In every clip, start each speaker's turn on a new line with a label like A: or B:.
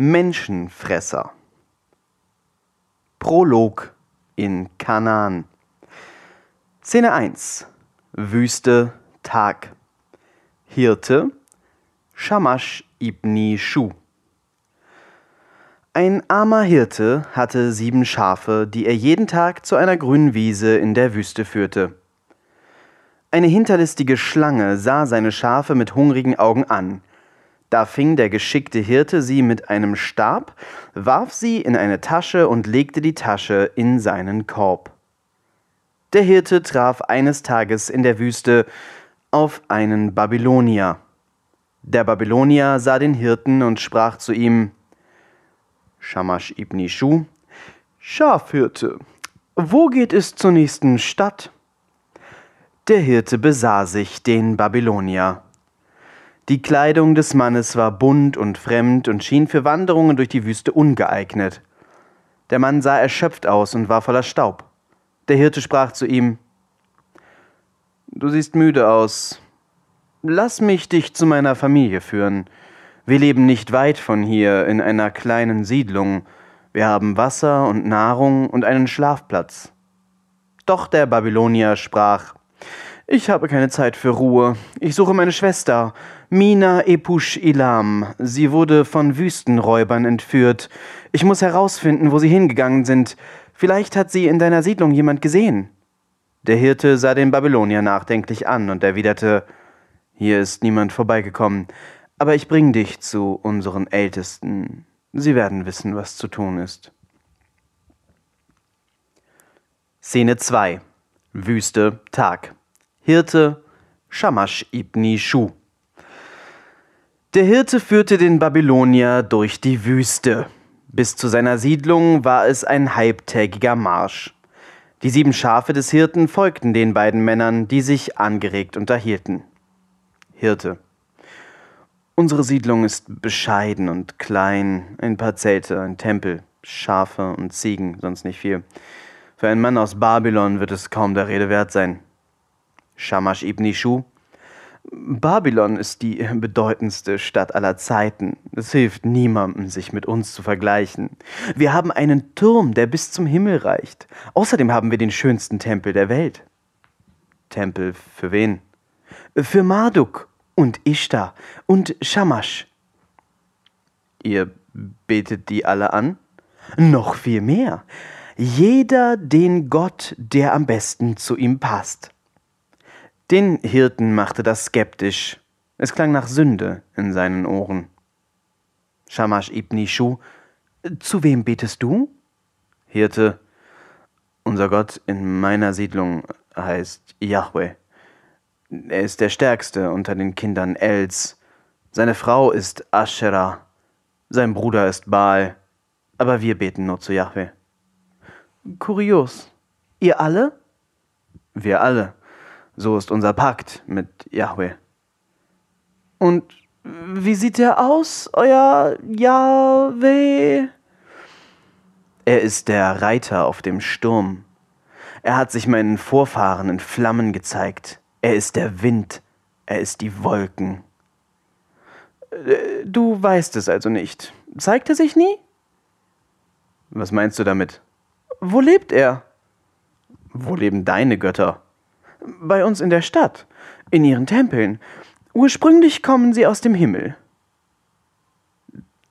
A: Menschenfresser. Prolog in Kanaan. Szene 1. Wüste, Tag. Hirte, Shamash ibn Shu. Ein armer Hirte hatte sieben Schafe, die er jeden Tag zu einer grünen Wiese in der Wüste führte. Eine hinterlistige Schlange sah seine Schafe mit hungrigen Augen an. Da fing der geschickte Hirte sie mit einem Stab, warf sie in eine Tasche und legte die Tasche in seinen Korb. Der Hirte traf eines Tages in der Wüste auf einen Babylonier. Der Babylonier sah den Hirten und sprach zu ihm, Shamash ibn Shu, Schafhirte, wo geht es zur nächsten Stadt? Der Hirte besah sich den Babylonier. Die Kleidung des Mannes war bunt und fremd und schien für Wanderungen durch die Wüste ungeeignet. Der Mann sah erschöpft aus und war voller Staub. Der Hirte sprach zu ihm Du siehst müde aus. Lass mich dich zu meiner Familie führen. Wir leben nicht weit von hier in einer kleinen Siedlung. Wir haben Wasser und Nahrung und einen Schlafplatz. Doch der Babylonier sprach Ich habe keine Zeit für Ruhe. Ich suche meine Schwester, Mina Epush Ilam. Sie wurde von Wüstenräubern entführt. Ich muss herausfinden, wo sie hingegangen sind. Vielleicht hat sie in deiner Siedlung jemand gesehen. Der Hirte sah den Babylonier nachdenklich an und erwiderte Hier ist niemand vorbeigekommen, aber ich bring dich zu unseren Ältesten. Sie werden wissen, was zu tun ist. Szene 2 Wüste, Tag. Hirte, Shamash ibn Shu. Der Hirte führte den Babylonier durch die Wüste. Bis zu seiner Siedlung war es ein halbtägiger Marsch. Die sieben Schafe des Hirten folgten den beiden Männern, die sich angeregt unterhielten. Hirte. Unsere Siedlung ist bescheiden und klein, ein paar Zelte, ein Tempel, Schafe und Ziegen, sonst nicht viel. Für einen Mann aus Babylon wird es kaum der Rede wert sein. Shamash ibn Shu Babylon ist die bedeutendste Stadt aller Zeiten. Es hilft niemandem, sich mit uns zu vergleichen. Wir haben einen Turm, der bis zum Himmel reicht. Außerdem haben wir den schönsten Tempel der Welt. Tempel für wen? Für Marduk und Ishtar und Shamash. Ihr betet die alle an? Noch viel mehr. Jeder den Gott, der am besten zu ihm passt. Den Hirten machte das skeptisch. Es klang nach Sünde in seinen Ohren. Shamash ibn Shu, zu wem betest du? Hirte, unser Gott in meiner Siedlung heißt Yahweh. Er ist der Stärkste unter den Kindern Els. Seine Frau ist Asherah. Sein Bruder ist Baal. Aber wir beten nur zu Yahweh. Kurios. Ihr alle? Wir alle. So ist unser Pakt mit Yahweh. Und wie sieht er aus, euer Yahweh? Er ist der Reiter auf dem Sturm. Er hat sich meinen Vorfahren in Flammen gezeigt. Er ist der Wind. Er ist die Wolken. Äh, du weißt es also nicht. Zeigt er sich nie? Was meinst du damit? Wo lebt er? Wo leben deine Götter? Bei uns in der Stadt, in ihren Tempeln. Ursprünglich kommen sie aus dem Himmel.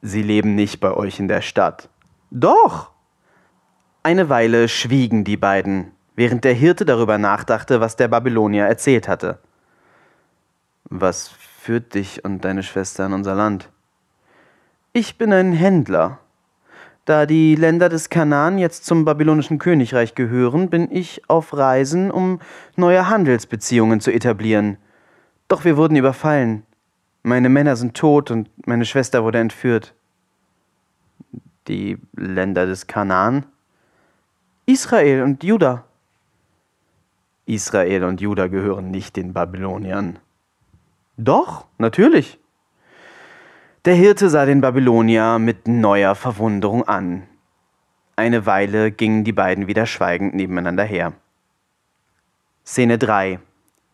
A: Sie leben nicht bei euch in der Stadt. Doch. Eine Weile schwiegen die beiden, während der Hirte darüber nachdachte, was der Babylonier erzählt hatte. Was führt dich und deine Schwester in unser Land? Ich bin ein Händler. Da die Länder des Kanaan jetzt zum babylonischen Königreich gehören, bin ich auf Reisen, um neue Handelsbeziehungen zu etablieren. Doch wir wurden überfallen. Meine Männer sind tot und meine Schwester wurde entführt. Die Länder des Kanaan? Israel und Juda. Israel und Juda gehören nicht den Babyloniern. Doch, natürlich. Der Hirte sah den Babylonier mit neuer Verwunderung an. Eine Weile gingen die beiden wieder schweigend nebeneinander her. Szene 3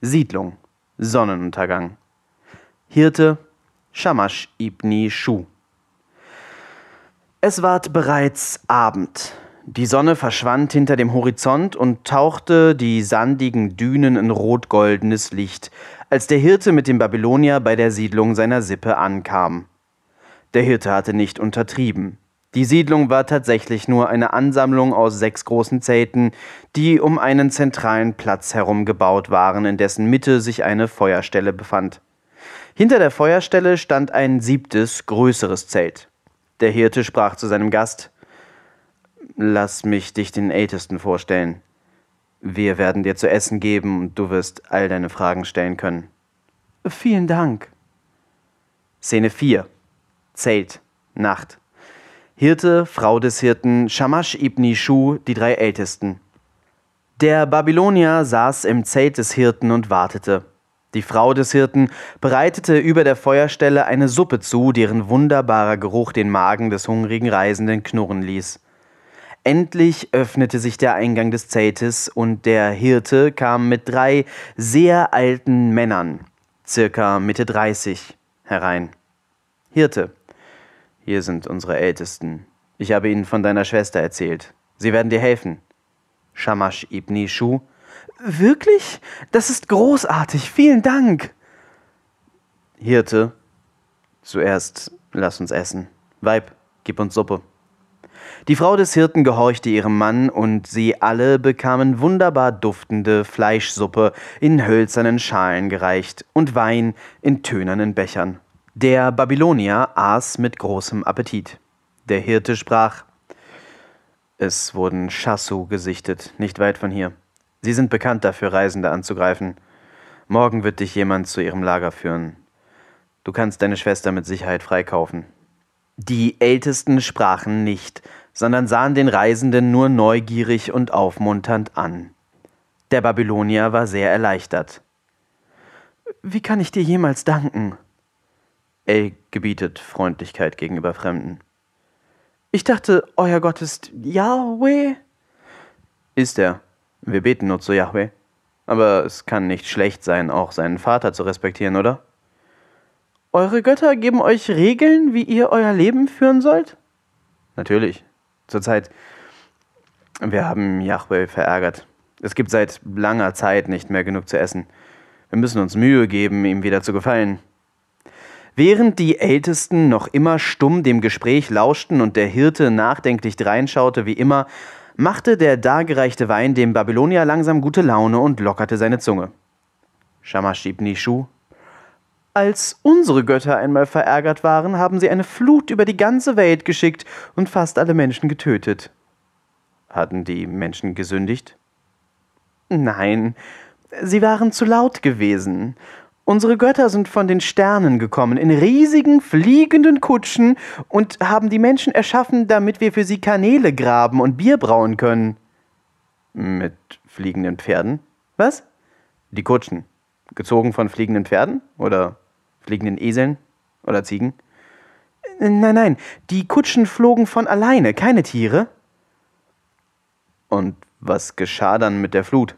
A: Siedlung Sonnenuntergang Hirte Shamash ibn Shu Es ward bereits Abend. Die Sonne verschwand hinter dem Horizont und tauchte die sandigen Dünen in rotgoldenes Licht, als der Hirte mit dem Babylonier bei der Siedlung seiner Sippe ankam. Der Hirte hatte nicht untertrieben. Die Siedlung war tatsächlich nur eine Ansammlung aus sechs großen Zelten, die um einen zentralen Platz herum gebaut waren, in dessen Mitte sich eine Feuerstelle befand. Hinter der Feuerstelle stand ein siebtes, größeres Zelt. Der Hirte sprach zu seinem Gast Lass mich dich den Ältesten vorstellen. Wir werden dir zu essen geben und du wirst all deine Fragen stellen können.
B: Vielen Dank.
A: Szene 4 Zelt, Nacht. Hirte, Frau des Hirten, Shamash ibn Shu, die drei Ältesten. Der Babylonier saß im Zelt des Hirten und wartete. Die Frau des Hirten bereitete über der Feuerstelle eine Suppe zu, deren wunderbarer Geruch den Magen des hungrigen Reisenden knurren ließ. Endlich öffnete sich der Eingang des Zeltes und der Hirte kam mit drei sehr alten Männern, circa Mitte 30, herein. Hirte, hier sind unsere Ältesten. Ich habe ihnen von deiner Schwester erzählt. Sie werden dir helfen. Shamash ibn Shu
B: Wirklich? Das ist großartig. Vielen Dank.
A: Hirte, zuerst lass uns essen. Weib, gib uns Suppe. Die Frau des Hirten gehorchte ihrem Mann, und sie alle bekamen wunderbar duftende Fleischsuppe in hölzernen Schalen gereicht und Wein in tönernen Bechern. Der Babylonier aß mit großem Appetit. Der Hirte sprach Es wurden Chassu gesichtet, nicht weit von hier. Sie sind bekannt dafür, Reisende anzugreifen. Morgen wird dich jemand zu ihrem Lager führen. Du kannst deine Schwester mit Sicherheit freikaufen. Die Ältesten sprachen nicht, sondern sahen den Reisenden nur neugierig und aufmunternd an. Der Babylonier war sehr erleichtert.
B: Wie kann ich dir jemals danken?
A: El gebietet Freundlichkeit gegenüber Fremden.
B: Ich dachte, euer Gott ist Yahweh?
A: Ist er. Wir beten nur zu Yahweh. Aber es kann nicht schlecht sein, auch seinen Vater zu respektieren, oder?
B: Eure Götter geben euch Regeln, wie ihr euer Leben führen sollt?
A: Natürlich. Zurzeit. Wir haben Yahweh verärgert. Es gibt seit langer Zeit nicht mehr genug zu essen. Wir müssen uns Mühe geben, ihm wieder zu gefallen. Während die Ältesten noch immer stumm dem Gespräch lauschten und der Hirte nachdenklich dreinschaute, wie immer, machte der dargereichte Wein dem Babylonier langsam gute Laune und lockerte seine Zunge. Shamash ibn Shu.
B: Als unsere Götter einmal verärgert waren, haben sie eine Flut über die ganze Welt geschickt und fast alle Menschen getötet.
A: Hatten die Menschen gesündigt?
B: Nein, sie waren zu laut gewesen Unsere Götter sind von den Sternen gekommen, in riesigen, fliegenden Kutschen und haben die Menschen erschaffen, damit wir für sie Kanäle graben und Bier brauen können.
A: Mit fliegenden Pferden?
B: Was?
A: Die Kutschen. Gezogen von fliegenden Pferden? Oder fliegenden Eseln? Oder Ziegen?
B: Nein, nein, die Kutschen flogen von alleine, keine Tiere.
A: Und was geschah dann mit der Flut?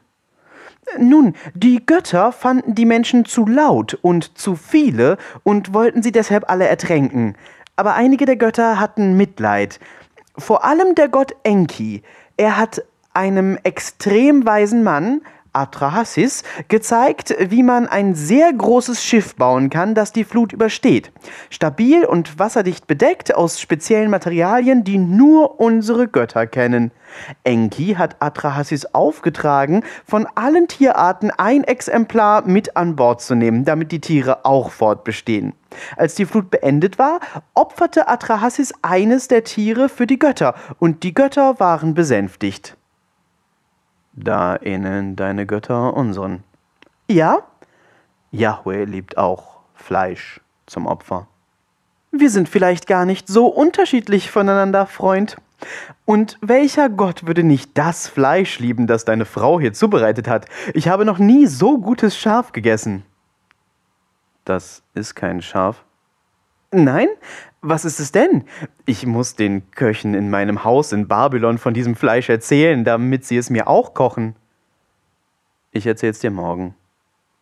B: Nun, die Götter fanden die Menschen zu laut und zu viele und wollten sie deshalb alle ertränken. Aber einige der Götter hatten Mitleid. Vor allem der Gott Enki. Er hat einem extrem weisen Mann, Atrahasis gezeigt, wie man ein sehr großes Schiff bauen kann, das die Flut übersteht. Stabil und wasserdicht bedeckt aus speziellen Materialien, die nur unsere Götter kennen. Enki hat Atrahasis aufgetragen, von allen Tierarten ein Exemplar mit an Bord zu nehmen, damit die Tiere auch fortbestehen. Als die Flut beendet war, opferte Atrahasis eines der Tiere für die Götter, und die Götter waren besänftigt.
A: Da ähneln deine Götter unseren.
B: Ja?
A: Yahweh liebt auch Fleisch zum Opfer.
B: Wir sind vielleicht gar nicht so unterschiedlich voneinander, Freund. Und welcher Gott würde nicht das Fleisch lieben, das deine Frau hier zubereitet hat? Ich habe noch nie so gutes Schaf gegessen.
A: Das ist kein Schaf.
B: Nein? Was ist es denn? Ich muss den Köchen in meinem Haus in Babylon von diesem Fleisch erzählen, damit sie es mir auch kochen.
A: Ich erzähl's dir morgen.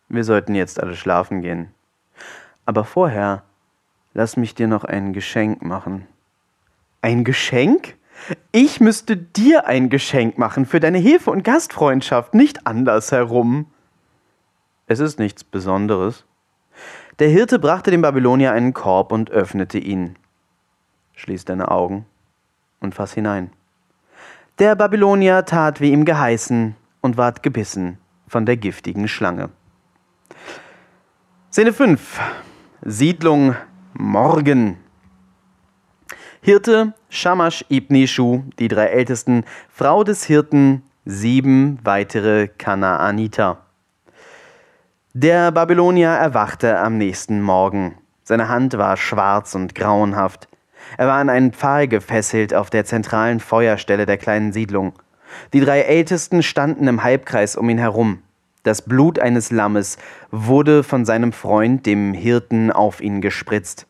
A: Wir sollten jetzt alle schlafen gehen. Aber vorher lass mich dir noch ein Geschenk machen.
B: Ein Geschenk? Ich müsste dir ein Geschenk machen für deine Hilfe und Gastfreundschaft, nicht andersherum.
A: Es ist nichts Besonderes. Der Hirte brachte dem Babylonier einen Korb und öffnete ihn. Schließ deine Augen und fass hinein. Der Babylonier tat wie ihm geheißen und ward gebissen von der giftigen Schlange. Szene 5. Siedlung Morgen. Hirte Shamash ibn Shu, die drei Ältesten, Frau des Hirten, sieben weitere Kanaaniter. Der Babylonier erwachte am nächsten Morgen. Seine Hand war schwarz und grauenhaft. Er war an einen Pfahl gefesselt auf der zentralen Feuerstelle der kleinen Siedlung. Die drei Ältesten standen im Halbkreis um ihn herum. Das Blut eines Lammes wurde von seinem Freund, dem Hirten, auf ihn gespritzt.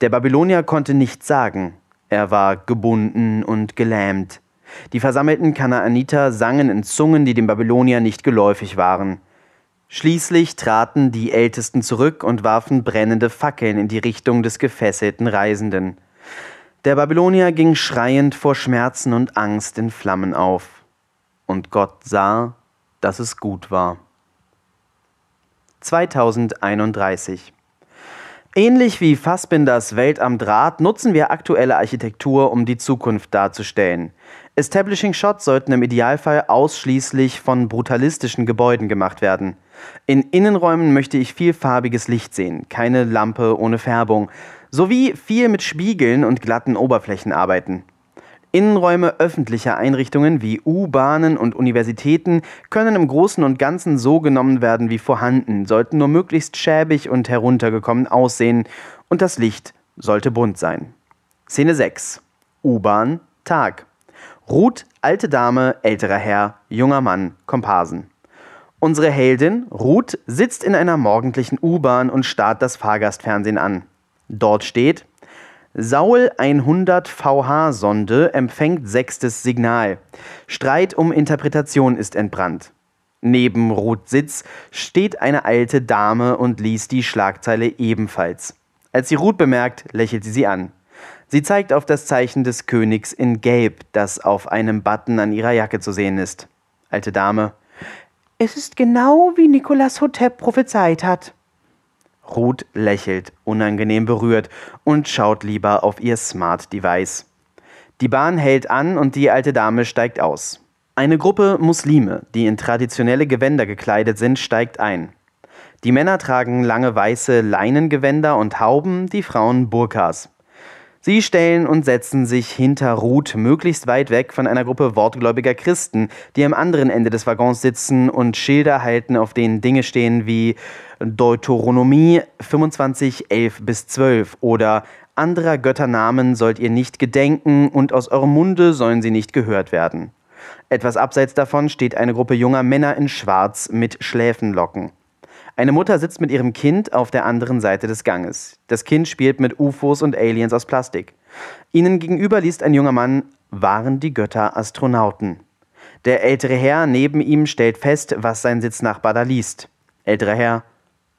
A: Der Babylonier konnte nichts sagen. Er war gebunden und gelähmt. Die versammelten Kanaaniter sangen in Zungen, die dem Babylonier nicht geläufig waren. Schließlich traten die Ältesten zurück und warfen brennende Fackeln in die Richtung des gefesselten Reisenden. Der Babylonier ging schreiend vor Schmerzen und Angst in Flammen auf. Und Gott sah, dass es gut war. 2031 Ähnlich wie Fassbinders Welt am Draht nutzen wir aktuelle Architektur, um die Zukunft darzustellen. Establishing Shots sollten im Idealfall ausschließlich von brutalistischen Gebäuden gemacht werden. In Innenräumen möchte ich viel farbiges Licht sehen, keine Lampe ohne Färbung, sowie viel mit Spiegeln und glatten Oberflächen arbeiten. Innenräume öffentlicher Einrichtungen wie U-Bahnen und Universitäten können im Großen und Ganzen so genommen werden wie vorhanden, sollten nur möglichst schäbig und heruntergekommen aussehen und das Licht sollte bunt sein. Szene 6. U-Bahn, Tag. Ruth, alte Dame, älterer Herr, junger Mann, Komparsen. Unsere Heldin, Ruth, sitzt in einer morgendlichen U-Bahn und starrt das Fahrgastfernsehen an. Dort steht, Saul 100 VH-Sonde empfängt sechstes Signal. Streit um Interpretation ist entbrannt. Neben Ruth Sitz steht eine alte Dame und liest die Schlagzeile ebenfalls. Als sie Ruth bemerkt, lächelt sie sie an. Sie zeigt auf das Zeichen des Königs in Gelb, das auf einem Button an ihrer Jacke zu sehen ist. Alte Dame,
B: es ist genau wie Nicolas Hotep prophezeit hat.
A: Ruth lächelt, unangenehm berührt, und schaut lieber auf ihr Smart Device. Die Bahn hält an und die alte Dame steigt aus. Eine Gruppe Muslime, die in traditionelle Gewänder gekleidet sind, steigt ein. Die Männer tragen lange weiße Leinengewänder und Hauben, die Frauen Burkas. Sie stellen und setzen sich hinter Ruth möglichst weit weg von einer Gruppe wortgläubiger Christen, die am anderen Ende des Waggons sitzen und Schilder halten, auf denen Dinge stehen wie Deuteronomie 25, 11 bis 12 oder anderer Götternamen sollt ihr nicht gedenken und aus eurem Munde sollen sie nicht gehört werden. Etwas abseits davon steht eine Gruppe junger Männer in Schwarz mit Schläfenlocken. Eine Mutter sitzt mit ihrem Kind auf der anderen Seite des Ganges. Das Kind spielt mit UFOs und Aliens aus Plastik. Ihnen gegenüber liest ein junger Mann, waren die Götter Astronauten. Der ältere Herr neben ihm stellt fest, was sein Sitznachbar da liest. Älterer Herr,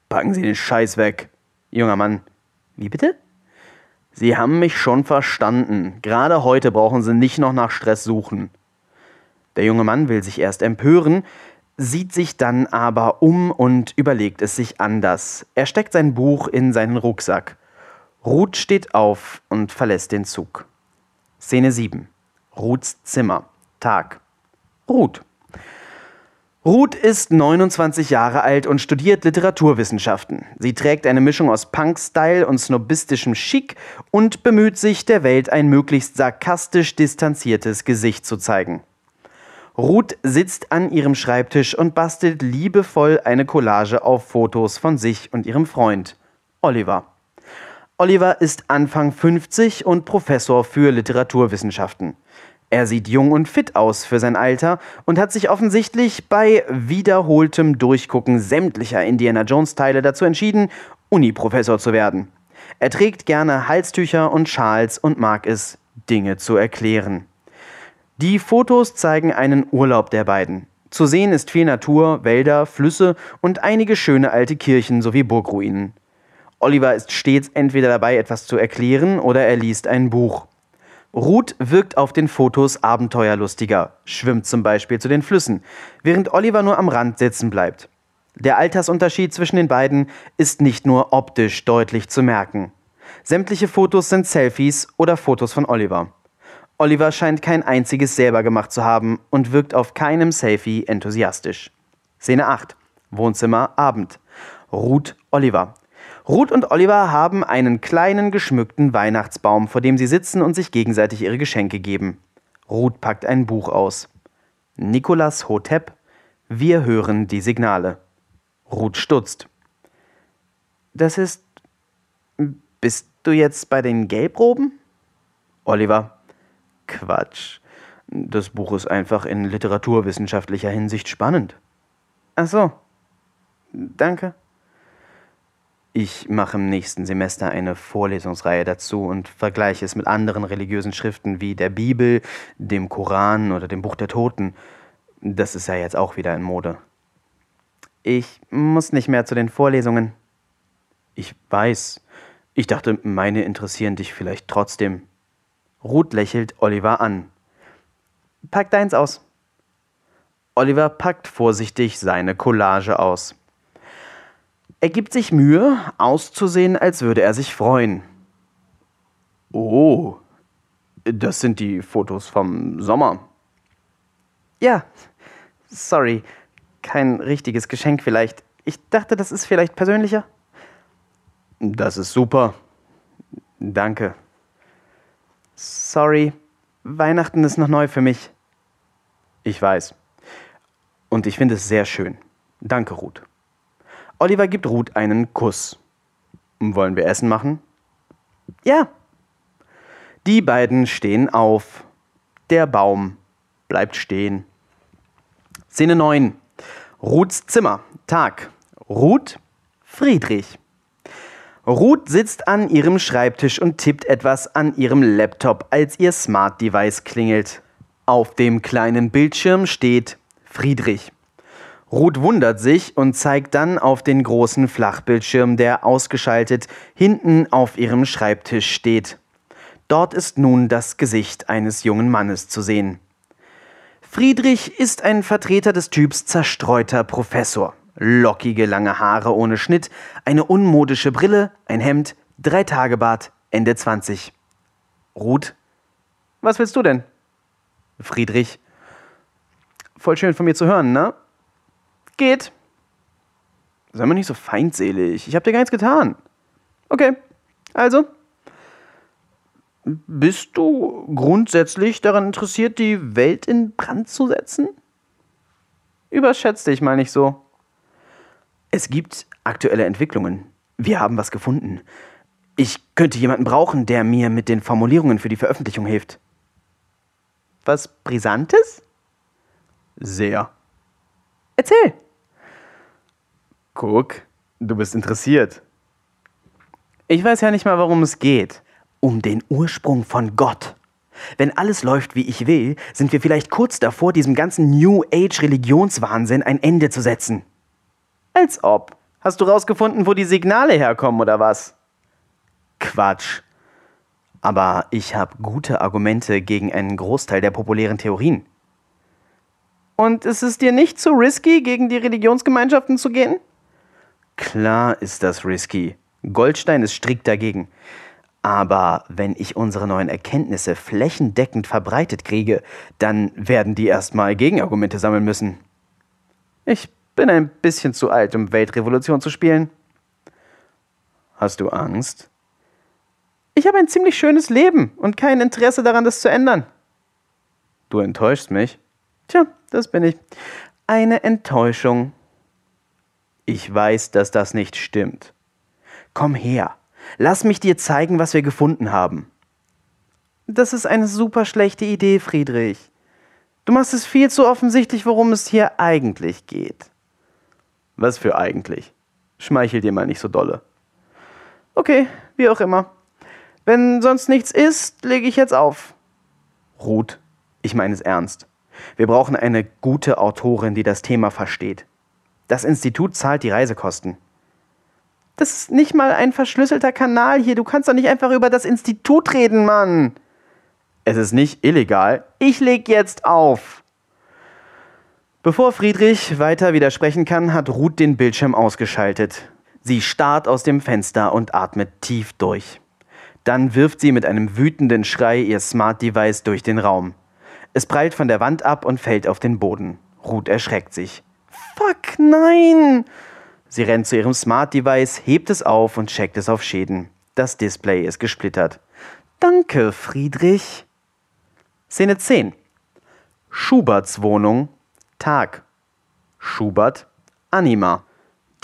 A: packen Sie den Scheiß weg. Junger Mann, wie bitte? Sie haben mich schon verstanden. Gerade heute brauchen Sie nicht noch nach Stress suchen. Der junge Mann will sich erst empören, sieht sich dann aber um und überlegt es sich anders. Er steckt sein Buch in seinen Rucksack. Ruth steht auf und verlässt den Zug. Szene 7. Ruths Zimmer. Tag. Ruth. Ruth ist 29 Jahre alt und studiert Literaturwissenschaften. Sie trägt eine Mischung aus Punk-Style und snobistischem Chic und bemüht sich, der Welt ein möglichst sarkastisch distanziertes Gesicht zu zeigen. Ruth sitzt an ihrem Schreibtisch und bastelt liebevoll eine Collage auf Fotos von sich und ihrem Freund, Oliver. Oliver ist Anfang 50 und Professor für Literaturwissenschaften. Er sieht jung und fit aus für sein Alter und hat sich offensichtlich bei wiederholtem Durchgucken sämtlicher Indiana Jones-Teile dazu entschieden, Uni-Professor zu werden. Er trägt gerne Halstücher und Schals und mag es, Dinge zu erklären. Die Fotos zeigen einen Urlaub der beiden. Zu sehen ist viel Natur, Wälder, Flüsse und einige schöne alte Kirchen sowie Burgruinen. Oliver ist stets entweder dabei, etwas zu erklären oder er liest ein Buch. Ruth wirkt auf den Fotos abenteuerlustiger, schwimmt zum Beispiel zu den Flüssen, während Oliver nur am Rand sitzen bleibt. Der Altersunterschied zwischen den beiden ist nicht nur optisch deutlich zu merken. Sämtliche Fotos sind Selfies oder Fotos von Oliver. Oliver scheint kein einziges selber gemacht zu haben und wirkt auf keinem Selfie enthusiastisch. Szene 8. Wohnzimmer, Abend. Ruth, Oliver. Ruth und Oliver haben einen kleinen geschmückten Weihnachtsbaum, vor dem sie sitzen und sich gegenseitig ihre Geschenke geben. Ruth packt ein Buch aus. Nikolas Hotep. Wir hören die Signale. Ruth stutzt.
B: Das ist. Bist du jetzt bei den Gelbroben?
A: Oliver. Quatsch. Das Buch ist einfach in literaturwissenschaftlicher Hinsicht spannend.
B: Ach so. Danke.
A: Ich mache im nächsten Semester eine Vorlesungsreihe dazu und vergleiche es mit anderen religiösen Schriften wie der Bibel, dem Koran oder dem Buch der Toten. Das ist ja jetzt auch wieder in Mode.
B: Ich muss nicht mehr zu den Vorlesungen.
A: Ich weiß. Ich dachte, meine interessieren dich vielleicht trotzdem.
B: Ruth lächelt Oliver an. Pack deins aus.
A: Oliver packt vorsichtig seine Collage aus.
B: Er gibt sich Mühe, auszusehen, als würde er sich freuen.
A: Oh, das sind die Fotos vom Sommer.
B: Ja, sorry, kein richtiges Geschenk vielleicht. Ich dachte, das ist vielleicht persönlicher.
A: Das ist super.
B: Danke. Sorry, Weihnachten ist noch neu für mich.
A: Ich weiß. Und ich finde es sehr schön. Danke, Ruth. Oliver gibt Ruth einen Kuss. Wollen wir Essen machen?
B: Ja.
A: Die beiden stehen auf. Der Baum bleibt stehen. Szene 9. Ruths Zimmer. Tag. Ruth, Friedrich. Ruth sitzt an ihrem Schreibtisch und tippt etwas an ihrem Laptop, als ihr Smart Device klingelt. Auf dem kleinen Bildschirm steht Friedrich. Ruth wundert sich und zeigt dann auf den großen Flachbildschirm, der ausgeschaltet hinten auf ihrem Schreibtisch steht. Dort ist nun das Gesicht eines jungen Mannes zu sehen. Friedrich ist ein Vertreter des Typs zerstreuter Professor. Lockige lange Haare ohne Schnitt, eine unmodische Brille, ein Hemd, drei Tage Bart, Ende 20.
B: Ruth, was willst du denn?
A: Friedrich,
B: voll schön von mir zu hören, ne?
A: Geht. Sei mal nicht so feindselig. Ich hab dir gar nichts getan.
B: Okay, also?
A: Bist du grundsätzlich daran interessiert, die Welt in Brand zu setzen?
B: Überschätz dich mal nicht so.
A: Es gibt aktuelle Entwicklungen. Wir haben was gefunden. Ich könnte jemanden brauchen, der mir mit den Formulierungen für die Veröffentlichung hilft.
B: Was Brisantes?
A: Sehr.
B: Erzähl.
A: Guck, du bist interessiert.
B: Ich weiß ja nicht mal, worum es geht.
A: Um den Ursprung von Gott. Wenn alles läuft, wie ich will, sind wir vielleicht kurz davor, diesem ganzen New Age Religionswahnsinn ein Ende zu setzen.
B: Als ob. Hast du rausgefunden, wo die Signale herkommen oder was?
A: Quatsch. Aber ich habe gute Argumente gegen einen Großteil der populären Theorien.
B: Und ist es dir nicht zu risky, gegen die Religionsgemeinschaften zu gehen?
A: Klar ist das risky. Goldstein ist strikt dagegen. Aber wenn ich unsere neuen Erkenntnisse flächendeckend verbreitet kriege, dann werden die erstmal Gegenargumente sammeln müssen.
B: Ich bin ein bisschen zu alt, um Weltrevolution zu spielen.
A: Hast du Angst?
B: Ich habe ein ziemlich schönes Leben und kein Interesse daran, das zu ändern.
A: Du enttäuschst mich.
B: Tja, das bin ich. Eine Enttäuschung.
A: Ich weiß, dass das nicht stimmt. Komm her, lass mich dir zeigen, was wir gefunden haben.
B: Das ist eine super schlechte Idee, Friedrich. Du machst es viel zu offensichtlich, worum es hier eigentlich geht.
A: Was für eigentlich? Schmeichel dir mal nicht so dolle.
B: Okay, wie auch immer. Wenn sonst nichts ist, lege ich jetzt auf.
A: Ruth, ich meine es ernst. Wir brauchen eine gute Autorin, die das Thema versteht. Das Institut zahlt die Reisekosten.
B: Das ist nicht mal ein verschlüsselter Kanal hier. Du kannst doch nicht einfach über das Institut reden, Mann.
A: Es ist nicht illegal. Ich leg jetzt auf. Bevor Friedrich weiter widersprechen kann, hat Ruth den Bildschirm ausgeschaltet. Sie starrt aus dem Fenster und atmet tief durch. Dann wirft sie mit einem wütenden Schrei ihr Smart Device durch den Raum. Es prallt von der Wand ab und fällt auf den Boden. Ruth erschreckt sich. Fuck, nein! Sie rennt zu ihrem Smart Device, hebt es auf und checkt es auf Schäden. Das Display ist gesplittert. Danke, Friedrich. Szene 10. Schuberts Wohnung. Tag. Schubert. Anima.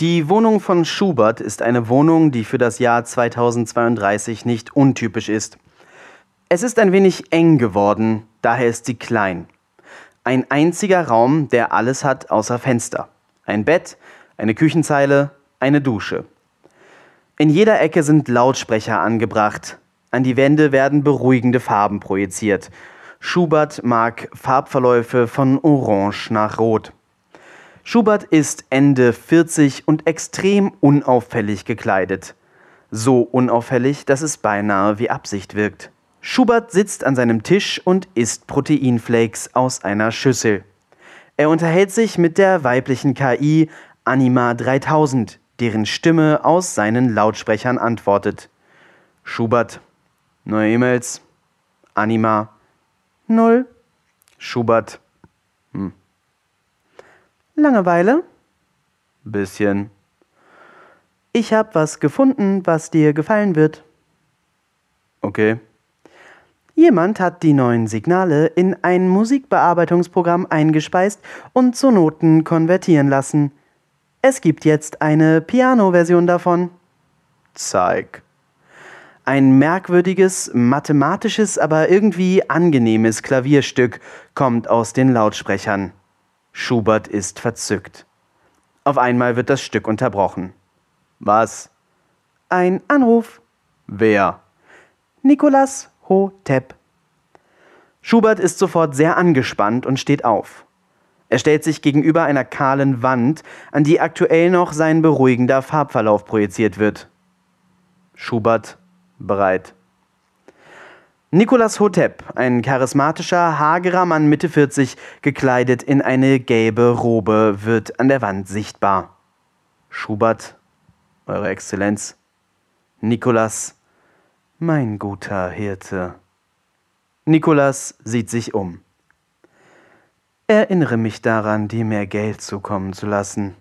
A: Die Wohnung von Schubert ist eine Wohnung, die für das Jahr 2032 nicht untypisch ist. Es ist ein wenig eng geworden, daher ist sie klein. Ein einziger Raum, der alles hat außer Fenster. Ein Bett, eine Küchenzeile, eine Dusche. In jeder Ecke sind Lautsprecher angebracht. An die Wände werden beruhigende Farben projiziert. Schubert mag Farbverläufe von Orange nach Rot. Schubert ist Ende 40 und extrem unauffällig gekleidet. So unauffällig, dass es beinahe wie Absicht wirkt. Schubert sitzt an seinem Tisch und isst Proteinflakes aus einer Schüssel. Er unterhält sich mit der weiblichen KI Anima 3000, deren Stimme aus seinen Lautsprechern antwortet. Schubert. Neue E-Mails. Anima. Null. Schubert. Hm. Langeweile? Bisschen. Ich hab was gefunden, was dir gefallen wird. Okay. Jemand hat die neuen Signale in ein Musikbearbeitungsprogramm eingespeist und zu Noten konvertieren lassen. Es gibt jetzt eine Piano-Version davon. Zeig. Ein merkwürdiges, mathematisches, aber irgendwie angenehmes Klavierstück kommt aus den Lautsprechern. Schubert ist verzückt. Auf einmal wird das Stück unterbrochen. Was? Ein Anruf. Wer? Nikolas Hotep. Schubert ist sofort sehr angespannt und steht auf. Er stellt sich gegenüber einer kahlen Wand, an die aktuell noch sein beruhigender Farbverlauf projiziert wird. Schubert bereit. Nicolas Hotep, ein charismatischer, hagerer Mann Mitte 40, gekleidet in eine gelbe Robe, wird an der Wand sichtbar. Schubert, Eure Exzellenz. Nicolas, mein guter Hirte. Nicolas sieht sich um. Erinnere mich daran, dir mehr Geld zukommen zu lassen.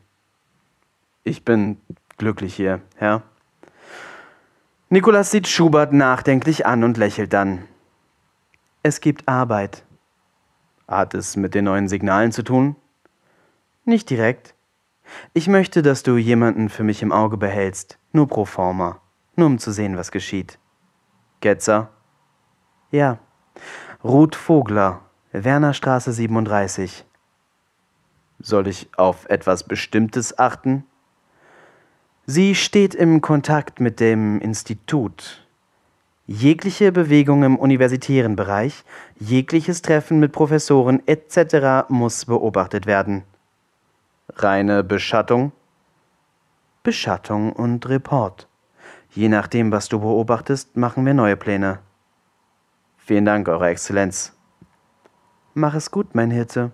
A: Ich bin glücklich hier, Herr. Nikolas sieht Schubert nachdenklich an und lächelt dann. Es gibt Arbeit. Hat es mit den neuen Signalen zu tun? Nicht direkt. Ich möchte, dass du jemanden für mich im Auge behältst, nur pro forma, nur um zu sehen, was geschieht. Getzer? Ja. Ruth Vogler, Wernerstraße 37. Soll ich auf etwas Bestimmtes achten? Sie steht im Kontakt mit dem Institut. Jegliche Bewegung im universitären Bereich, jegliches Treffen mit Professoren etc. muss beobachtet werden. Reine Beschattung? Beschattung und Report. Je nachdem, was du beobachtest, machen wir neue Pläne. Vielen Dank, Eure Exzellenz. Mach es gut, mein Hirte.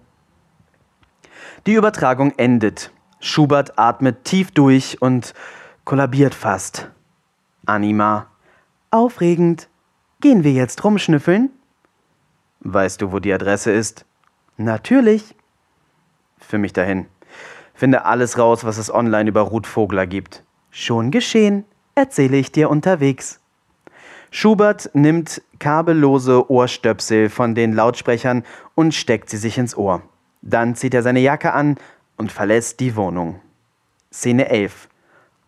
A: Die Übertragung endet. Schubert atmet tief durch und kollabiert fast. Anima. Aufregend. Gehen wir jetzt rumschnüffeln? Weißt du, wo die Adresse ist? Natürlich. Für mich dahin. Finde alles raus, was es online über Ruth Vogler gibt. Schon geschehen. Erzähle ich dir unterwegs. Schubert nimmt kabellose Ohrstöpsel von den Lautsprechern und steckt sie sich ins Ohr. Dann zieht er seine Jacke an und verlässt die Wohnung. Szene 11.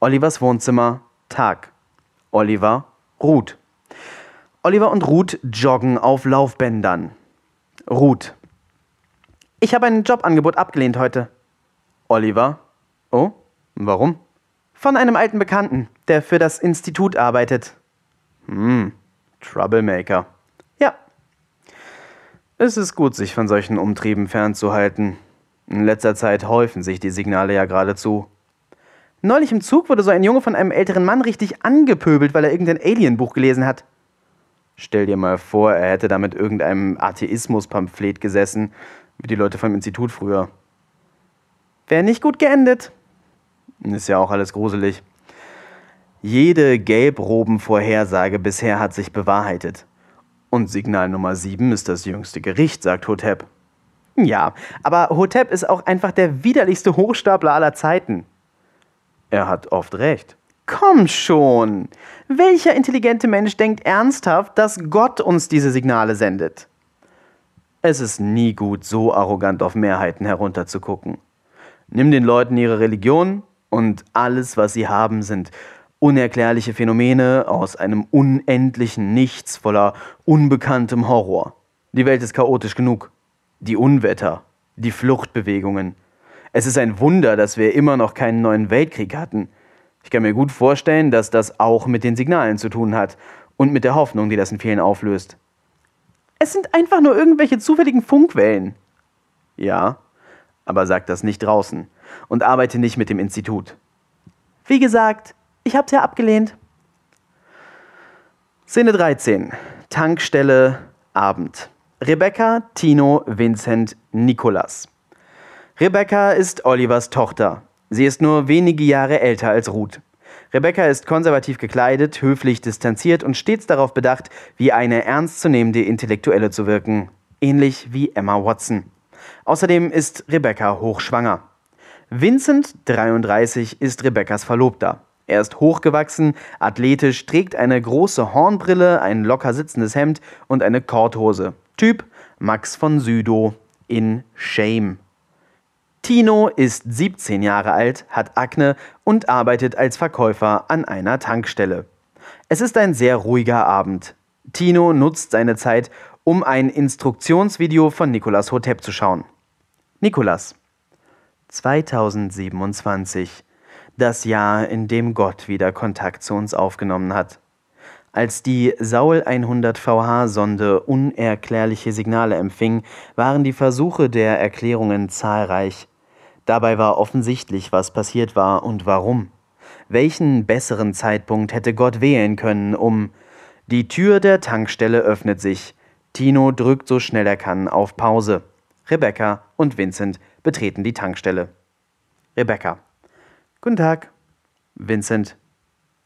A: Olivers Wohnzimmer, Tag. Oliver, Ruth. Oliver und Ruth joggen auf Laufbändern. Ruth. Ich habe ein Jobangebot abgelehnt heute. Oliver. Oh, warum? Von einem alten Bekannten, der für das Institut arbeitet. Hm, Troublemaker. Ja. Es ist gut, sich von solchen Umtrieben fernzuhalten. In letzter Zeit häufen sich die Signale ja geradezu. Neulich im Zug wurde so ein Junge von einem älteren Mann richtig angepöbelt, weil er irgendein Alien-Buch gelesen hat. Stell dir mal vor, er hätte da mit irgendeinem Atheismus-Pamphlet gesessen, wie die Leute vom Institut früher.
B: Wäre nicht gut geendet.
A: Ist ja auch alles gruselig. Jede Gelbroben-Vorhersage bisher hat sich bewahrheitet. Und Signal Nummer 7 ist das jüngste Gericht, sagt Hotep.
B: Ja, aber Hotep ist auch einfach der widerlichste Hochstapler aller Zeiten.
A: Er hat oft recht.
B: Komm schon! Welcher intelligente Mensch denkt ernsthaft, dass Gott uns diese Signale sendet?
A: Es ist nie gut, so arrogant auf Mehrheiten herunterzugucken. Nimm den Leuten ihre Religion und alles, was sie haben, sind unerklärliche Phänomene aus einem unendlichen Nichts voller unbekanntem Horror. Die Welt ist chaotisch genug die Unwetter, die Fluchtbewegungen. Es ist ein Wunder, dass wir immer noch keinen neuen Weltkrieg hatten. Ich kann mir gut vorstellen, dass das auch mit den Signalen zu tun hat und mit der Hoffnung, die das in vielen auflöst.
B: Es sind einfach nur irgendwelche zufälligen Funkwellen.
A: Ja, aber sag das nicht draußen und arbeite nicht mit dem Institut.
B: Wie gesagt, ich hab's ja abgelehnt.
A: Szene 13. Tankstelle Abend. Rebecca, Tino, Vincent, Nicolas. Rebecca ist Olivers Tochter. Sie ist nur wenige Jahre älter als Ruth. Rebecca ist konservativ gekleidet, höflich distanziert und stets darauf bedacht, wie eine ernstzunehmende Intellektuelle zu wirken. Ähnlich wie Emma Watson. Außerdem ist Rebecca hochschwanger. Vincent, 33, ist Rebeccas Verlobter. Er ist hochgewachsen, athletisch, trägt eine große Hornbrille, ein locker sitzendes Hemd und eine Korthose. Typ Max von Südow in Shame. Tino ist 17 Jahre alt, hat Akne und arbeitet als Verkäufer an einer Tankstelle. Es ist ein sehr ruhiger Abend. Tino nutzt seine Zeit, um ein Instruktionsvideo von Nicolas Hotep zu schauen. Nikolas 2027. Das Jahr, in dem Gott wieder Kontakt zu uns aufgenommen hat. Als die Saul 100 VH-Sonde unerklärliche Signale empfing, waren die Versuche der Erklärungen zahlreich. Dabei war offensichtlich, was passiert war und warum. Welchen besseren Zeitpunkt hätte Gott wählen können, um Die Tür der Tankstelle öffnet sich. Tino drückt so schnell er kann auf Pause. Rebecca und Vincent betreten die Tankstelle. Rebecca. Guten Tag. Vincent.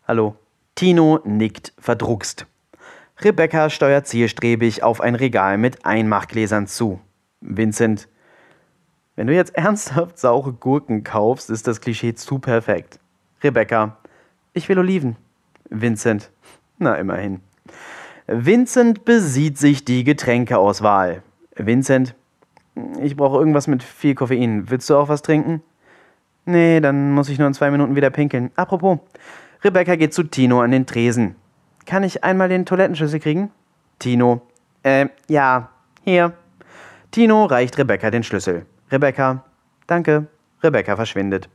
A: Hallo. Tino nickt verdruckst. Rebecca steuert zielstrebig auf ein Regal mit Einmachgläsern zu. Vincent. Wenn du jetzt ernsthaft saure Gurken kaufst, ist das Klischee zu perfekt. Rebecca. Ich will Oliven. Vincent. Na, immerhin. Vincent besieht sich die Getränkeauswahl. Vincent. Ich brauche irgendwas mit viel Koffein. Willst du auch was trinken? Nee, dann muss ich nur in zwei Minuten wieder pinkeln. Apropos, Rebecca geht zu Tino an den Tresen. Kann ich einmal den Toilettenschlüssel kriegen? Tino. Äh, ja. Hier. Tino reicht Rebecca den Schlüssel. Rebecca. Danke. Rebecca verschwindet.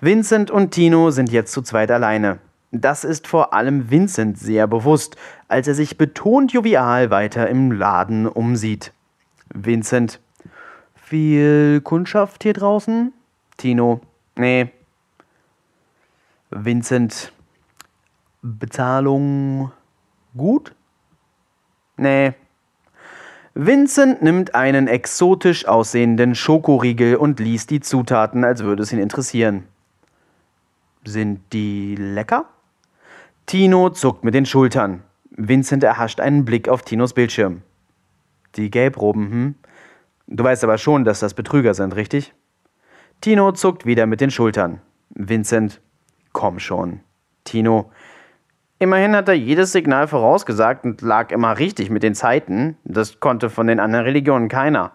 A: Vincent und Tino sind jetzt zu zweit alleine. Das ist vor allem Vincent sehr bewusst, als er sich betont jovial weiter im Laden umsieht. Vincent. Viel Kundschaft hier draußen? Tino. Nee, Vincent, Bezahlung gut? Nee. Vincent nimmt einen exotisch aussehenden Schokoriegel und liest die Zutaten, als würde es ihn interessieren. Sind die lecker? Tino zuckt mit den Schultern. Vincent erhascht einen Blick auf Tinos Bildschirm. Die Gelbroben, hm? Du weißt aber schon, dass das Betrüger sind, richtig? Tino zuckt wieder mit den Schultern. Vincent, Komm schon. Tino. Immerhin hat er jedes Signal vorausgesagt und lag immer richtig mit den Zeiten. Das konnte von den anderen Religionen keiner.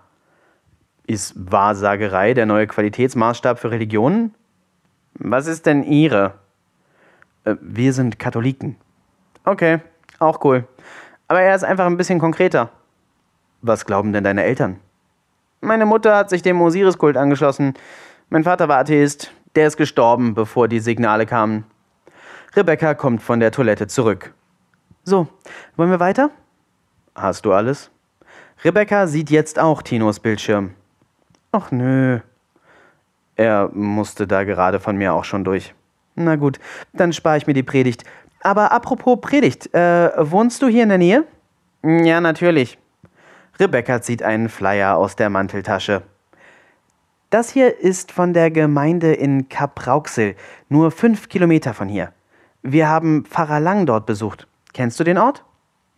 A: Ist Wahrsagerei der neue Qualitätsmaßstab für Religionen? Was ist denn Ihre? Äh, wir sind Katholiken. Okay, auch cool. Aber er ist einfach ein bisschen konkreter. Was glauben denn deine Eltern? Meine Mutter hat sich dem Osiris-Kult angeschlossen. Mein Vater war Atheist. Der ist gestorben, bevor die Signale kamen. Rebecca kommt von der Toilette zurück. So, wollen wir weiter? Hast du alles? Rebecca sieht jetzt auch Tinos Bildschirm. Ach nö. Er musste da gerade von mir auch schon durch. Na gut, dann spare ich mir die Predigt. Aber apropos Predigt, äh, wohnst du hier in der Nähe? Ja, natürlich. Rebecca zieht einen Flyer aus der Manteltasche. Das hier ist von der Gemeinde in Kap Rauxel, nur fünf Kilometer von hier. Wir haben Pfarrer Lang dort besucht. Kennst du den Ort?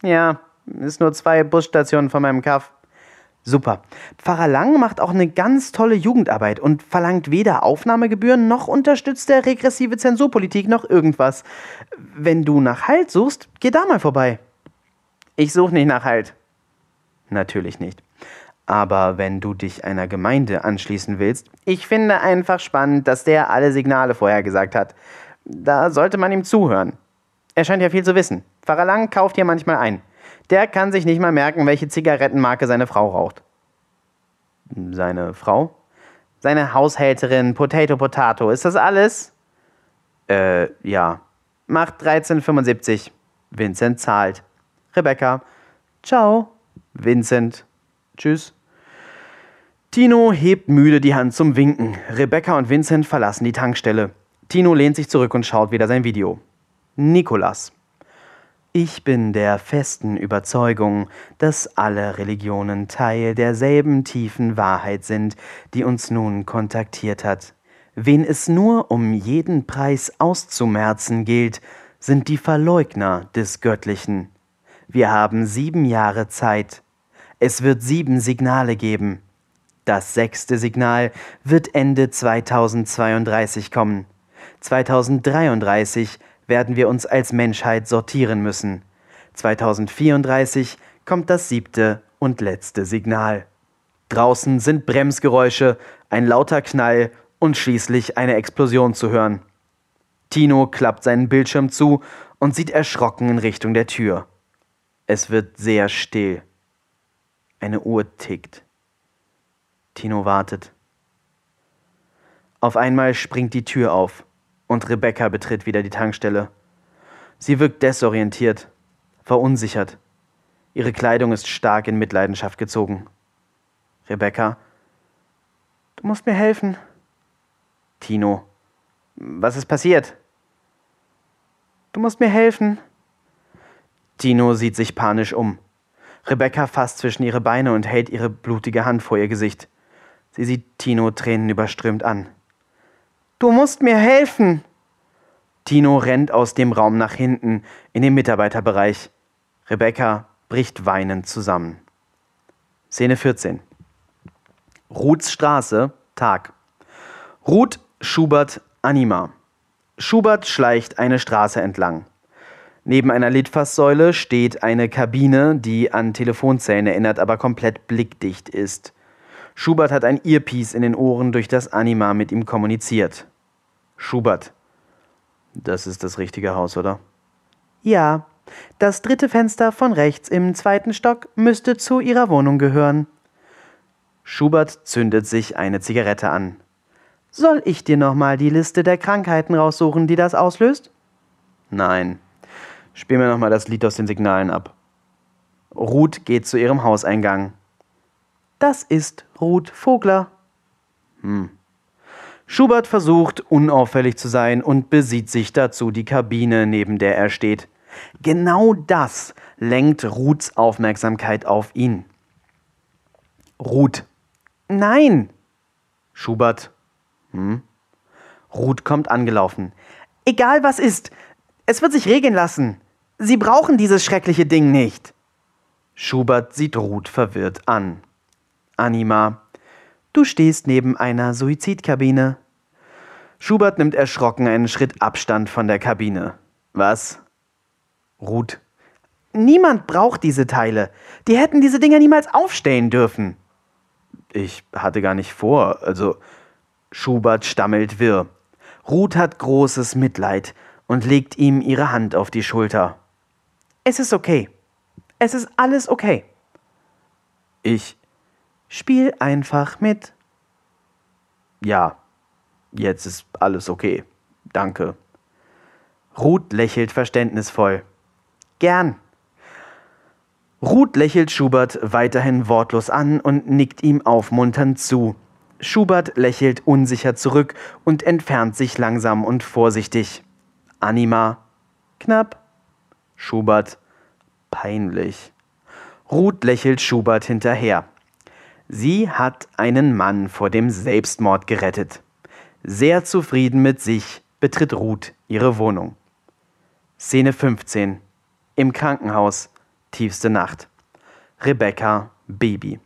A: Ja, ist nur zwei Busstationen von meinem Kaff. Super. Pfarrer Lang macht auch eine ganz tolle Jugendarbeit und verlangt weder Aufnahmegebühren noch unterstützt er regressive Zensurpolitik noch irgendwas. Wenn du nach Halt suchst, geh da mal vorbei. Ich suche nicht nach Halt. Natürlich nicht. Aber wenn du dich einer Gemeinde anschließen willst, ich finde einfach spannend, dass der alle Signale vorhergesagt hat. Da sollte man ihm zuhören. Er scheint ja viel zu wissen. Pfarrer Lang kauft hier manchmal ein. Der kann sich nicht mal merken, welche Zigarettenmarke seine Frau raucht. Seine Frau? Seine Haushälterin, Potato Potato. Ist das alles? Äh, ja. Macht 13,75. Vincent zahlt. Rebecca. Ciao. Vincent. Tschüss. Tino hebt müde die Hand zum Winken. Rebecca und Vincent verlassen die Tankstelle. Tino lehnt sich zurück und schaut wieder sein Video. Nikolas. Ich bin der festen Überzeugung, dass alle Religionen Teil derselben tiefen Wahrheit sind, die uns nun kontaktiert hat. Wen es nur um jeden Preis auszumerzen gilt, sind die Verleugner des Göttlichen. Wir haben sieben Jahre Zeit. Es wird sieben Signale geben. Das sechste Signal wird Ende 2032 kommen. 2033 werden wir uns als Menschheit sortieren müssen. 2034 kommt das siebte und letzte Signal. Draußen sind Bremsgeräusche, ein lauter Knall und schließlich eine Explosion zu hören. Tino klappt seinen Bildschirm zu und sieht erschrocken in Richtung der Tür. Es wird sehr still. Eine Uhr tickt. Tino wartet. Auf einmal springt die Tür auf und Rebecca betritt wieder die Tankstelle. Sie wirkt desorientiert, verunsichert. Ihre Kleidung ist stark in Mitleidenschaft gezogen. Rebecca, du musst mir helfen. Tino, was ist passiert? Du musst mir helfen. Tino sieht sich panisch um. Rebecca fasst zwischen ihre Beine und hält ihre blutige Hand vor ihr Gesicht. Sie sieht Tino tränenüberströmt an. Du musst mir helfen! Tino rennt aus dem Raum nach hinten in den Mitarbeiterbereich. Rebecca bricht weinend zusammen. Szene 14. Ruths Straße, Tag. Ruth, Schubert, Anima. Schubert schleicht eine Straße entlang. Neben einer Litfaßsäule steht eine Kabine, die an Telefonzellen erinnert, aber komplett blickdicht ist. Schubert hat ein Earpiece in den Ohren, durch das Anima mit ihm kommuniziert. Schubert. Das ist das richtige Haus, oder? Ja. Das dritte Fenster von rechts im zweiten Stock müsste zu Ihrer Wohnung gehören. Schubert zündet sich eine Zigarette an. Soll ich dir nochmal die Liste der Krankheiten raussuchen, die das auslöst? Nein. Spiel mir nochmal das Lied aus den Signalen ab. Ruth geht zu ihrem Hauseingang. Das ist Ruth Vogler. Hm. Schubert versucht, unauffällig zu sein und besieht sich dazu die Kabine, neben der er steht. Genau das lenkt Ruths Aufmerksamkeit auf ihn. Ruth. Nein! Schubert. Hm? Ruth kommt angelaufen. Egal was ist, es wird sich regeln lassen. Sie brauchen dieses schreckliche Ding nicht. Schubert sieht Ruth verwirrt an. Anima. Du stehst neben einer Suizidkabine. Schubert nimmt erschrocken einen Schritt Abstand von der Kabine. Was? Ruth. Niemand braucht diese Teile. Die hätten diese Dinger niemals aufstellen dürfen. Ich hatte gar nicht vor, also. Schubert stammelt wirr. Ruth hat großes Mitleid und legt ihm ihre Hand auf die Schulter. Es ist okay. Es ist alles okay. Ich spiel einfach mit. Ja, Jetzt ist alles okay. Danke. Ruth lächelt verständnisvoll. Gern. Ruth lächelt Schubert weiterhin wortlos an und nickt ihm aufmunternd zu. Schubert lächelt unsicher zurück und entfernt sich langsam und vorsichtig. Anima. Knapp. Schubert. Peinlich. Ruth lächelt Schubert hinterher. Sie hat einen Mann vor dem Selbstmord gerettet. Sehr zufrieden mit sich betritt Ruth ihre Wohnung. Szene 15. Im Krankenhaus. Tiefste Nacht. Rebecca, Baby.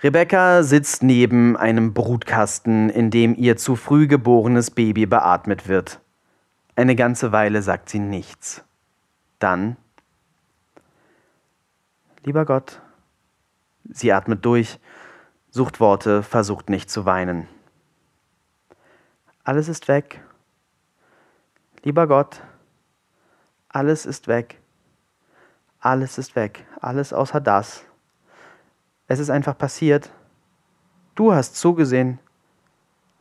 A: Rebecca sitzt neben einem Brutkasten, in dem ihr zu früh geborenes Baby beatmet wird. Eine ganze Weile sagt sie nichts. Dann Lieber Gott, sie atmet durch, sucht Worte, versucht nicht zu weinen. Alles ist weg. Lieber Gott, alles ist weg. Alles ist weg. Alles außer das. Es ist einfach passiert. Du hast zugesehen.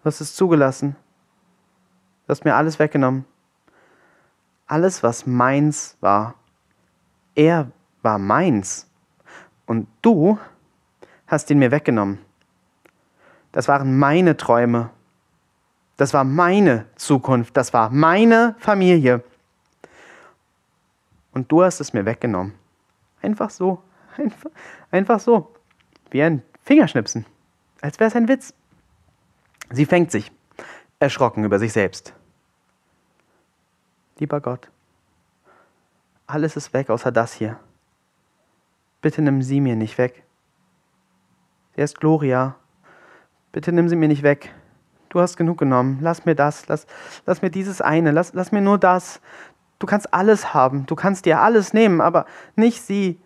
A: Du hast es zugelassen. Du hast mir alles weggenommen. Alles, was meins war. Er war meins. Und du hast ihn mir weggenommen. Das waren meine Träume. Das war meine Zukunft. Das war meine Familie. Und du hast es mir weggenommen. Einfach so. Einfach, einfach so. Wie ein Fingerschnipsen. Als wäre es ein Witz. Sie fängt sich, erschrocken über sich selbst. Lieber Gott, alles ist weg außer das hier. Bitte nimm sie mir nicht weg. Sie ist Gloria. Bitte nimm sie mir nicht weg. Du hast genug genommen. Lass mir das. Lass, lass mir dieses eine. Lass, lass mir nur das. Du kannst alles haben. Du kannst dir alles nehmen, aber nicht sie.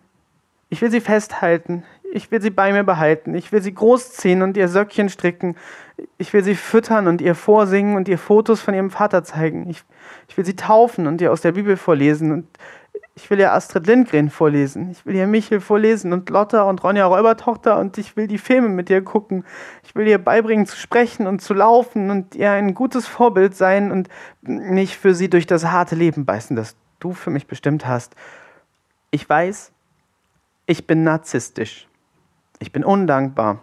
A: Ich will sie festhalten. Ich will sie bei mir behalten. Ich will sie großziehen und ihr Söckchen stricken. Ich will sie füttern und ihr vorsingen und ihr Fotos von ihrem Vater zeigen. Ich, ich will sie taufen und ihr aus der Bibel vorlesen und ich will ja Astrid Lindgren vorlesen. Ich will ja Michel vorlesen und Lotta und Ronja Räubertochter und ich will die Filme mit ihr gucken. Ich will ihr beibringen zu sprechen und zu laufen und ihr ein gutes Vorbild sein und nicht für sie durch das harte Leben beißen, das du für mich bestimmt hast. Ich weiß, ich bin narzisstisch. Ich bin undankbar.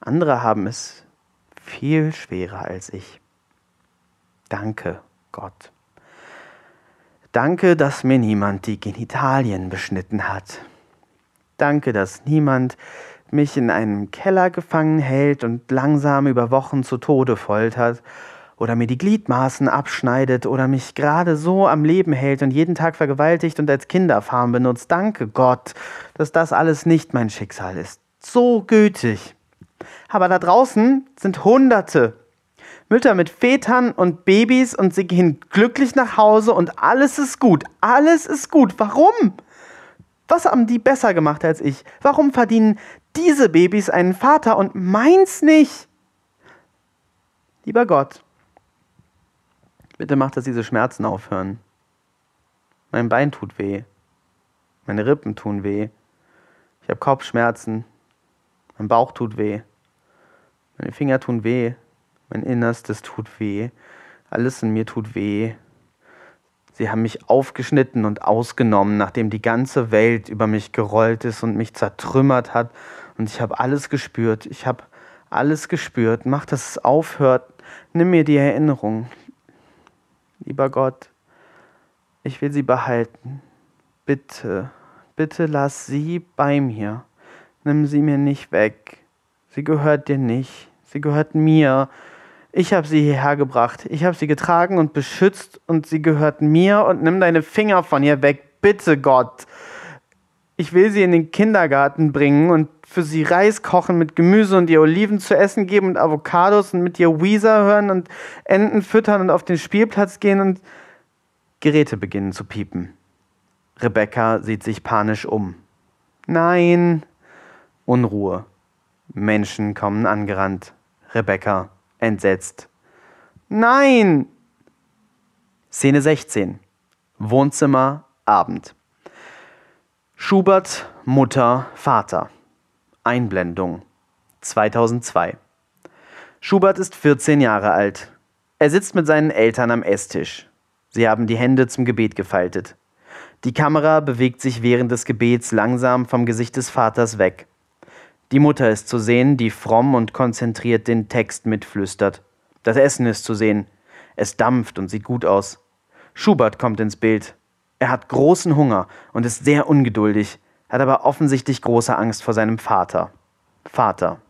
A: Andere haben es viel schwerer als ich. Danke, Gott. Danke, dass mir niemand die Genitalien beschnitten hat. Danke, dass niemand mich in einem Keller gefangen hält und langsam über Wochen zu Tode foltert oder mir die Gliedmaßen abschneidet oder mich gerade so am Leben hält und jeden Tag vergewaltigt und als Kinderfarm benutzt. Danke Gott, dass das alles nicht mein Schicksal ist. So gütig. Aber da draußen sind Hunderte, Mütter mit Vätern und Babys und sie gehen glücklich nach Hause und alles ist gut. Alles ist gut. Warum? Was haben die besser gemacht als ich? Warum verdienen diese Babys einen Vater und meins nicht? Lieber Gott, bitte mach, dass diese Schmerzen aufhören. Mein Bein tut weh. Meine Rippen tun weh. Ich habe Kopfschmerzen. Mein Bauch tut weh. Meine Finger tun weh. Mein Innerstes tut weh. Alles in mir tut weh. Sie haben mich aufgeschnitten und ausgenommen, nachdem die ganze Welt über mich gerollt ist und mich zertrümmert hat. Und ich habe alles gespürt. Ich habe alles gespürt. Mach, dass es aufhört. Nimm mir die Erinnerung. Lieber Gott, ich will sie behalten. Bitte, bitte lass sie bei mir. Nimm sie mir nicht weg. Sie gehört dir nicht. Sie gehört mir. Ich habe sie hierher gebracht. Ich habe sie getragen und beschützt und sie gehört mir und nimm deine Finger von ihr weg. Bitte, Gott. Ich will sie in den Kindergarten bringen und für sie Reis kochen mit Gemüse und ihr Oliven zu essen geben und Avocados und mit ihr Weezer hören und Enten füttern und auf den Spielplatz gehen und Geräte beginnen zu piepen. Rebecca sieht sich panisch um. Nein. Unruhe. Menschen kommen angerannt. Rebecca entsetzt. Nein! Szene 16. Wohnzimmer, Abend. Schubert, Mutter, Vater. Einblendung. 2002. Schubert ist 14 Jahre alt. Er sitzt mit seinen Eltern am Esstisch. Sie haben die Hände zum Gebet gefaltet. Die Kamera bewegt sich während des Gebets langsam vom Gesicht des Vaters weg. Die Mutter ist zu sehen, die fromm und konzentriert den Text mitflüstert. Das Essen ist zu sehen. Es dampft und sieht gut aus. Schubert kommt ins Bild. Er hat großen Hunger und ist sehr ungeduldig, hat aber offensichtlich große Angst vor seinem Vater. Vater.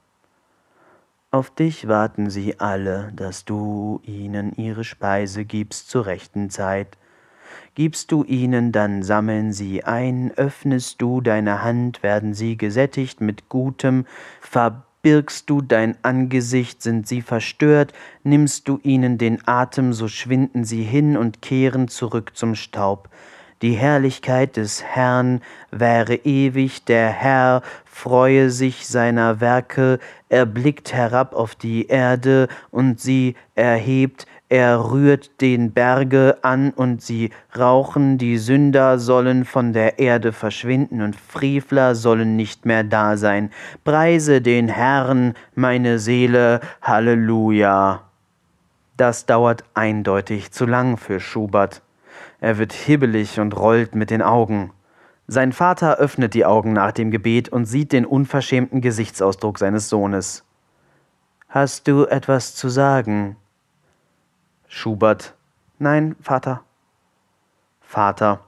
A: Auf dich warten sie alle, dass du ihnen ihre Speise gibst zur rechten Zeit. Gibst du ihnen, dann sammeln sie ein, öffnest du deine Hand, werden sie gesättigt mit Gutem, verbirgst du dein Angesicht, sind sie verstört, nimmst du ihnen den Atem, so schwinden sie hin und kehren zurück zum Staub. Die Herrlichkeit des Herrn wäre ewig, der Herr freue sich seiner Werke, er blickt herab auf die Erde und sie erhebt, er rührt den Berge an und sie rauchen, die Sünder sollen von der Erde verschwinden und Frevler sollen nicht mehr da sein. Preise den Herrn, meine Seele, Halleluja. Das dauert eindeutig zu lang für Schubert. Er wird hibbelig und rollt mit den Augen. Sein Vater öffnet die Augen nach dem Gebet und sieht den unverschämten Gesichtsausdruck seines Sohnes. Hast du etwas zu sagen? Schubert. Nein, Vater. Vater.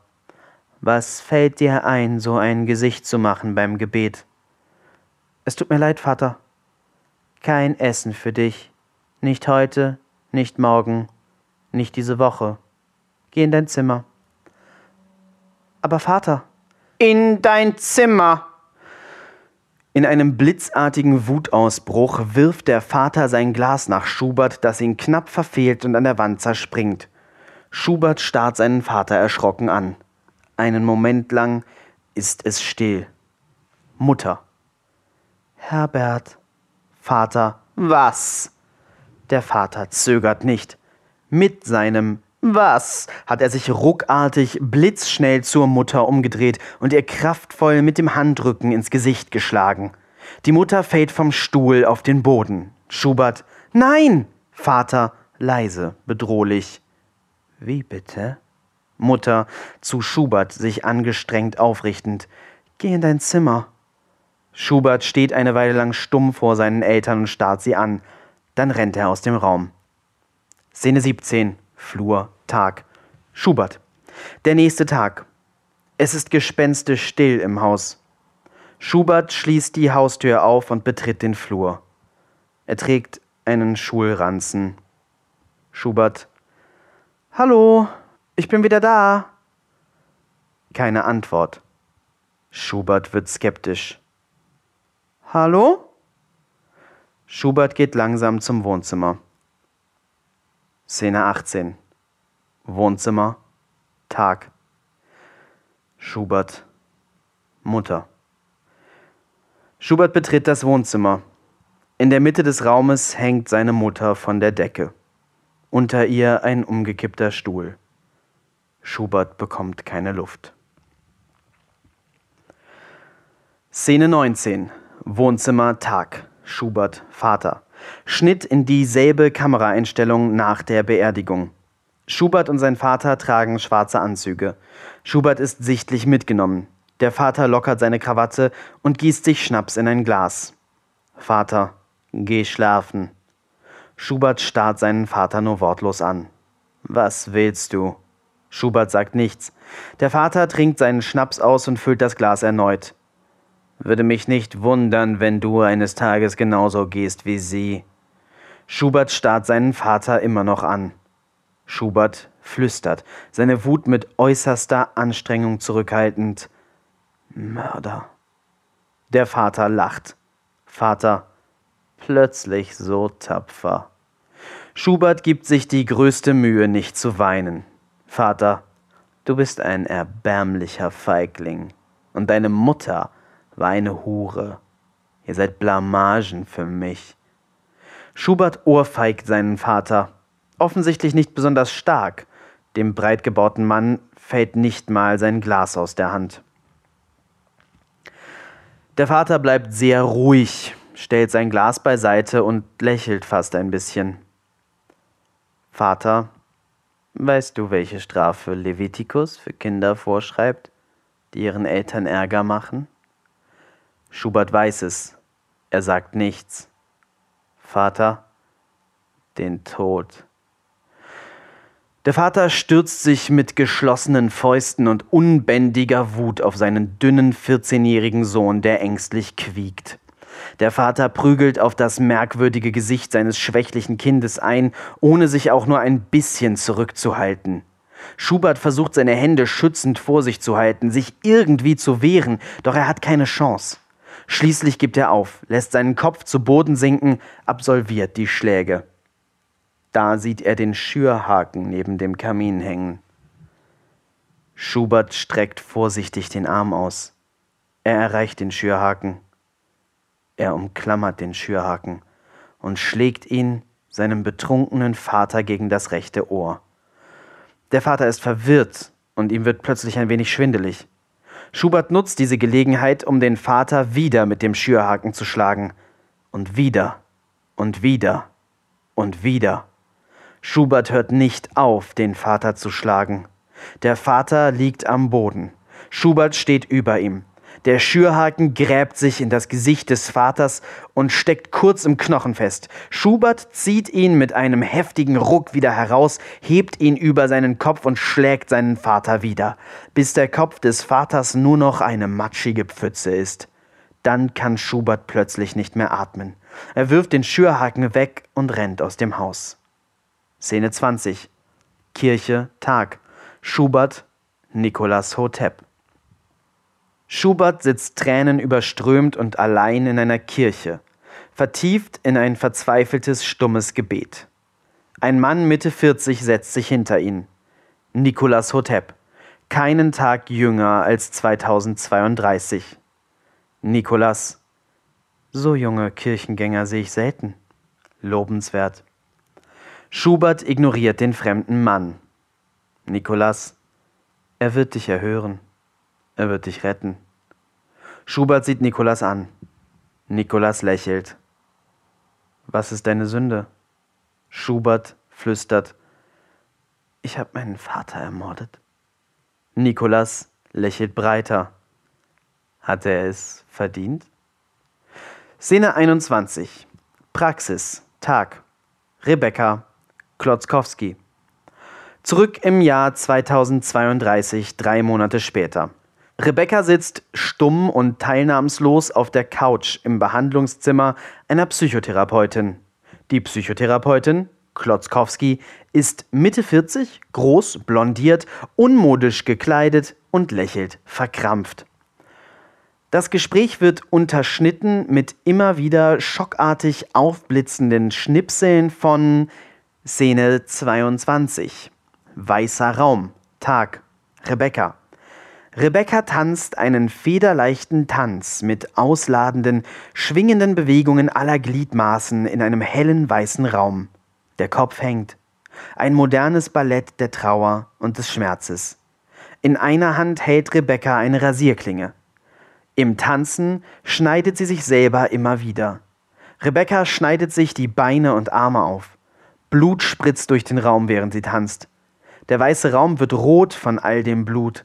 A: Was fällt dir ein, so ein Gesicht zu machen beim Gebet? Es tut mir leid, Vater. Kein Essen für dich. Nicht heute, nicht morgen, nicht diese Woche. Geh in dein Zimmer. Aber Vater. In dein Zimmer. In einem blitzartigen Wutausbruch wirft der Vater sein Glas nach Schubert, das ihn knapp verfehlt und an der Wand zerspringt. Schubert starrt seinen Vater erschrocken an. Einen Moment lang ist es still. Mutter. Herbert. Vater. Was? Der Vater zögert nicht. Mit seinem was? hat er sich ruckartig, blitzschnell zur Mutter umgedreht und ihr kraftvoll mit dem Handrücken ins Gesicht geschlagen. Die Mutter fällt vom Stuhl auf den Boden. Schubert, nein! Vater, leise, bedrohlich. Wie bitte? Mutter, zu Schubert, sich angestrengt aufrichtend. Geh in dein Zimmer. Schubert steht eine Weile lang stumm vor seinen Eltern und starrt sie an. Dann rennt er aus dem Raum. Szene 17. Flur, Tag. Schubert. Der nächste Tag. Es ist gespenstisch still im Haus. Schubert schließt die Haustür auf und betritt den Flur. Er trägt einen Schulranzen. Schubert. Hallo, ich bin wieder da. Keine Antwort. Schubert wird skeptisch. Hallo? Schubert geht langsam zum Wohnzimmer. Szene 18. Wohnzimmer. Tag. Schubert. Mutter. Schubert betritt das Wohnzimmer. In der Mitte des Raumes hängt seine Mutter von der Decke. Unter ihr ein umgekippter Stuhl. Schubert bekommt keine Luft. Szene 19. Wohnzimmer Tag. Schubert Vater. Schnitt in dieselbe Kameraeinstellung nach der Beerdigung. Schubert und sein Vater tragen schwarze Anzüge. Schubert ist sichtlich mitgenommen. Der Vater lockert seine Krawatte und gießt sich Schnaps in ein Glas. Vater, geh schlafen. Schubert starrt seinen Vater nur wortlos an. Was willst du? Schubert sagt nichts. Der Vater trinkt seinen Schnaps aus und füllt das Glas erneut. Würde mich nicht wundern, wenn du eines Tages genauso gehst wie sie. Schubert starrt seinen Vater immer noch an. Schubert flüstert, seine Wut mit äußerster Anstrengung zurückhaltend. Mörder. Der Vater lacht. Vater, plötzlich so tapfer. Schubert gibt sich die größte Mühe, nicht zu weinen. Vater, du bist ein erbärmlicher Feigling. Und deine Mutter war eine Hure. Ihr seid Blamagen für mich. Schubert ohrfeigt seinen Vater. Offensichtlich nicht besonders stark. Dem breit gebauten Mann fällt nicht mal sein Glas aus der Hand. Der Vater bleibt sehr ruhig, stellt sein Glas beiseite und lächelt fast ein bisschen. Vater, weißt du, welche Strafe Levitikus für Kinder vorschreibt, die ihren Eltern Ärger machen? Schubert weiß es. Er sagt nichts. Vater, den Tod. Der Vater stürzt sich mit geschlossenen Fäusten und unbändiger Wut auf seinen dünnen 14-jährigen Sohn, der ängstlich quiekt. Der Vater prügelt auf das merkwürdige Gesicht seines schwächlichen Kindes ein, ohne sich auch nur ein bisschen zurückzuhalten. Schubert versucht seine Hände schützend vor sich zu halten, sich irgendwie zu wehren, doch er hat keine Chance. Schließlich gibt er auf, lässt seinen Kopf zu Boden sinken, absolviert die Schläge. Da sieht er den Schürhaken neben dem Kamin hängen. Schubert streckt vorsichtig den Arm aus. Er erreicht den Schürhaken. Er umklammert den Schürhaken und schlägt ihn seinem betrunkenen Vater gegen das rechte Ohr. Der Vater ist verwirrt und ihm wird plötzlich ein wenig schwindelig. Schubert nutzt diese Gelegenheit, um den Vater wieder mit dem Schürhaken zu schlagen. Und wieder und wieder und wieder. Schubert hört nicht auf, den Vater zu schlagen. Der Vater liegt am Boden. Schubert steht über ihm. Der Schürhaken gräbt sich in das Gesicht des Vaters und steckt kurz im Knochen fest. Schubert zieht ihn mit einem heftigen Ruck wieder heraus, hebt ihn über seinen Kopf und schlägt seinen Vater wieder, bis der Kopf des Vaters nur noch eine matschige Pfütze ist. Dann kann Schubert plötzlich nicht mehr atmen. Er wirft den Schürhaken weg und rennt aus dem Haus. Szene 20. Kirche, Tag. Schubert, Nikolaus Hotep. Schubert sitzt tränenüberströmt und allein in einer Kirche, vertieft in ein verzweifeltes, stummes Gebet. Ein Mann Mitte 40 setzt sich hinter ihn. Nikolaus Hotep, keinen Tag jünger als 2032. Nikolaus, so junge Kirchengänger sehe ich selten. Lobenswert. Schubert ignoriert den fremden Mann. Nikolas, er wird dich erhören. Er wird dich retten. Schubert sieht Nikolas an. Nikolas lächelt. Was ist deine Sünde? Schubert flüstert. Ich habe meinen Vater ermordet. Nikolas lächelt breiter. Hat er es verdient? Szene 21. Praxis. Tag. Rebecca Klotzkowski. Zurück im Jahr 2032, drei Monate später. Rebecca sitzt stumm und teilnahmslos auf der Couch im Behandlungszimmer einer Psychotherapeutin. Die Psychotherapeutin, Klotzkowski, ist Mitte 40, groß, blondiert, unmodisch gekleidet und lächelt verkrampft. Das Gespräch wird unterschnitten mit immer wieder schockartig aufblitzenden Schnipseln von Szene 22. Weißer Raum. Tag. Rebecca. Rebecca tanzt einen federleichten Tanz mit ausladenden, schwingenden Bewegungen aller Gliedmaßen in einem hellen weißen Raum. Der Kopf hängt. Ein modernes Ballett der Trauer und des Schmerzes. In einer Hand hält Rebecca eine Rasierklinge. Im Tanzen schneidet sie sich selber immer wieder. Rebecca schneidet sich die Beine und Arme auf. Blut spritzt durch den Raum, während sie tanzt. Der weiße Raum wird rot von all dem Blut.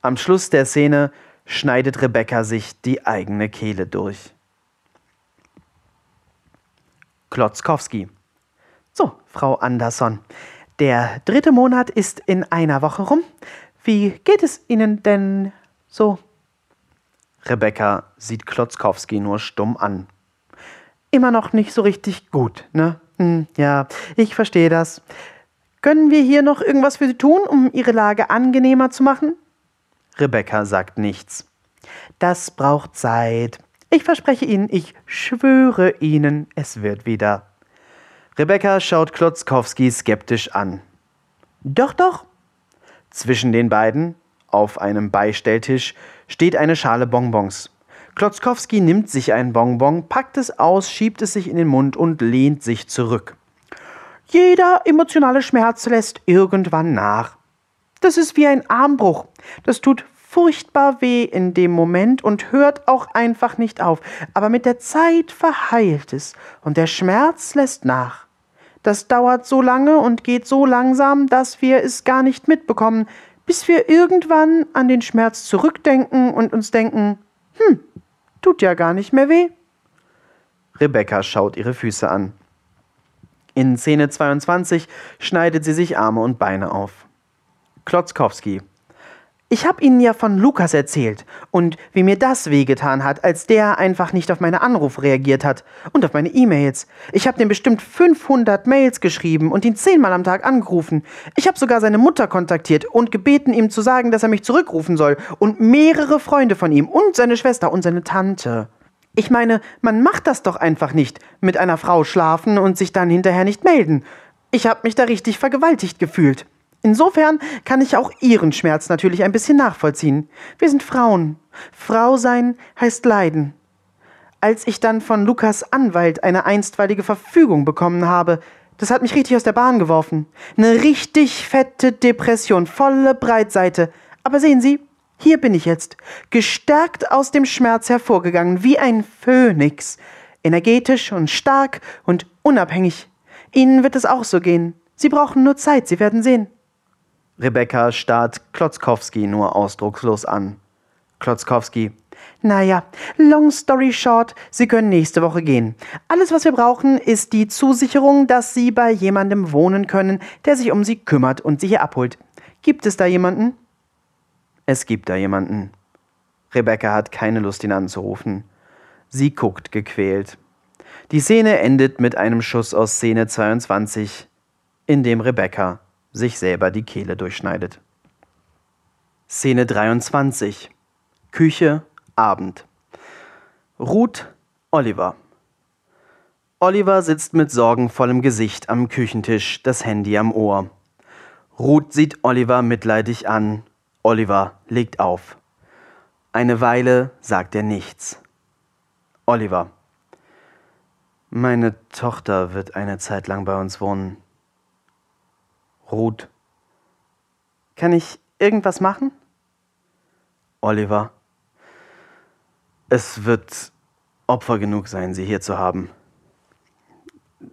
A: Am Schluss der Szene schneidet Rebecca sich die eigene Kehle durch. Klotzkowski. So, Frau Andersson, der dritte Monat ist in einer Woche rum. Wie geht es Ihnen denn so? Rebecca sieht Klotzkowski nur stumm an. Immer noch nicht so richtig gut, ne? Hm, ja, ich verstehe das. Können wir hier noch irgendwas für Sie tun, um Ihre Lage angenehmer zu machen? Rebecca sagt nichts. Das braucht Zeit. Ich verspreche Ihnen, ich schwöre Ihnen, es wird wieder. Rebecca schaut Klotzkowski skeptisch an. Doch, doch. Zwischen den beiden, auf einem Beistelltisch, steht eine Schale Bonbons. Klotzkowski nimmt sich ein Bonbon, packt es aus, schiebt es sich in den Mund und lehnt sich zurück. Jeder emotionale Schmerz lässt irgendwann nach. Das ist wie ein Armbruch. Das tut furchtbar weh in dem Moment und hört auch einfach nicht auf. Aber mit der Zeit verheilt es und der Schmerz lässt nach. Das dauert so lange und geht so langsam, dass wir es gar nicht mitbekommen, bis wir irgendwann an den Schmerz zurückdenken und uns denken, hm, Tut ja gar nicht mehr weh. Rebecca schaut ihre Füße an. In Szene 22 schneidet sie sich Arme und Beine auf. Klotzkowski.
B: Ich habe Ihnen ja von Lukas erzählt und wie mir das wehgetan hat, als der einfach nicht auf meine Anrufe reagiert hat und auf meine E-Mails. Ich habe dem bestimmt 500 Mails geschrieben und ihn zehnmal am Tag angerufen. Ich habe sogar seine Mutter kontaktiert und gebeten, ihm zu sagen, dass er mich zurückrufen soll und mehrere Freunde von ihm und seine Schwester und seine Tante. Ich meine, man macht das doch einfach nicht, mit einer Frau schlafen und sich dann hinterher nicht melden. Ich habe mich da richtig vergewaltigt gefühlt. Insofern kann ich auch Ihren Schmerz natürlich ein bisschen nachvollziehen. Wir sind Frauen. Frau sein heißt leiden. Als ich dann von Lukas Anwalt eine einstweilige Verfügung bekommen habe, das hat mich richtig aus der Bahn geworfen. Eine richtig fette Depression, volle Breitseite. Aber sehen Sie, hier bin ich jetzt, gestärkt aus dem Schmerz hervorgegangen, wie ein Phönix. Energetisch und stark und unabhängig. Ihnen wird es auch so gehen. Sie brauchen nur Zeit, Sie werden sehen.
A: Rebecca starrt Klotzkowski nur ausdruckslos an. Klotzkowski.
B: Naja, long story short, Sie können nächste Woche gehen. Alles, was wir brauchen, ist die Zusicherung, dass Sie bei jemandem wohnen können, der sich um Sie kümmert und Sie hier abholt. Gibt es da jemanden?
A: Es gibt da jemanden. Rebecca hat keine Lust, ihn anzurufen. Sie guckt gequält. Die Szene endet mit einem Schuss aus Szene 22, in dem Rebecca sich selber die Kehle durchschneidet. Szene 23. Küche, Abend. Ruth, Oliver. Oliver sitzt mit sorgenvollem Gesicht am Küchentisch, das Handy am Ohr. Ruth sieht Oliver mitleidig an. Oliver legt auf. Eine Weile sagt er nichts. Oliver. Meine Tochter wird eine Zeit lang bei uns wohnen.
B: Ruth. Kann ich irgendwas machen?
A: Oliver. Es wird Opfer genug sein, sie hier zu haben.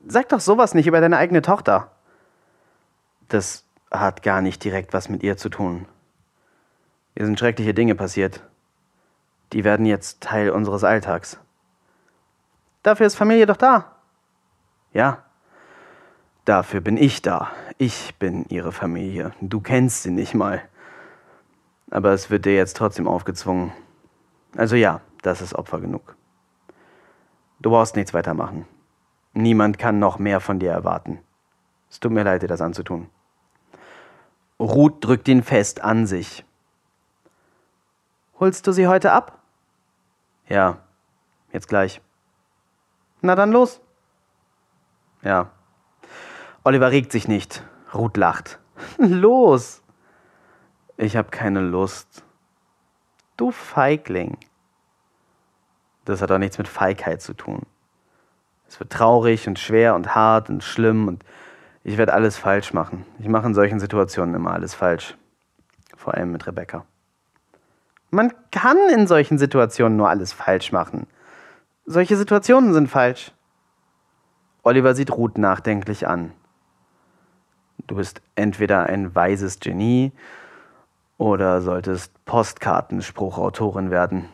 B: Sag doch sowas nicht über deine eigene Tochter.
A: Das hat gar nicht direkt was mit ihr zu tun. Hier sind schreckliche Dinge passiert. Die werden jetzt Teil unseres Alltags.
B: Dafür ist Familie doch da.
A: Ja, dafür bin ich da. Ich bin ihre Familie. Du kennst sie nicht mal. Aber es wird dir jetzt trotzdem aufgezwungen. Also ja, das ist Opfer genug. Du brauchst nichts weitermachen. Niemand kann noch mehr von dir erwarten. Es tut mir leid, dir das anzutun. Ruth drückt ihn fest an sich.
B: Holst du sie heute ab?
A: Ja, jetzt gleich.
B: Na dann los.
A: Ja. Oliver regt sich nicht. Ruth lacht.
B: Los!
A: Ich habe keine Lust.
B: Du Feigling.
A: Das hat doch nichts mit Feigheit zu tun. Es wird traurig und schwer und hart und schlimm und ich werde alles falsch machen. Ich mache in solchen Situationen immer alles falsch. Vor allem mit Rebecca.
B: Man kann in solchen Situationen nur alles falsch machen. Solche Situationen sind falsch.
A: Oliver sieht Ruth nachdenklich an. Du bist entweder ein weises Genie oder solltest Postkartenspruchautorin werden.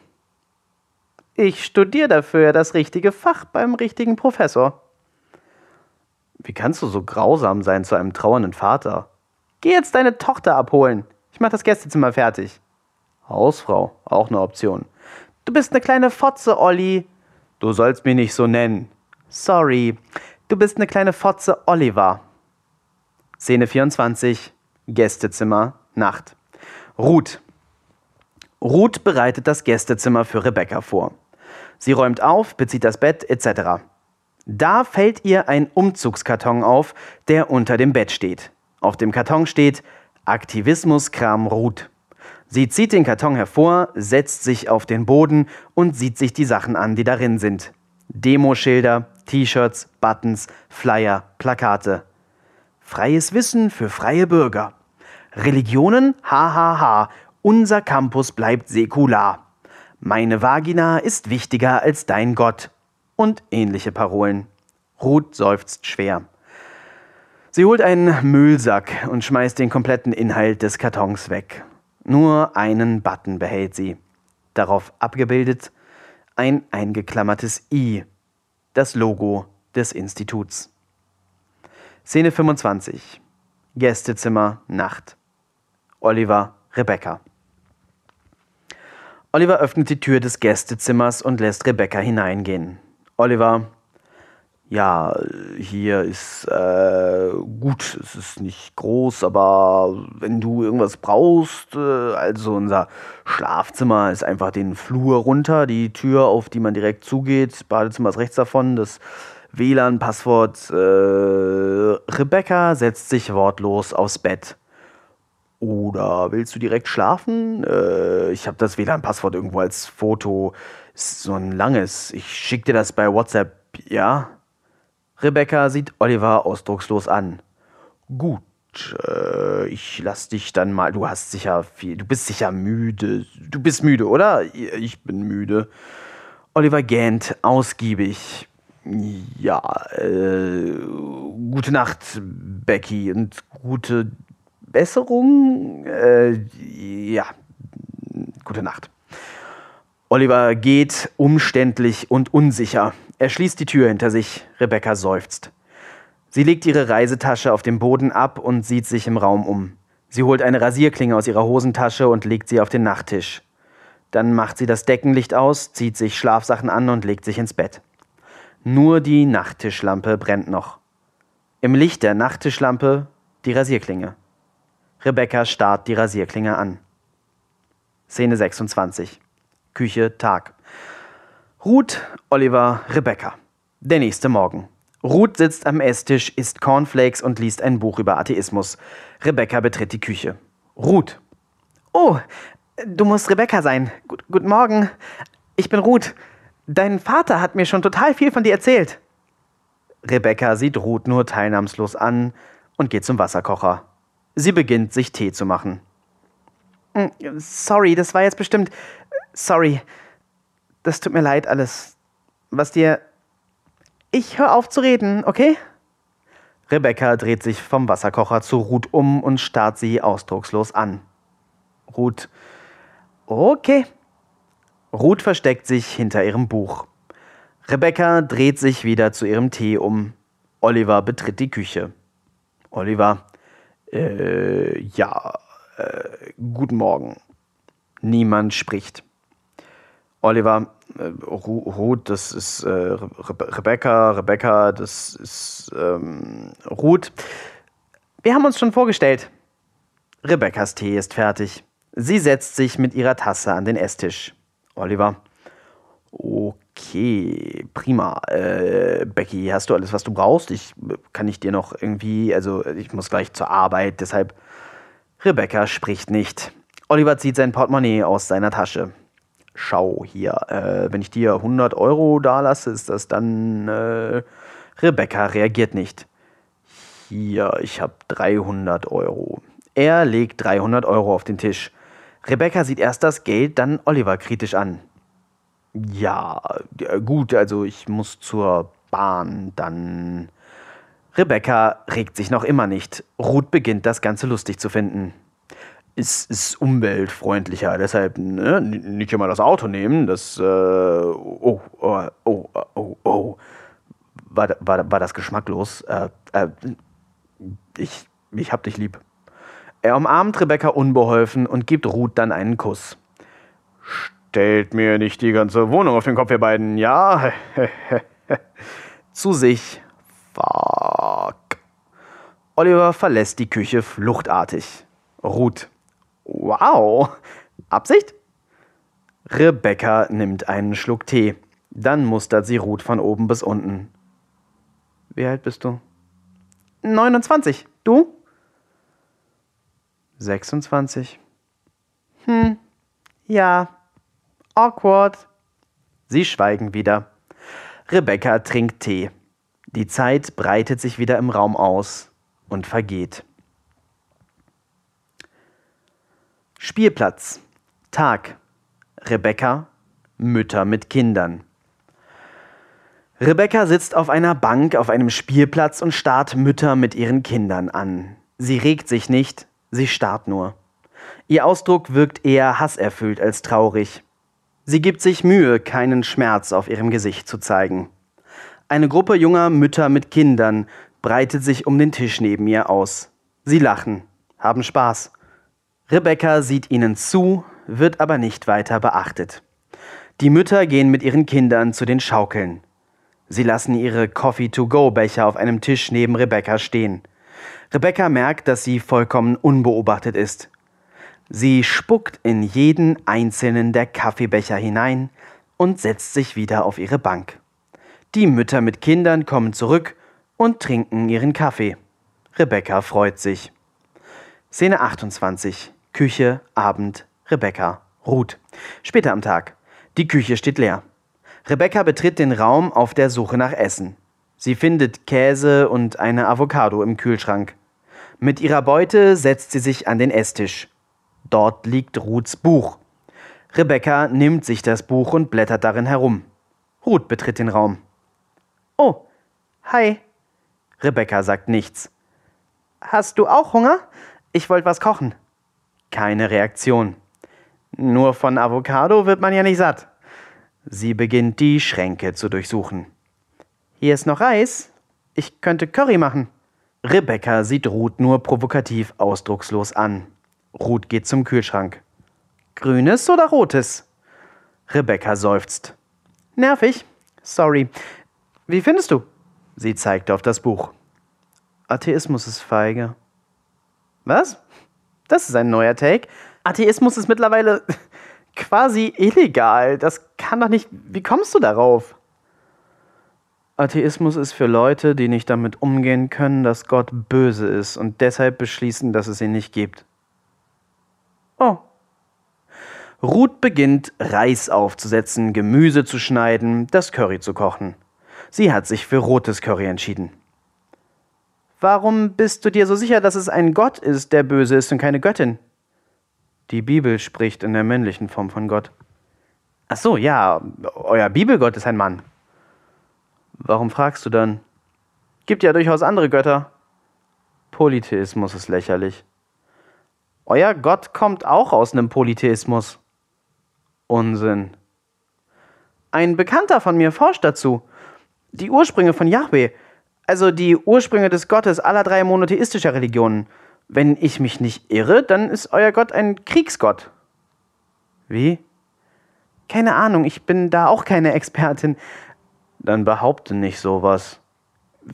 B: Ich studiere dafür das richtige Fach beim richtigen Professor.
A: Wie kannst du so grausam sein zu einem trauernden Vater?
B: Geh jetzt deine Tochter abholen. Ich mach das Gästezimmer fertig.
A: Hausfrau, auch eine Option.
B: Du bist eine kleine Fotze, Olli.
A: Du sollst mich nicht so nennen.
B: Sorry. Du bist eine kleine Fotze, Oliver.
A: Szene 24, Gästezimmer, Nacht. Ruth. Ruth bereitet das Gästezimmer für Rebecca vor. Sie räumt auf, bezieht das Bett etc. Da fällt ihr ein Umzugskarton auf, der unter dem Bett steht. Auf dem Karton steht Aktivismuskram Ruth. Sie zieht den Karton hervor, setzt sich auf den Boden und sieht sich die Sachen an, die darin sind. Demoschilder, T-Shirts, Buttons, Flyer, Plakate. Freies Wissen für freie Bürger. Religionen? Hahaha. Unser Campus bleibt säkular. Meine Vagina ist wichtiger als dein Gott. Und ähnliche Parolen. Ruth seufzt schwer. Sie holt einen Müllsack und schmeißt den kompletten Inhalt des Kartons weg. Nur einen Button behält sie. Darauf abgebildet ein eingeklammertes I, das Logo des Instituts. Szene 25. Gästezimmer, Nacht. Oliver, Rebecca. Oliver öffnet die Tür des Gästezimmers und lässt Rebecca hineingehen. Oliver, ja, hier ist äh, gut, es ist nicht groß, aber wenn du irgendwas brauchst, äh, also unser Schlafzimmer ist einfach den Flur runter, die Tür, auf die man direkt zugeht, Badezimmer ist rechts davon, das WLAN-Passwort. Äh, Rebecca setzt sich wortlos aufs Bett. Oder willst du direkt schlafen? Äh, ich habe das WLAN-Passwort irgendwo als Foto. Ist so ein langes. Ich schicke dir das bei WhatsApp, ja? Rebecca sieht Oliver ausdruckslos an. Gut, äh, ich lass dich dann mal. Du hast sicher viel. Du bist sicher müde. Du bist müde, oder? Ich bin müde. Oliver gähnt ausgiebig. Ja, äh, gute Nacht, Becky, und gute Besserung. Äh, ja, gute Nacht. Oliver geht umständlich und unsicher. Er schließt die Tür hinter sich. Rebecca seufzt. Sie legt ihre Reisetasche auf dem Boden ab und sieht sich im Raum um. Sie holt eine Rasierklinge aus ihrer Hosentasche und legt sie auf den Nachttisch. Dann macht sie das Deckenlicht aus, zieht sich Schlafsachen an und legt sich ins Bett. Nur die Nachttischlampe brennt noch. Im Licht der Nachttischlampe die Rasierklinge. Rebecca starrt die Rasierklinge an. Szene 26. Küche, Tag. Ruth, Oliver, Rebecca. Der nächste Morgen. Ruth sitzt am Esstisch, isst Cornflakes und liest ein Buch über Atheismus. Rebecca betritt die Küche. Ruth.
B: Oh, du musst Rebecca sein. Gut, guten Morgen. Ich bin Ruth. Dein Vater hat mir schon total viel von dir erzählt.
A: Rebecca sieht Ruth nur teilnahmslos an und geht zum Wasserkocher. Sie beginnt, sich Tee zu machen.
B: Hm, sorry, das war jetzt bestimmt. Sorry. Das tut mir leid, alles. Was dir. Ich hör auf zu reden, okay?
A: Rebecca dreht sich vom Wasserkocher zu Ruth um und starrt sie ausdruckslos an. Ruth. Okay, Ruth versteckt sich hinter ihrem Buch. Rebecca dreht sich wieder zu ihrem Tee um. Oliver betritt die Küche. Oliver, äh, ja, äh, guten Morgen. Niemand spricht. Oliver, äh, Ruth, das ist äh, Re Rebecca, Rebecca, das ist ähm, Ruth. Wir haben uns schon vorgestellt. Rebeccas Tee ist fertig. Sie setzt sich mit ihrer Tasse an den Esstisch. Oliver. Okay, prima. Äh, Becky, hast du alles, was du brauchst? Ich kann ich dir noch irgendwie, also ich muss gleich zur Arbeit, deshalb. Rebecca spricht nicht. Oliver zieht sein Portemonnaie aus seiner Tasche. Schau hier, äh, wenn ich dir 100 Euro dalasse, ist das dann. Äh, Rebecca reagiert nicht. Hier, ich habe 300 Euro. Er legt 300 Euro auf den Tisch. Rebecca sieht erst das Geld, dann Oliver kritisch an. Ja, gut, also ich muss zur Bahn, dann. Rebecca regt sich noch immer nicht. Ruth beginnt das Ganze lustig zu finden. Es ist umweltfreundlicher, deshalb ne, nicht immer das Auto nehmen. Das. Äh, oh, oh, oh, oh, oh. War, war, war das geschmacklos? Äh, äh, ich, ich hab dich lieb. Er umarmt Rebecca unbeholfen und gibt Ruth dann einen Kuss. Stellt mir nicht die ganze Wohnung auf den Kopf, ihr beiden, ja? Zu sich. Fuck. Oliver verlässt die Küche fluchtartig. Ruth. Wow. Absicht? Rebecca nimmt einen Schluck Tee. Dann mustert sie Ruth von oben bis unten. Wie alt bist du?
B: 29. Du?
A: 26.
B: Hm, ja. Awkward.
A: Sie schweigen wieder. Rebecca trinkt Tee. Die Zeit breitet sich wieder im Raum aus und vergeht. Spielplatz. Tag. Rebecca. Mütter mit Kindern. Rebecca sitzt auf einer Bank auf einem Spielplatz und starrt Mütter mit ihren Kindern an. Sie regt sich nicht, Sie starrt nur. Ihr Ausdruck wirkt eher hasserfüllt als traurig. Sie gibt sich Mühe, keinen Schmerz auf ihrem Gesicht zu zeigen. Eine Gruppe junger Mütter mit Kindern breitet sich um den Tisch neben ihr aus. Sie lachen, haben Spaß. Rebecca sieht ihnen zu, wird aber nicht weiter beachtet. Die Mütter gehen mit ihren Kindern zu den Schaukeln. Sie lassen ihre Coffee-to-go-Becher auf einem Tisch neben Rebecca stehen. Rebecca merkt, dass sie vollkommen unbeobachtet ist. Sie spuckt in jeden einzelnen der Kaffeebecher hinein und setzt sich wieder auf ihre Bank. Die Mütter mit Kindern kommen zurück und trinken ihren Kaffee. Rebecca freut sich. Szene 28. Küche, Abend, Rebecca, Ruth. Später am Tag. Die Küche steht leer. Rebecca betritt den Raum auf der Suche nach Essen. Sie findet Käse und eine Avocado im Kühlschrank. Mit ihrer Beute setzt sie sich an den Esstisch. Dort liegt Ruths Buch. Rebecca nimmt sich das Buch und blättert darin herum. Ruth betritt den Raum.
B: Oh, hi.
A: Rebecca sagt nichts.
B: Hast du auch Hunger? Ich wollte was kochen.
A: Keine Reaktion.
B: Nur von Avocado wird man ja nicht satt.
A: Sie beginnt die Schränke zu durchsuchen.
B: Hier ist noch Reis. Ich könnte Curry machen.
A: Rebecca sieht Ruth nur provokativ ausdruckslos an. Ruth geht zum Kühlschrank.
B: Grünes oder rotes?
A: Rebecca seufzt.
B: Nervig. Sorry. Wie findest du?
A: Sie zeigt auf das Buch.
B: Atheismus ist feige. Was? Das ist ein neuer Take. Atheismus ist mittlerweile quasi illegal. Das kann doch nicht. Wie kommst du darauf?
A: Atheismus ist für Leute, die nicht damit umgehen können, dass Gott böse ist und deshalb beschließen, dass es ihn nicht gibt.
B: Oh.
A: Ruth beginnt, Reis aufzusetzen, Gemüse zu schneiden, das Curry zu kochen. Sie hat sich für rotes Curry entschieden.
B: Warum bist du dir so sicher, dass es ein Gott ist, der böse ist und keine Göttin?
A: Die Bibel spricht in der männlichen Form von Gott.
B: Ach so, ja, euer Bibelgott ist ein Mann.
A: Warum fragst du dann?
B: Gibt ja durchaus andere Götter.
A: Polytheismus ist lächerlich.
B: Euer Gott kommt auch aus einem Polytheismus.
A: Unsinn.
B: Ein Bekannter von mir forscht dazu. Die Ursprünge von Yahweh, also die Ursprünge des Gottes aller drei monotheistischer Religionen. Wenn ich mich nicht irre, dann ist euer Gott ein Kriegsgott.
A: Wie?
B: Keine Ahnung, ich bin da auch keine Expertin.
A: Dann behaupte nicht sowas.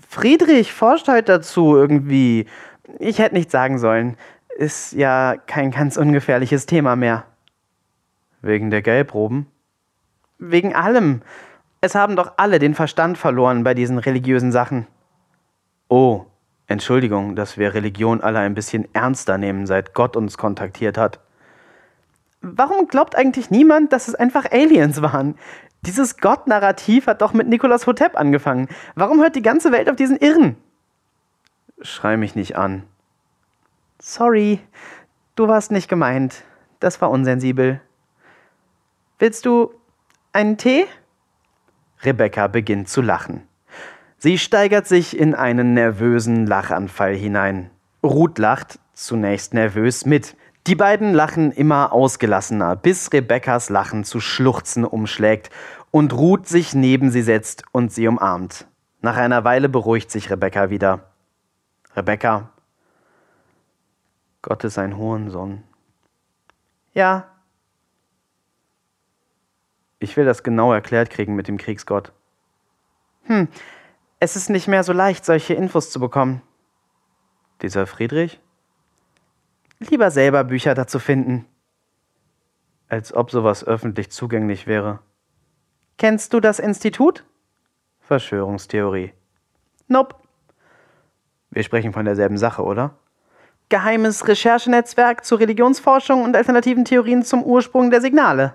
B: Friedrich forscht halt dazu irgendwie. Ich hätte nichts sagen sollen. Ist ja kein ganz ungefährliches Thema mehr.
A: Wegen der Gelbroben?
B: Wegen allem. Es haben doch alle den Verstand verloren bei diesen religiösen Sachen.
A: Oh, Entschuldigung, dass wir Religion alle ein bisschen ernster nehmen, seit Gott uns kontaktiert hat.
B: Warum glaubt eigentlich niemand, dass es einfach Aliens waren? Dieses Gott-Narrativ hat doch mit Nikolaus Hotep angefangen. Warum hört die ganze Welt auf diesen Irren?
A: Schrei mich nicht an.
B: Sorry, du warst nicht gemeint. Das war unsensibel. Willst du einen Tee?
A: Rebecca beginnt zu lachen. Sie steigert sich in einen nervösen Lachanfall hinein. Ruth lacht, zunächst nervös, mit. Die beiden lachen immer ausgelassener, bis Rebeccas Lachen zu Schluchzen umschlägt und Ruth sich neben sie setzt und sie umarmt. Nach einer Weile beruhigt sich Rebecca wieder. Rebecca, Gott ist ein Hurensohn.
B: Ja.
A: Ich will das genau erklärt kriegen mit dem Kriegsgott.
B: Hm, es ist nicht mehr so leicht, solche Infos zu bekommen.
A: Dieser Friedrich?
B: Lieber selber Bücher dazu finden.
A: Als ob sowas öffentlich zugänglich wäre.
B: Kennst du das Institut?
A: Verschwörungstheorie.
B: Nope.
A: Wir sprechen von derselben Sache, oder?
B: Geheimes Recherchenetzwerk zur Religionsforschung und alternativen Theorien zum Ursprung der Signale.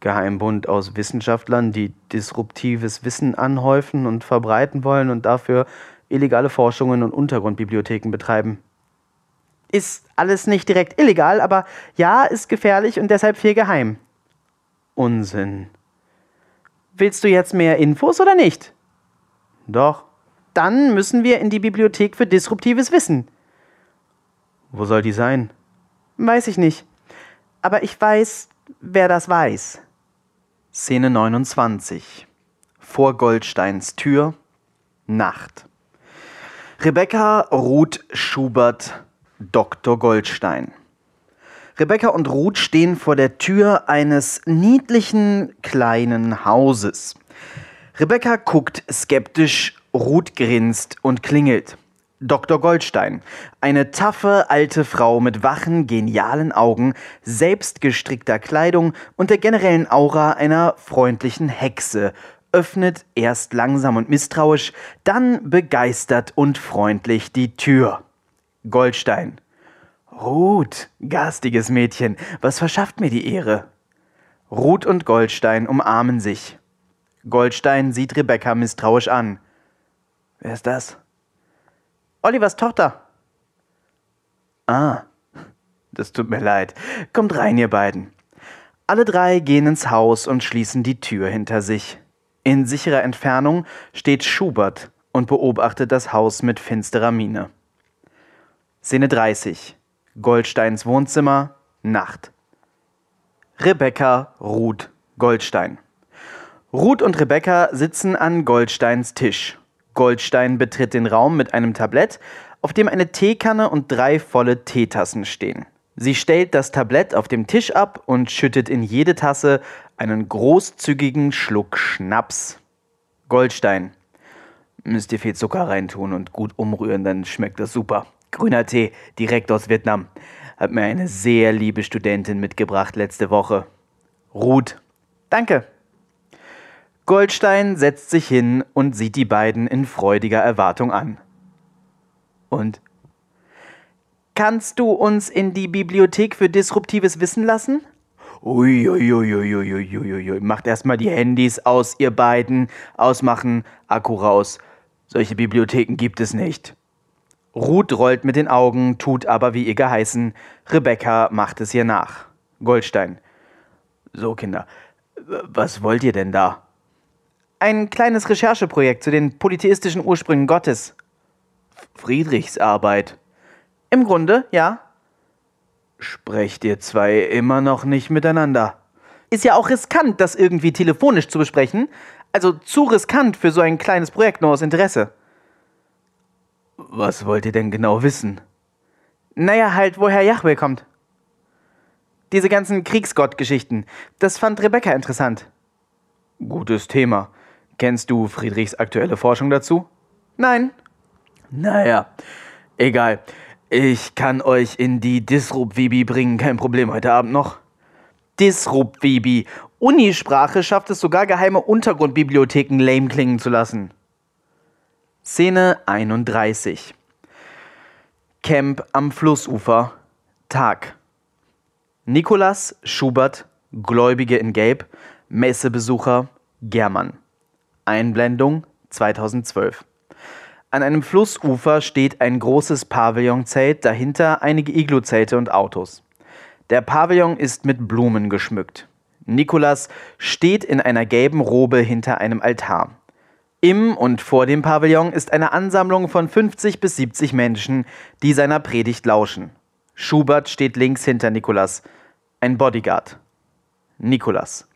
A: Geheimbund aus Wissenschaftlern, die disruptives Wissen anhäufen und verbreiten wollen und dafür illegale Forschungen und Untergrundbibliotheken betreiben.
B: Ist alles nicht direkt illegal, aber ja, ist gefährlich und deshalb viel geheim.
A: Unsinn.
B: Willst du jetzt mehr Infos oder nicht?
A: Doch.
B: Dann müssen wir in die Bibliothek für disruptives Wissen.
A: Wo soll die sein?
B: Weiß ich nicht. Aber ich weiß, wer das weiß.
A: Szene 29. Vor Goldsteins Tür. Nacht. Rebecca, Ruth, Schubert, Dr. Goldstein. Rebecca und Ruth stehen vor der Tür eines niedlichen kleinen Hauses. Rebecca guckt skeptisch, Ruth grinst und klingelt. Dr. Goldstein, eine taffe alte Frau mit wachen, genialen Augen, selbstgestrickter Kleidung und der generellen Aura einer freundlichen Hexe, öffnet erst langsam und misstrauisch, dann begeistert und freundlich die Tür. Goldstein. Ruth, garstiges Mädchen, was verschafft mir die Ehre? Ruth und Goldstein umarmen sich. Goldstein sieht Rebecca misstrauisch an. Wer ist das? Olivers Tochter. Ah, das tut mir leid. Kommt rein, ihr beiden. Alle drei gehen ins Haus und schließen die Tür hinter sich. In sicherer Entfernung steht Schubert und beobachtet das Haus mit finsterer Miene. Szene 30. Goldsteins Wohnzimmer, Nacht. Rebecca, Ruth, Goldstein. Ruth und Rebecca sitzen an Goldsteins Tisch. Goldstein betritt den Raum mit einem Tablett, auf dem eine Teekanne und drei volle Teetassen stehen. Sie stellt das Tablett auf dem Tisch ab und schüttet in jede Tasse einen großzügigen Schluck Schnaps. Goldstein. Müsst ihr viel Zucker reintun und gut umrühren, dann schmeckt das super. Grüner Tee, direkt aus Vietnam. Hat mir eine sehr liebe Studentin mitgebracht letzte Woche. Ruth. Danke. Goldstein setzt sich hin und sieht die beiden in freudiger Erwartung an. Und Kannst du uns in die Bibliothek für disruptives Wissen lassen? Uiuiuiuiuiuiui. Macht erstmal die Handys aus, ihr beiden. Ausmachen, Akku raus. Solche Bibliotheken gibt es nicht. Ruth rollt mit den Augen, tut aber wie ihr geheißen. Rebecca macht es ihr nach. Goldstein. So, Kinder. Was wollt ihr denn da? Ein kleines Rechercheprojekt zu den polytheistischen Ursprüngen Gottes. Friedrichs Arbeit. Im Grunde, ja. Sprecht ihr zwei immer noch nicht miteinander? Ist ja auch riskant, das irgendwie telefonisch zu besprechen. Also zu riskant für so ein kleines Projekt nur aus Interesse. Was wollt ihr denn genau wissen? Naja, halt, woher Yahweh kommt. Diese ganzen Kriegsgott-Geschichten. Das fand Rebecca interessant. Gutes Thema. Kennst du Friedrichs aktuelle Forschung dazu? Nein. Naja, egal. Ich kann euch in die Disrupt-Vibi bringen, kein Problem heute Abend noch. Disrupt-Vibi. Unisprache schafft es sogar, geheime Untergrundbibliotheken lame klingen zu lassen. Szene 31. Camp am Flussufer. Tag. Nikolas, Schubert, Gläubige in Gelb, Messebesucher, Germann. Einblendung 2012. An einem Flussufer steht ein großes Pavillonzelt, dahinter einige Igluzelte und Autos. Der Pavillon ist mit Blumen geschmückt. Nikolas steht in einer gelben Robe hinter einem Altar. Im und vor dem Pavillon ist eine Ansammlung von 50 bis 70 Menschen, die seiner Predigt lauschen. Schubert steht links hinter Nikolas, ein Bodyguard. Nikolas.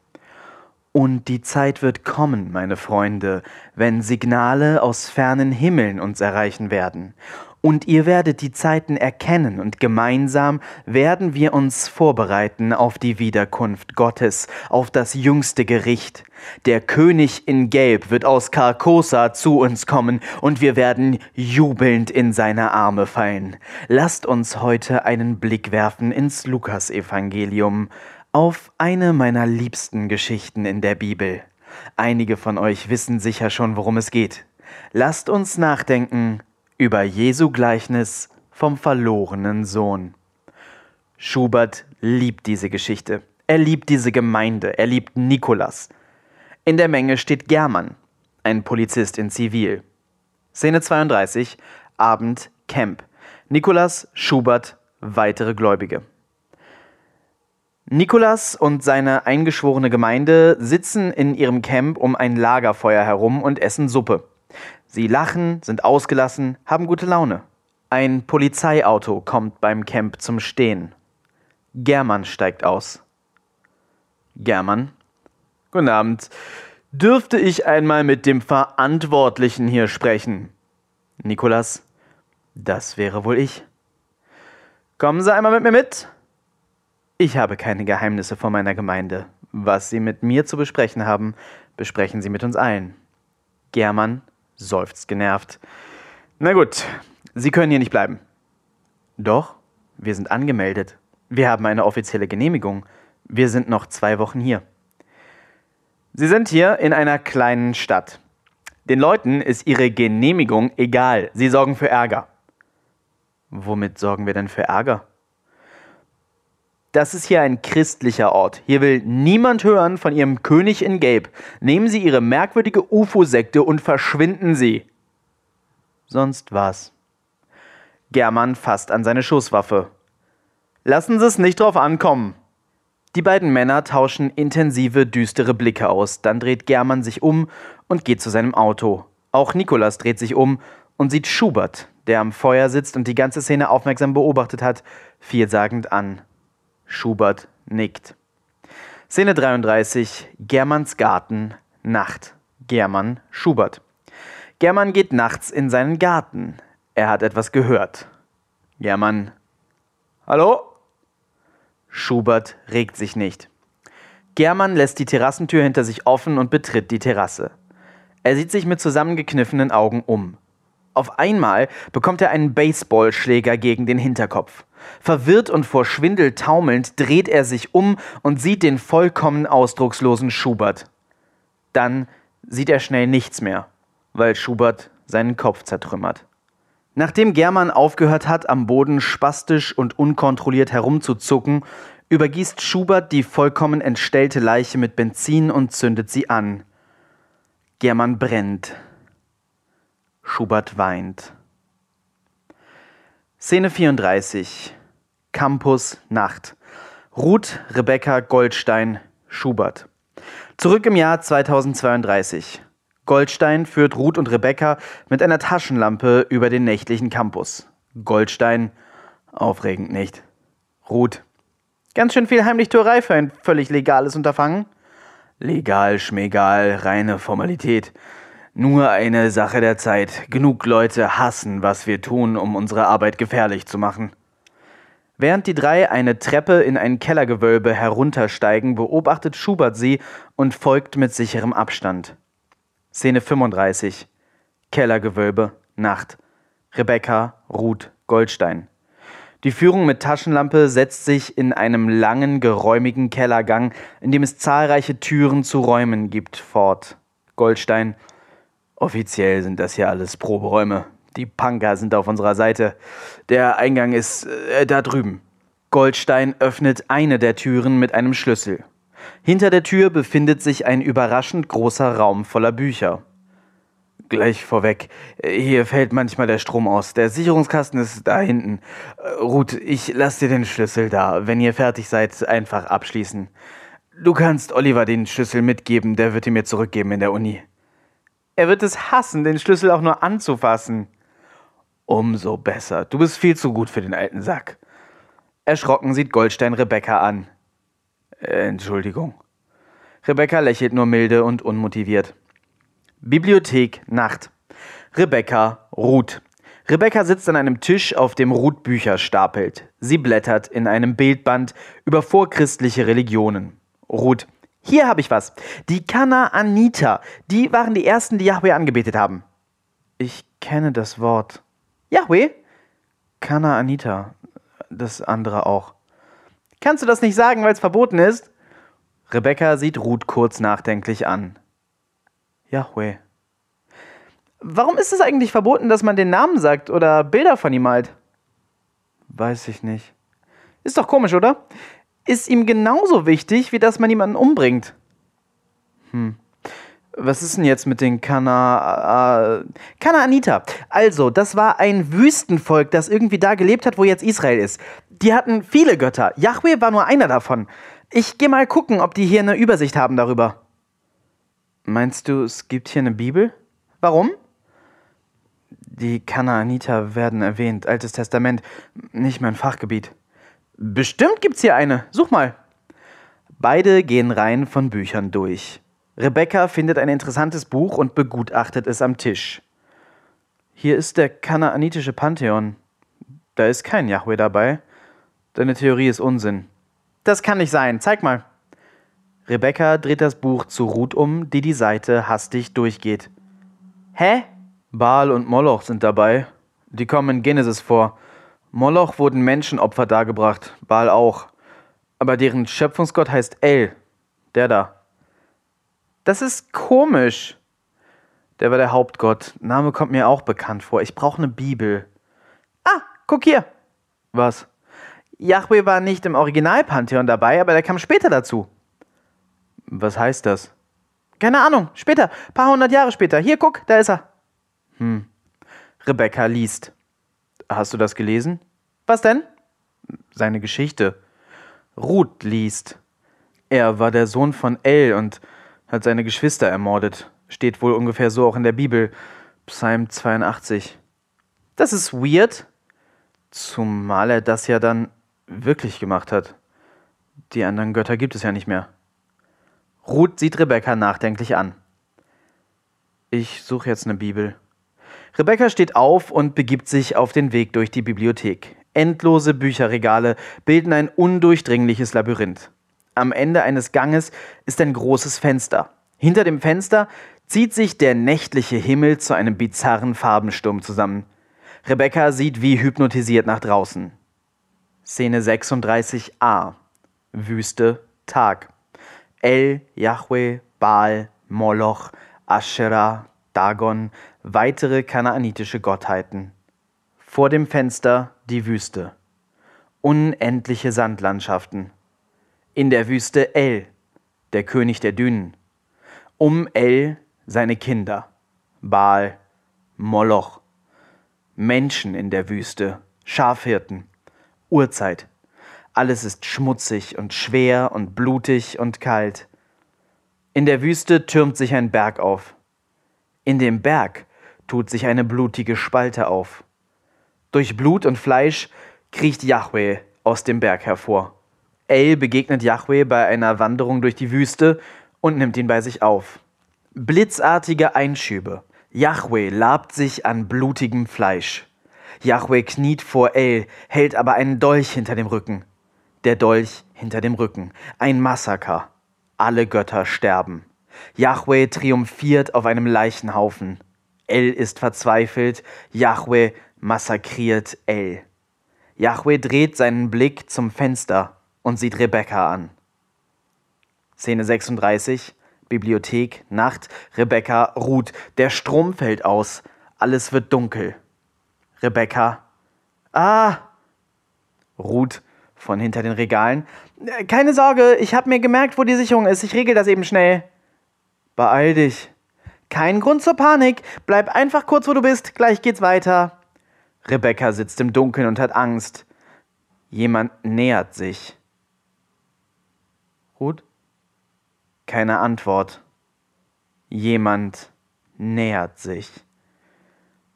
A: Und die Zeit wird kommen, meine Freunde, wenn Signale aus fernen Himmeln uns erreichen werden. Und ihr werdet die Zeiten erkennen, und gemeinsam werden wir uns vorbereiten auf die Wiederkunft Gottes, auf das jüngste Gericht. Der König in Gelb wird aus Karkosa zu uns kommen, und wir werden jubelnd in seine Arme fallen. Lasst uns heute einen Blick werfen ins Lukasevangelium auf eine meiner liebsten Geschichten in der Bibel. Einige von euch wissen sicher schon, worum es geht. Lasst uns nachdenken über Jesu Gleichnis vom verlorenen Sohn. Schubert liebt diese Geschichte. Er liebt diese Gemeinde. Er liebt Nikolas. In der Menge steht German, ein Polizist in Zivil. Szene 32, Abend, Camp. Nikolas, Schubert, weitere Gläubige. Nikolas und seine eingeschworene Gemeinde sitzen in ihrem Camp um ein Lagerfeuer herum und essen Suppe. Sie lachen, sind ausgelassen, haben gute Laune. Ein Polizeiauto kommt beim Camp zum Stehen. German steigt aus. German. Guten Abend. Dürfte ich einmal mit dem Verantwortlichen hier sprechen? Nikolas, das wäre wohl ich. Kommen Sie einmal mit mir mit. Ich habe keine Geheimnisse vor meiner Gemeinde. Was Sie mit mir zu besprechen haben, besprechen Sie mit uns allen. German seufzt genervt. Na gut, Sie können hier nicht bleiben. Doch, wir sind angemeldet. Wir haben eine offizielle Genehmigung. Wir sind noch zwei Wochen hier. Sie sind hier in einer kleinen Stadt. Den Leuten ist ihre Genehmigung egal. Sie sorgen für Ärger. Womit sorgen wir denn für Ärger? Das ist hier ein christlicher Ort. Hier will niemand hören von ihrem König in Gelb. Nehmen Sie Ihre merkwürdige UFO-Sekte und verschwinden Sie. Sonst was. German fasst an seine Schusswaffe. Lassen Sie es nicht drauf ankommen. Die beiden Männer tauschen intensive, düstere Blicke aus. Dann dreht German sich um und geht zu seinem Auto. Auch Nikolas dreht sich um und sieht Schubert, der am Feuer sitzt und die ganze Szene aufmerksam beobachtet hat, vielsagend an. Schubert nickt. Szene 33, Germans Garten, Nacht. German, Schubert. German geht nachts in seinen Garten. Er hat etwas gehört. German. Hallo? Schubert regt sich nicht. German lässt die Terrassentür hinter sich offen und betritt die Terrasse. Er sieht sich mit zusammengekniffenen Augen um. Auf einmal bekommt er einen Baseballschläger gegen den Hinterkopf. Verwirrt und vor Schwindel taumelnd dreht er sich um und sieht den vollkommen ausdruckslosen Schubert. Dann sieht er schnell nichts mehr, weil Schubert seinen Kopf zertrümmert. Nachdem German aufgehört hat, am Boden spastisch und unkontrolliert herumzuzucken, übergießt Schubert die vollkommen entstellte Leiche mit Benzin und zündet sie an. German brennt. Schubert weint. Szene 34. Campus Nacht. Ruth Rebecca Goldstein Schubert. Zurück im Jahr 2032. Goldstein führt Ruth und Rebecca mit einer Taschenlampe über den nächtlichen Campus. Goldstein, aufregend nicht. Ruth, ganz schön viel Heimlichtuerei für ein völlig legales Unterfangen. Legal, schmegal, reine Formalität. Nur eine Sache der Zeit. Genug Leute hassen, was wir tun, um unsere Arbeit gefährlich zu machen. Während die drei eine Treppe in ein Kellergewölbe heruntersteigen, beobachtet Schubert sie und folgt mit sicherem Abstand. Szene 35. Kellergewölbe, Nacht. Rebecca, Ruth, Goldstein. Die Führung mit Taschenlampe setzt sich in einem langen, geräumigen Kellergang, in dem es zahlreiche Türen zu Räumen gibt, fort. Goldstein. Offiziell sind das hier alles Proberäume. Die Punker sind auf unserer Seite. Der Eingang ist äh, da drüben. Goldstein öffnet eine der Türen mit einem Schlüssel. Hinter der Tür befindet sich ein überraschend großer Raum voller Bücher. Gleich vorweg, hier fällt manchmal der Strom aus. Der Sicherungskasten ist da hinten. Ruth, ich lass dir den Schlüssel da. Wenn ihr fertig seid, einfach abschließen. Du kannst Oliver den Schlüssel mitgeben, der wird ihn mir zurückgeben in der Uni. Er wird es hassen, den Schlüssel auch nur anzufassen. Umso besser. Du bist viel zu gut für den alten Sack. Erschrocken sieht Goldstein Rebecca an. Entschuldigung. Rebecca lächelt nur milde und unmotiviert. Bibliothek Nacht. Rebecca Ruth. Rebecca sitzt an einem Tisch, auf dem Ruth Bücher stapelt. Sie blättert in einem Bildband über vorchristliche Religionen. Ruth. Hier habe ich was. Die Kanaaniter. Die waren die ersten, die Yahweh angebetet haben. Ich kenne das Wort. Yahweh? Kanaaniter. Das andere auch. Kannst du das nicht sagen, weil es verboten ist? Rebecca sieht Ruth kurz nachdenklich an. Yahweh. Warum ist es eigentlich verboten, dass man den Namen sagt oder Bilder von ihm malt? Weiß ich nicht. Ist doch komisch, oder? Ist ihm genauso wichtig, wie dass man jemanden umbringt. Hm. Was ist denn jetzt mit den Kana... Äh, Kanaaniter? Also, das war ein Wüstenvolk, das irgendwie da gelebt hat, wo jetzt Israel ist. Die hatten viele Götter. Yahweh war nur einer davon. Ich gehe mal gucken, ob die hier eine Übersicht haben darüber. Meinst du, es gibt hier eine Bibel? Warum? Die Kanaaniter werden erwähnt. Altes Testament, nicht mein Fachgebiet. Bestimmt gibt's hier eine. Such mal. Beide gehen Reihen von Büchern durch. Rebecca findet ein interessantes Buch und begutachtet es am Tisch. Hier ist der kanaanitische Pantheon. Da ist kein Yahweh dabei. Deine Theorie ist Unsinn. Das kann nicht sein. Zeig mal. Rebecca dreht das Buch zu Ruth um, die die Seite hastig durchgeht. Hä? Baal und Moloch sind dabei. Die kommen in Genesis vor. Moloch wurden Menschenopfer dargebracht, Baal auch. Aber deren Schöpfungsgott heißt El. Der da. Das ist komisch. Der war der Hauptgott. Name kommt mir auch bekannt vor. Ich brauche eine Bibel. Ah, guck hier. Was? Yahweh war nicht im Originalpantheon dabei, aber der kam später dazu. Was heißt das? Keine Ahnung, später, paar hundert Jahre später. Hier, guck, da ist er. Hm. Rebecca liest. Hast du das gelesen? Was denn? Seine Geschichte. Ruth liest. Er war der Sohn von El und hat seine Geschwister ermordet. Steht wohl ungefähr so auch in der Bibel. Psalm 82. Das ist weird. Zumal er das ja dann wirklich gemacht hat. Die anderen Götter gibt es ja nicht mehr. Ruth sieht Rebecca nachdenklich an. Ich suche jetzt eine Bibel. Rebecca steht auf und begibt sich auf den Weg durch die Bibliothek. Endlose Bücherregale bilden ein undurchdringliches Labyrinth. Am Ende eines Ganges ist ein großes Fenster. Hinter dem Fenster zieht sich der nächtliche Himmel zu einem bizarren Farbensturm zusammen. Rebecca sieht wie hypnotisiert nach draußen. Szene 36a. Wüste, Tag. El, Yahweh, Baal, Moloch, Asherah, Dagon, weitere kanaanitische Gottheiten. Vor dem Fenster die Wüste. Unendliche Sandlandschaften. In der Wüste El, der König der Dünen. Um El seine Kinder. Baal, Moloch. Menschen in der Wüste, Schafhirten. Urzeit. Alles ist schmutzig und schwer und blutig und kalt. In der Wüste türmt sich ein Berg auf. In dem Berg tut sich eine blutige Spalte auf. Durch Blut und Fleisch kriecht Yahweh aus dem Berg hervor. El begegnet Yahweh bei einer Wanderung durch die Wüste und nimmt ihn bei sich auf. Blitzartige Einschübe. Yahweh labt sich an blutigem Fleisch. Yahweh kniet vor El, hält aber einen Dolch hinter dem Rücken. Der Dolch hinter dem Rücken. Ein Massaker. Alle Götter sterben. Yahweh triumphiert auf einem Leichenhaufen. El ist verzweifelt. Yahweh massakriert El. Yahweh dreht seinen Blick zum Fenster und sieht Rebekka an. Szene 36, Bibliothek, Nacht, Rebekka, Ruth, der Strom fällt aus, alles wird dunkel. Rebecca. Ah! Ruth von hinter den Regalen. Keine Sorge, ich habe mir gemerkt, wo die Sicherung ist. Ich regel das eben schnell. Beeil dich. Kein Grund zur Panik. Bleib einfach kurz, wo du bist. Gleich geht's weiter. Rebecca sitzt im Dunkeln und hat Angst. Jemand nähert sich. Ruth? Keine Antwort. Jemand nähert sich.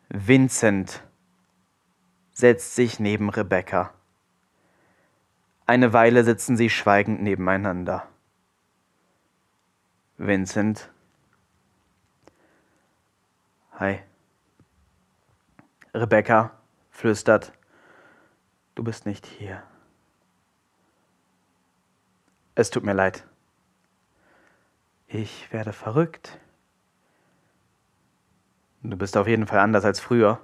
A: Vincent setzt sich neben Rebecca. Eine Weile sitzen sie schweigend nebeneinander. Vincent. Hi. Rebecca flüstert. Du bist nicht hier. Es tut mir leid. Ich werde verrückt. Du bist auf jeden Fall anders als früher.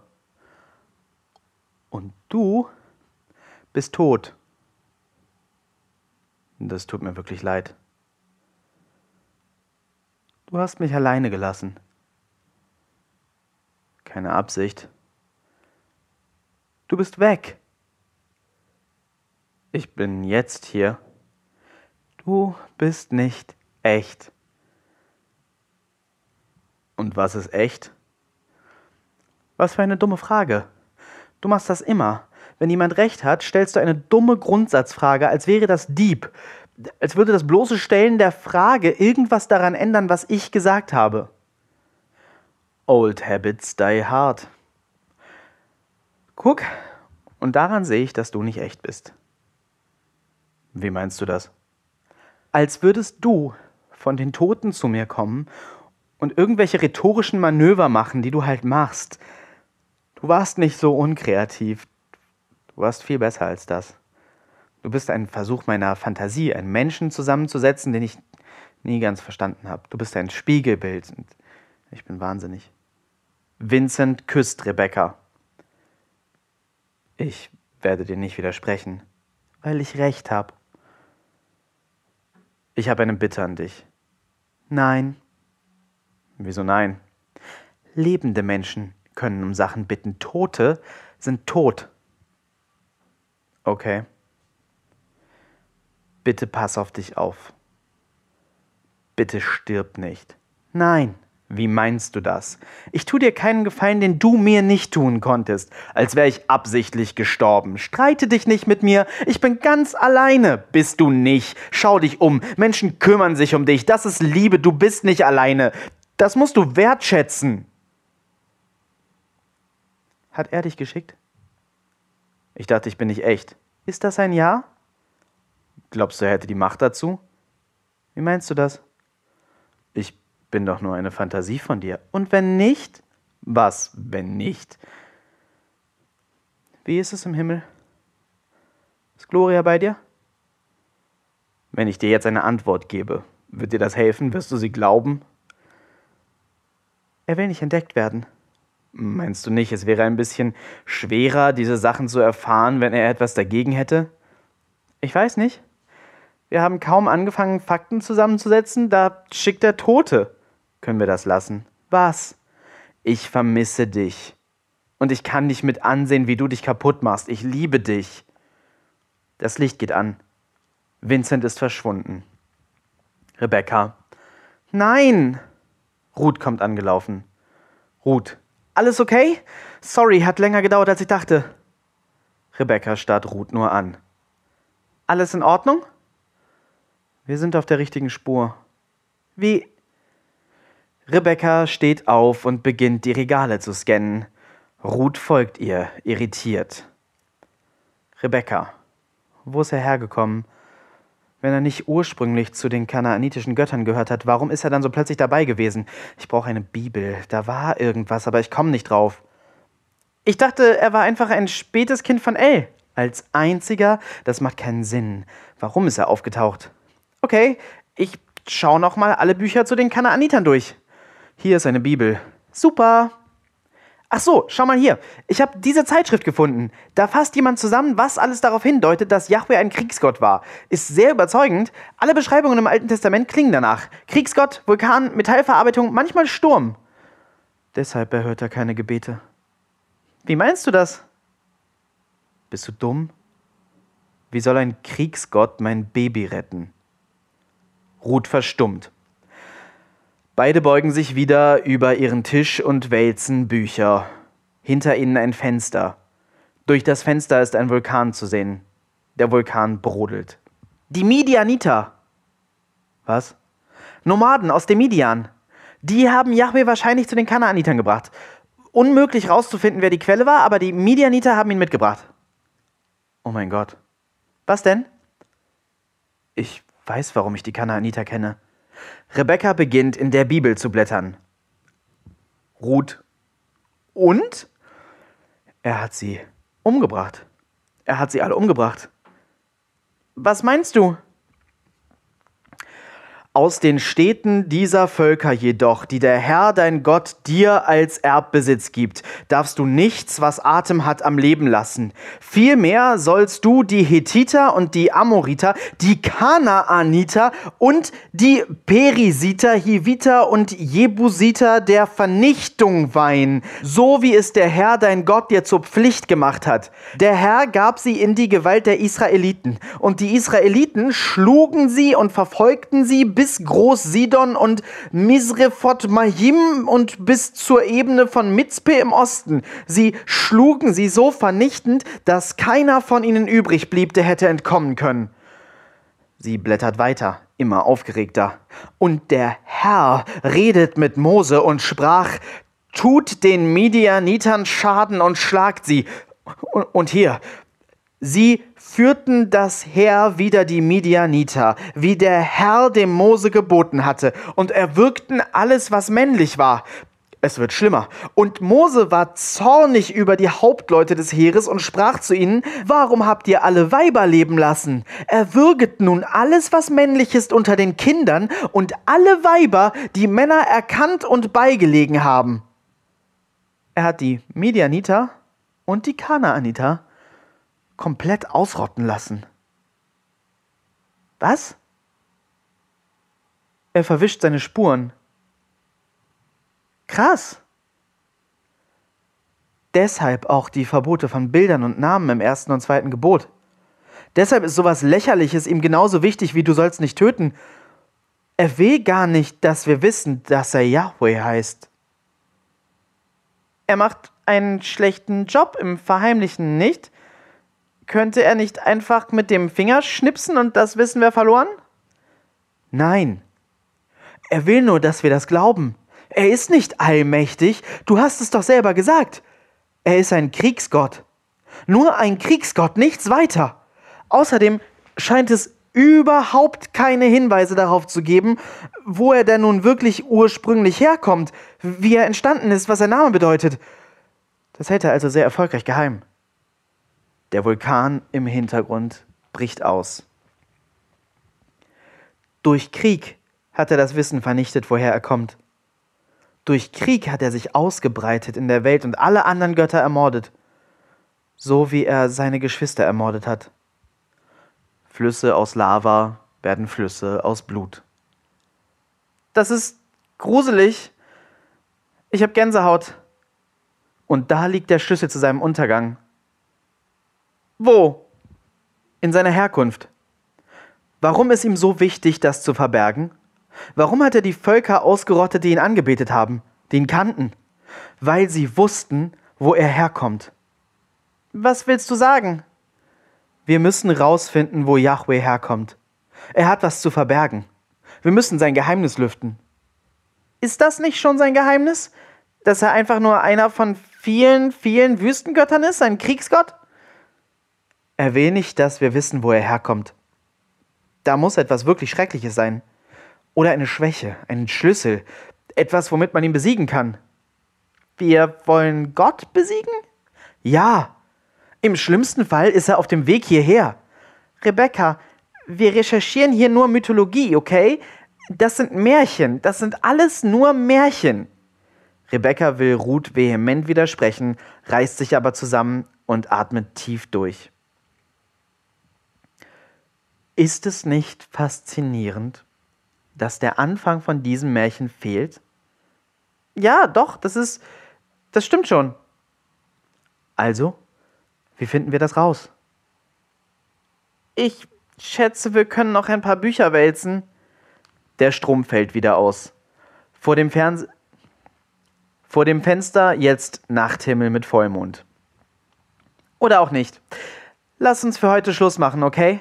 A: Und du bist tot. Das tut mir wirklich leid. Du hast mich alleine gelassen. Keine Absicht. Du bist weg. Ich bin jetzt hier. Du bist nicht echt. Und was ist echt? Was für eine dumme Frage. Du machst das immer. Wenn jemand recht hat, stellst du eine dumme Grundsatzfrage, als wäre das Dieb. Als würde das bloße Stellen der Frage irgendwas daran ändern, was ich gesagt habe. Old habits die hard. Guck, und daran sehe ich, dass du nicht echt bist. Wie meinst du das? Als würdest du
B: von den Toten zu mir kommen und irgendwelche rhetorischen Manöver machen, die du halt machst. Du warst nicht so unkreativ. Du warst viel besser als das. Du bist ein Versuch meiner Fantasie, einen Menschen zusammenzusetzen, den ich nie ganz verstanden habe. Du bist ein Spiegelbild und ich bin wahnsinnig. Vincent küsst Rebecca. Ich werde dir nicht widersprechen, weil ich recht habe. Ich habe eine Bitte an dich. Nein. Wieso nein? Lebende Menschen können um Sachen bitten. Tote sind tot. Okay. Bitte pass auf dich auf. Bitte stirb nicht. Nein. Wie meinst du das? Ich tu dir keinen Gefallen, den du mir nicht tun konntest, als wäre ich absichtlich gestorben. Streite dich nicht mit mir, ich bin ganz alleine. Bist du nicht. Schau dich um. Menschen kümmern sich um dich. Das ist Liebe, du bist nicht alleine. Das musst du wertschätzen. Hat er dich geschickt? Ich dachte, ich bin nicht echt. Ist das ein Ja? Glaubst du, er hätte die Macht dazu? Wie meinst du das? Ich bin doch nur eine Fantasie von dir. Und wenn nicht? Was, wenn nicht? Wie ist es im Himmel? Ist Gloria bei dir? Wenn ich dir jetzt eine Antwort gebe, wird dir das helfen? Wirst du sie glauben? Er will nicht entdeckt werden. Meinst du nicht, es wäre ein bisschen schwerer, diese Sachen zu erfahren, wenn er etwas dagegen hätte? Ich weiß nicht. Wir haben kaum angefangen, Fakten zusammenzusetzen, da schickt er Tote. Können wir das lassen? Was? Ich vermisse dich. Und ich kann nicht mit ansehen, wie du dich kaputt machst. Ich liebe dich. Das Licht geht an. Vincent ist verschwunden. Rebecca. Nein! Ruth kommt angelaufen. Ruth. Alles okay? Sorry, hat länger gedauert, als ich dachte. Rebecca starrt Ruth nur an. Alles in Ordnung? Wir sind auf der richtigen Spur. Wie? Rebecca steht auf und beginnt die Regale zu scannen. Ruth folgt ihr, irritiert. Rebecca, wo ist er hergekommen? Wenn er nicht ursprünglich zu den kanaanitischen Göttern gehört hat, warum ist er dann so plötzlich dabei gewesen? Ich brauche eine Bibel. Da war irgendwas, aber ich komme nicht drauf. Ich dachte, er war einfach ein spätes Kind von El. Als einziger, das macht keinen Sinn. Warum ist er aufgetaucht? Okay, ich schaue noch mal alle Bücher zu den Kanaanitern durch. Hier ist eine Bibel. Super. Ach so, schau mal hier. Ich habe diese Zeitschrift gefunden. Da fasst jemand zusammen, was alles darauf hindeutet, dass Yahweh ein Kriegsgott war. Ist sehr überzeugend. Alle Beschreibungen im Alten Testament klingen danach. Kriegsgott, Vulkan, Metallverarbeitung, manchmal Sturm. Deshalb erhört er keine Gebete. Wie meinst du das? Bist du dumm? Wie soll ein Kriegsgott mein Baby retten? Ruth verstummt. Beide beugen sich wieder über ihren Tisch und wälzen Bücher. Hinter ihnen ein Fenster. Durch das Fenster ist ein Vulkan zu sehen. Der Vulkan brodelt. Die Midianiter. Was? Nomaden aus dem Midian. Die haben Yahweh wahrscheinlich zu den Kanaanitern gebracht. Unmöglich rauszufinden, wer die Quelle war, aber die Midianiter haben ihn mitgebracht. Oh mein Gott. Was denn? Ich weiß, warum ich die Kanaaniter kenne. Rebecca beginnt in der Bibel zu blättern. Ruth. Und? Er hat sie umgebracht. Er hat sie alle umgebracht. Was meinst du? Aus den Städten dieser Völker jedoch, die der Herr dein Gott dir als Erbbesitz gibt, darfst du nichts, was Atem hat, am Leben lassen. Vielmehr sollst du die Hethiter und die Amoriter, die Kanaaniter und die Perisiter, Hiviter und Jebusiter der Vernichtung weihen, so wie es der Herr dein Gott dir zur Pflicht gemacht hat. Der Herr gab sie in die Gewalt der Israeliten, und die Israeliten schlugen sie und verfolgten sie bis Groß-Sidon und Misrefot Mahim und bis zur Ebene von Mitzpe im Osten. Sie schlugen sie so vernichtend, dass keiner von ihnen übrig blieb, der hätte entkommen können. Sie blättert weiter, immer aufgeregter. Und der Herr redet mit Mose und sprach, tut den Midianitern Schaden und schlagt sie. Und hier, sie führten das Heer wieder die Midianiter, wie der Herr dem Mose geboten hatte, und erwürgten alles, was männlich war. Es wird schlimmer. Und Mose war zornig über die Hauptleute des Heeres und sprach zu ihnen, Warum habt ihr alle Weiber leben lassen? Erwürget nun alles, was männlich ist unter den Kindern und alle Weiber, die Männer erkannt und beigelegen haben. Er hat die Midianiter und die Kanaaniter komplett ausrotten lassen. Was? Er verwischt seine Spuren. Krass. Deshalb auch die Verbote von Bildern und Namen im ersten und zweiten Gebot. Deshalb ist sowas Lächerliches ihm genauso wichtig wie du sollst nicht töten. Er will gar nicht, dass wir wissen, dass er Yahweh heißt. Er macht einen schlechten Job im Verheimlichen, nicht? Könnte er nicht einfach mit dem Finger schnipsen und das Wissen wäre verloren? Nein. Er will nur, dass wir das glauben. Er ist nicht allmächtig, du hast es doch selber gesagt. Er ist ein Kriegsgott. Nur ein Kriegsgott, nichts weiter. Außerdem scheint es überhaupt keine Hinweise darauf zu geben, wo er denn nun wirklich ursprünglich herkommt, wie er entstanden ist, was sein Name bedeutet. Das hält er also sehr erfolgreich geheim. Der Vulkan im Hintergrund bricht aus. Durch Krieg hat er das Wissen vernichtet, woher er kommt. Durch Krieg hat er sich ausgebreitet in der Welt und alle anderen Götter ermordet, so wie er seine Geschwister ermordet hat. Flüsse aus Lava werden Flüsse aus Blut. Das ist gruselig. Ich habe Gänsehaut. Und da liegt der Schlüssel zu seinem Untergang. Wo? In seiner Herkunft. Warum ist ihm so wichtig, das zu verbergen? Warum hat er die Völker ausgerottet, die ihn angebetet haben, die ihn kannten? Weil sie wussten, wo er herkommt. Was willst du sagen? Wir müssen rausfinden, wo Yahweh herkommt. Er hat was zu verbergen. Wir müssen sein Geheimnis lüften. Ist das nicht schon sein Geheimnis? Dass er einfach nur einer von vielen, vielen Wüstengöttern ist, ein Kriegsgott? Er will nicht, dass wir wissen, wo er herkommt. Da muss etwas wirklich Schreckliches sein. Oder eine Schwäche, einen Schlüssel, etwas, womit man ihn besiegen kann. Wir wollen Gott besiegen? Ja. Im schlimmsten Fall ist er auf dem Weg hierher. Rebecca, wir recherchieren hier nur Mythologie, okay? Das sind Märchen, das sind alles nur Märchen. Rebecca will Ruth vehement widersprechen, reißt sich aber zusammen und atmet tief durch. Ist es nicht faszinierend? dass der Anfang von diesem Märchen fehlt? Ja, doch, das ist. Das stimmt schon. Also, wie finden wir das raus? Ich schätze, wir können noch ein paar Bücher wälzen. Der Strom fällt wieder aus. Vor dem Fernseh. Vor dem Fenster jetzt Nachthimmel mit Vollmond. Oder auch nicht. Lass uns für heute Schluss machen, okay?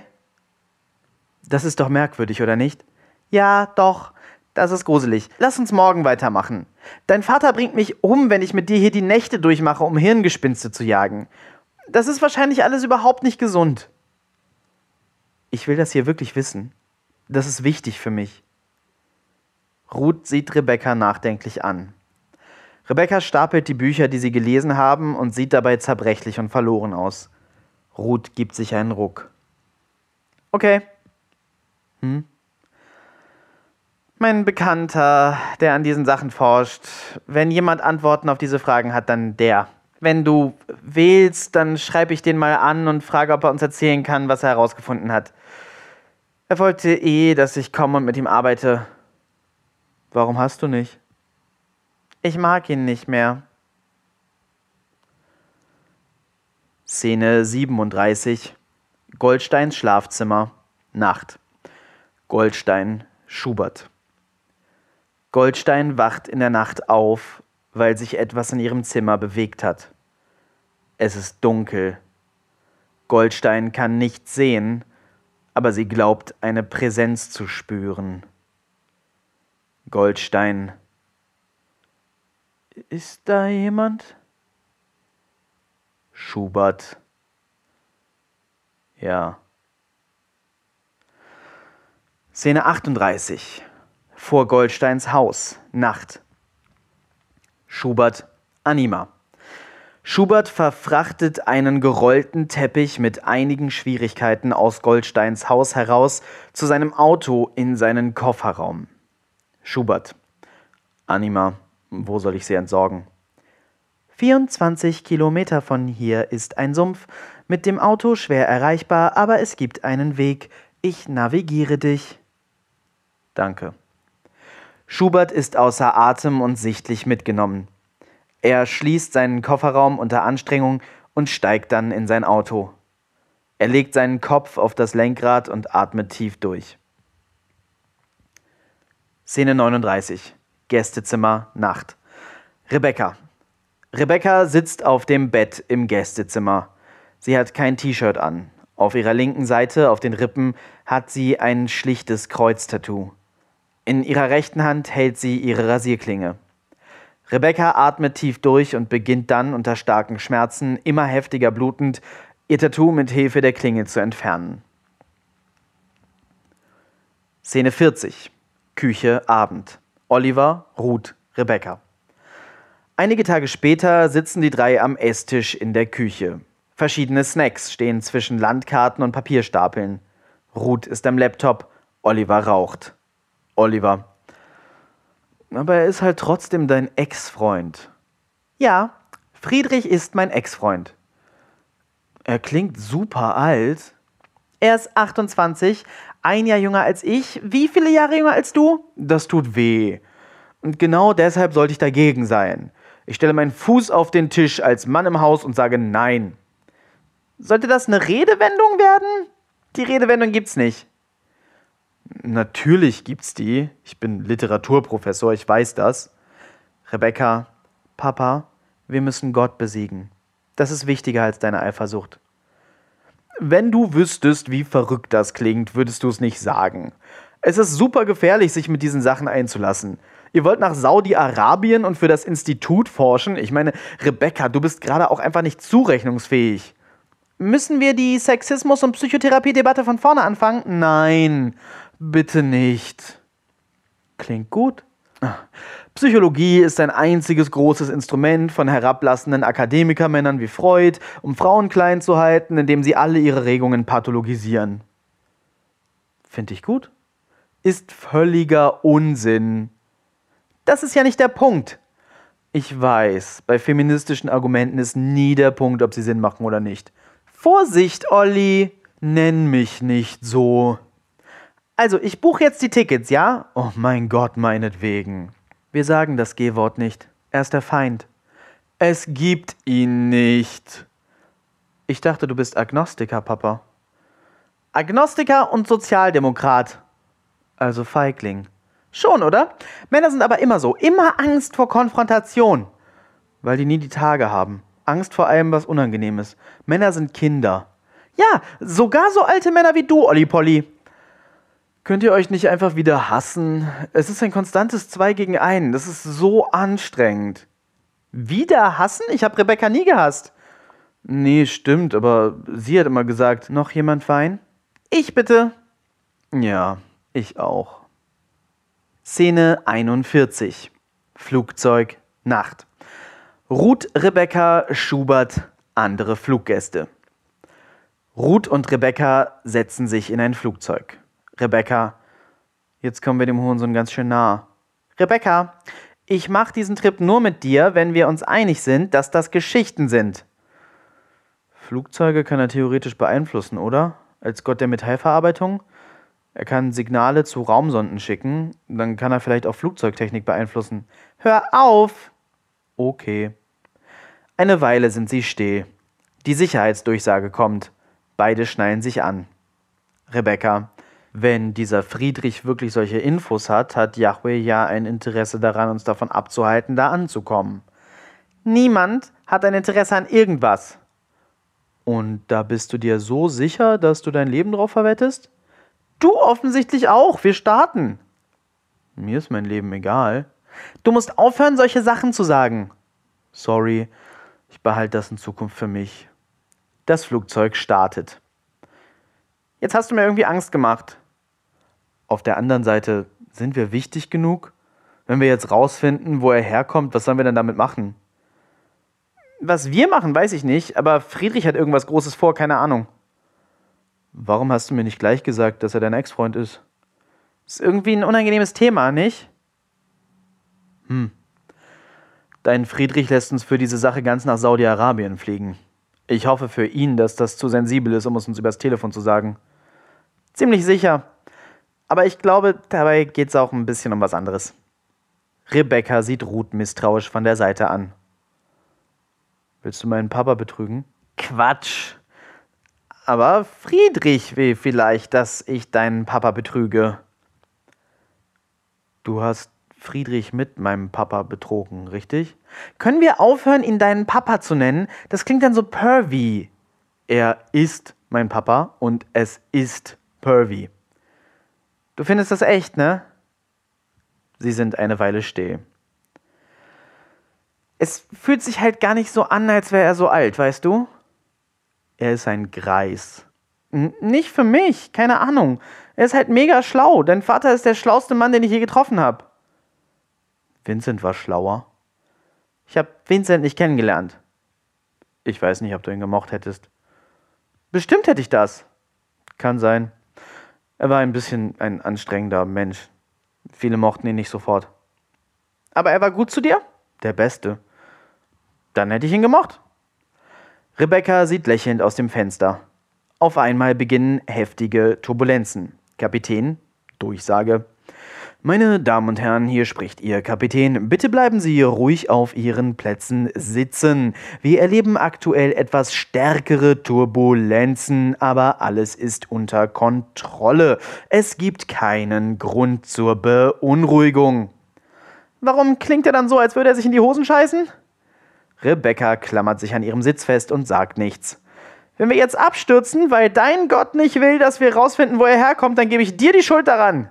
B: Das ist doch merkwürdig, oder nicht? Ja, doch. Das ist gruselig. Lass uns morgen weitermachen. Dein Vater bringt mich um, wenn ich mit dir hier die Nächte durchmache, um Hirngespinste zu jagen. Das ist wahrscheinlich alles überhaupt nicht gesund. Ich will das hier wirklich wissen. Das ist wichtig für mich. Ruth sieht Rebecca nachdenklich an. Rebecca stapelt die Bücher, die sie gelesen haben, und sieht dabei zerbrechlich und verloren aus. Ruth gibt sich einen Ruck. Okay. Hm? Mein Bekannter, der an diesen Sachen forscht. Wenn jemand Antworten auf diese Fragen hat, dann der. Wenn du wählst, dann schreibe ich den mal an und frage, ob er uns erzählen kann, was er herausgefunden hat. Er wollte eh, dass ich komme und mit ihm arbeite. Warum hast du nicht? Ich mag ihn nicht mehr. Szene 37. Goldsteins Schlafzimmer. Nacht. Goldstein, Schubert. Goldstein wacht in der Nacht auf, weil sich etwas in ihrem Zimmer bewegt hat. Es ist dunkel. Goldstein kann nichts sehen, aber sie glaubt eine Präsenz zu spüren. Goldstein. Ist da jemand? Schubert.
A: Ja. Szene 38. Vor Goldsteins Haus. Nacht. Schubert, Anima. Schubert verfrachtet einen gerollten Teppich mit einigen Schwierigkeiten aus Goldsteins Haus heraus zu seinem Auto in seinen Kofferraum. Schubert. Anima, wo soll ich sie entsorgen?
B: 24 Kilometer von hier ist ein Sumpf, mit dem Auto schwer erreichbar, aber es gibt einen Weg. Ich navigiere dich.
A: Danke. Schubert ist außer Atem und sichtlich mitgenommen. Er schließt seinen Kofferraum unter Anstrengung und steigt dann in sein Auto. Er legt seinen Kopf auf das Lenkrad und atmet tief durch. Szene 39. Gästezimmer, Nacht. Rebecca. Rebecca sitzt auf dem Bett im Gästezimmer. Sie hat kein T-Shirt an. Auf ihrer linken Seite, auf den Rippen, hat sie ein schlichtes Kreuztattoo. In ihrer rechten Hand hält sie ihre Rasierklinge. Rebecca atmet tief durch und beginnt dann unter starken Schmerzen, immer heftiger blutend, ihr Tattoo mit Hilfe der Klinge zu entfernen. Szene 40. Küche, Abend. Oliver, Ruth, Rebecca. Einige Tage später sitzen die drei am Esstisch in der Küche. Verschiedene Snacks stehen zwischen Landkarten und Papierstapeln. Ruth ist am Laptop, Oliver raucht. Oliver, aber er ist halt trotzdem dein Ex-Freund.
B: Ja, Friedrich ist mein Ex-Freund.
A: Er klingt super alt.
B: Er ist 28, ein Jahr jünger als ich. Wie viele Jahre jünger als du?
A: Das tut weh. Und genau deshalb sollte ich dagegen sein. Ich stelle meinen Fuß auf den Tisch als Mann im Haus und sage Nein.
B: Sollte das eine Redewendung werden? Die Redewendung gibt's nicht.
A: Natürlich gibt's die. Ich bin Literaturprofessor, ich weiß das.
B: Rebecca, Papa, wir müssen Gott besiegen. Das ist wichtiger als deine Eifersucht.
A: Wenn du wüsstest, wie verrückt das klingt, würdest du es nicht sagen. Es ist super gefährlich, sich mit diesen Sachen einzulassen. Ihr wollt nach Saudi-Arabien und für das Institut forschen? Ich meine, Rebecca, du bist gerade auch einfach nicht zurechnungsfähig.
B: Müssen wir die Sexismus- und Psychotherapie-Debatte von vorne anfangen?
A: Nein. Bitte nicht. Klingt gut. Psychologie ist ein einziges großes Instrument von herablassenden Akademikermännern wie Freud, um Frauen klein zu halten, indem sie alle ihre Regungen pathologisieren. Finde ich gut. Ist völliger Unsinn.
B: Das ist ja nicht der Punkt.
A: Ich weiß, bei feministischen Argumenten ist nie der Punkt, ob sie Sinn machen oder nicht.
B: Vorsicht, Olli!
A: Nenn mich nicht so.
B: Also, ich buche jetzt die Tickets, ja?
A: Oh mein Gott, meinetwegen.
B: Wir sagen das G-Wort nicht. Er ist der Feind.
A: Es gibt ihn nicht.
B: Ich dachte, du bist Agnostiker, Papa. Agnostiker und Sozialdemokrat.
A: Also Feigling.
B: Schon, oder? Männer sind aber immer so. Immer Angst vor Konfrontation.
A: Weil die nie die Tage haben. Angst vor allem, was Unangenehmes. Männer sind Kinder.
B: Ja, sogar so alte Männer wie du, Olli Polly.
A: Könnt ihr euch nicht einfach wieder hassen? Es ist ein konstantes Zwei gegen einen. Das ist so anstrengend.
B: Wieder hassen? Ich habe Rebecca nie gehasst.
A: Nee, stimmt, aber sie hat immer gesagt, noch jemand Wein?
B: Ich bitte.
A: Ja, ich auch. Szene 41. Flugzeug, Nacht. Ruth, Rebecca, Schubert, andere Fluggäste. Ruth und Rebecca setzen sich in ein Flugzeug. Rebecca, jetzt kommen wir dem Hurensohn ganz schön nah.
B: Rebecca, ich mache diesen Trip nur mit dir, wenn wir uns einig sind, dass das Geschichten sind.
A: Flugzeuge kann er theoretisch beeinflussen, oder? Als Gott der Metallverarbeitung? Er kann Signale zu Raumsonden schicken, dann kann er vielleicht auch Flugzeugtechnik beeinflussen.
B: Hör auf!
A: Okay. Eine Weile sind sie still. Die Sicherheitsdurchsage kommt. Beide schnallen sich an. Rebecca, wenn dieser Friedrich wirklich solche Infos hat, hat Yahweh ja ein Interesse daran, uns davon abzuhalten, da anzukommen.
B: Niemand hat ein Interesse an irgendwas.
A: Und da bist du dir so sicher, dass du dein Leben drauf verwettest?
B: Du offensichtlich auch. Wir starten.
A: Mir ist mein Leben egal.
B: Du musst aufhören, solche Sachen zu sagen.
A: Sorry, ich behalte das in Zukunft für mich. Das Flugzeug startet.
B: Jetzt hast du mir irgendwie Angst gemacht. Auf der anderen Seite, sind wir wichtig genug? Wenn wir jetzt rausfinden, wo er herkommt, was sollen wir denn damit machen? Was wir machen, weiß ich nicht, aber Friedrich hat irgendwas Großes vor, keine Ahnung. Warum hast du mir nicht gleich gesagt, dass er dein Ex-Freund ist? Ist irgendwie ein unangenehmes Thema, nicht? Hm. Dein Friedrich lässt uns für diese Sache ganz nach Saudi-Arabien fliegen. Ich hoffe für ihn, dass das zu sensibel ist, um es uns übers Telefon zu sagen. Ziemlich sicher. Aber ich glaube, dabei geht es auch ein bisschen um was anderes. Rebecca sieht Ruth misstrauisch von der Seite an. Willst du meinen Papa betrügen? Quatsch. Aber Friedrich will vielleicht, dass ich deinen Papa betrüge. Du hast Friedrich mit meinem Papa betrogen, richtig? Können wir aufhören, ihn deinen Papa zu nennen? Das klingt dann so pervy. Er ist mein Papa und es ist pervy. Du findest das echt, ne? Sie sind eine Weile still. Es fühlt sich halt gar nicht so an, als wäre er so alt, weißt du? Er ist ein Greis. N nicht für mich, keine Ahnung. Er ist halt mega schlau. Dein Vater ist der schlauste Mann, den ich je getroffen habe. Vincent war schlauer. Ich habe Vincent nicht kennengelernt. Ich weiß nicht, ob du ihn gemocht hättest. Bestimmt hätte ich das. Kann sein. Er war ein bisschen ein anstrengender Mensch. Viele mochten ihn nicht sofort. Aber er war gut zu dir? Der Beste. Dann hätte ich ihn gemocht. Rebecca sieht lächelnd aus dem Fenster. Auf einmal beginnen heftige Turbulenzen. Kapitän, Durchsage. Meine Damen und Herren, hier spricht Ihr Kapitän. Bitte bleiben Sie ruhig auf Ihren Plätzen sitzen. Wir erleben aktuell etwas stärkere Turbulenzen, aber alles ist unter Kontrolle. Es gibt keinen Grund zur Beunruhigung. Warum klingt er dann so, als würde er sich in die Hosen scheißen? Rebecca klammert sich an ihrem Sitz fest und sagt nichts. Wenn wir jetzt abstürzen, weil dein Gott nicht will, dass wir rausfinden, wo er herkommt, dann gebe ich dir die Schuld daran.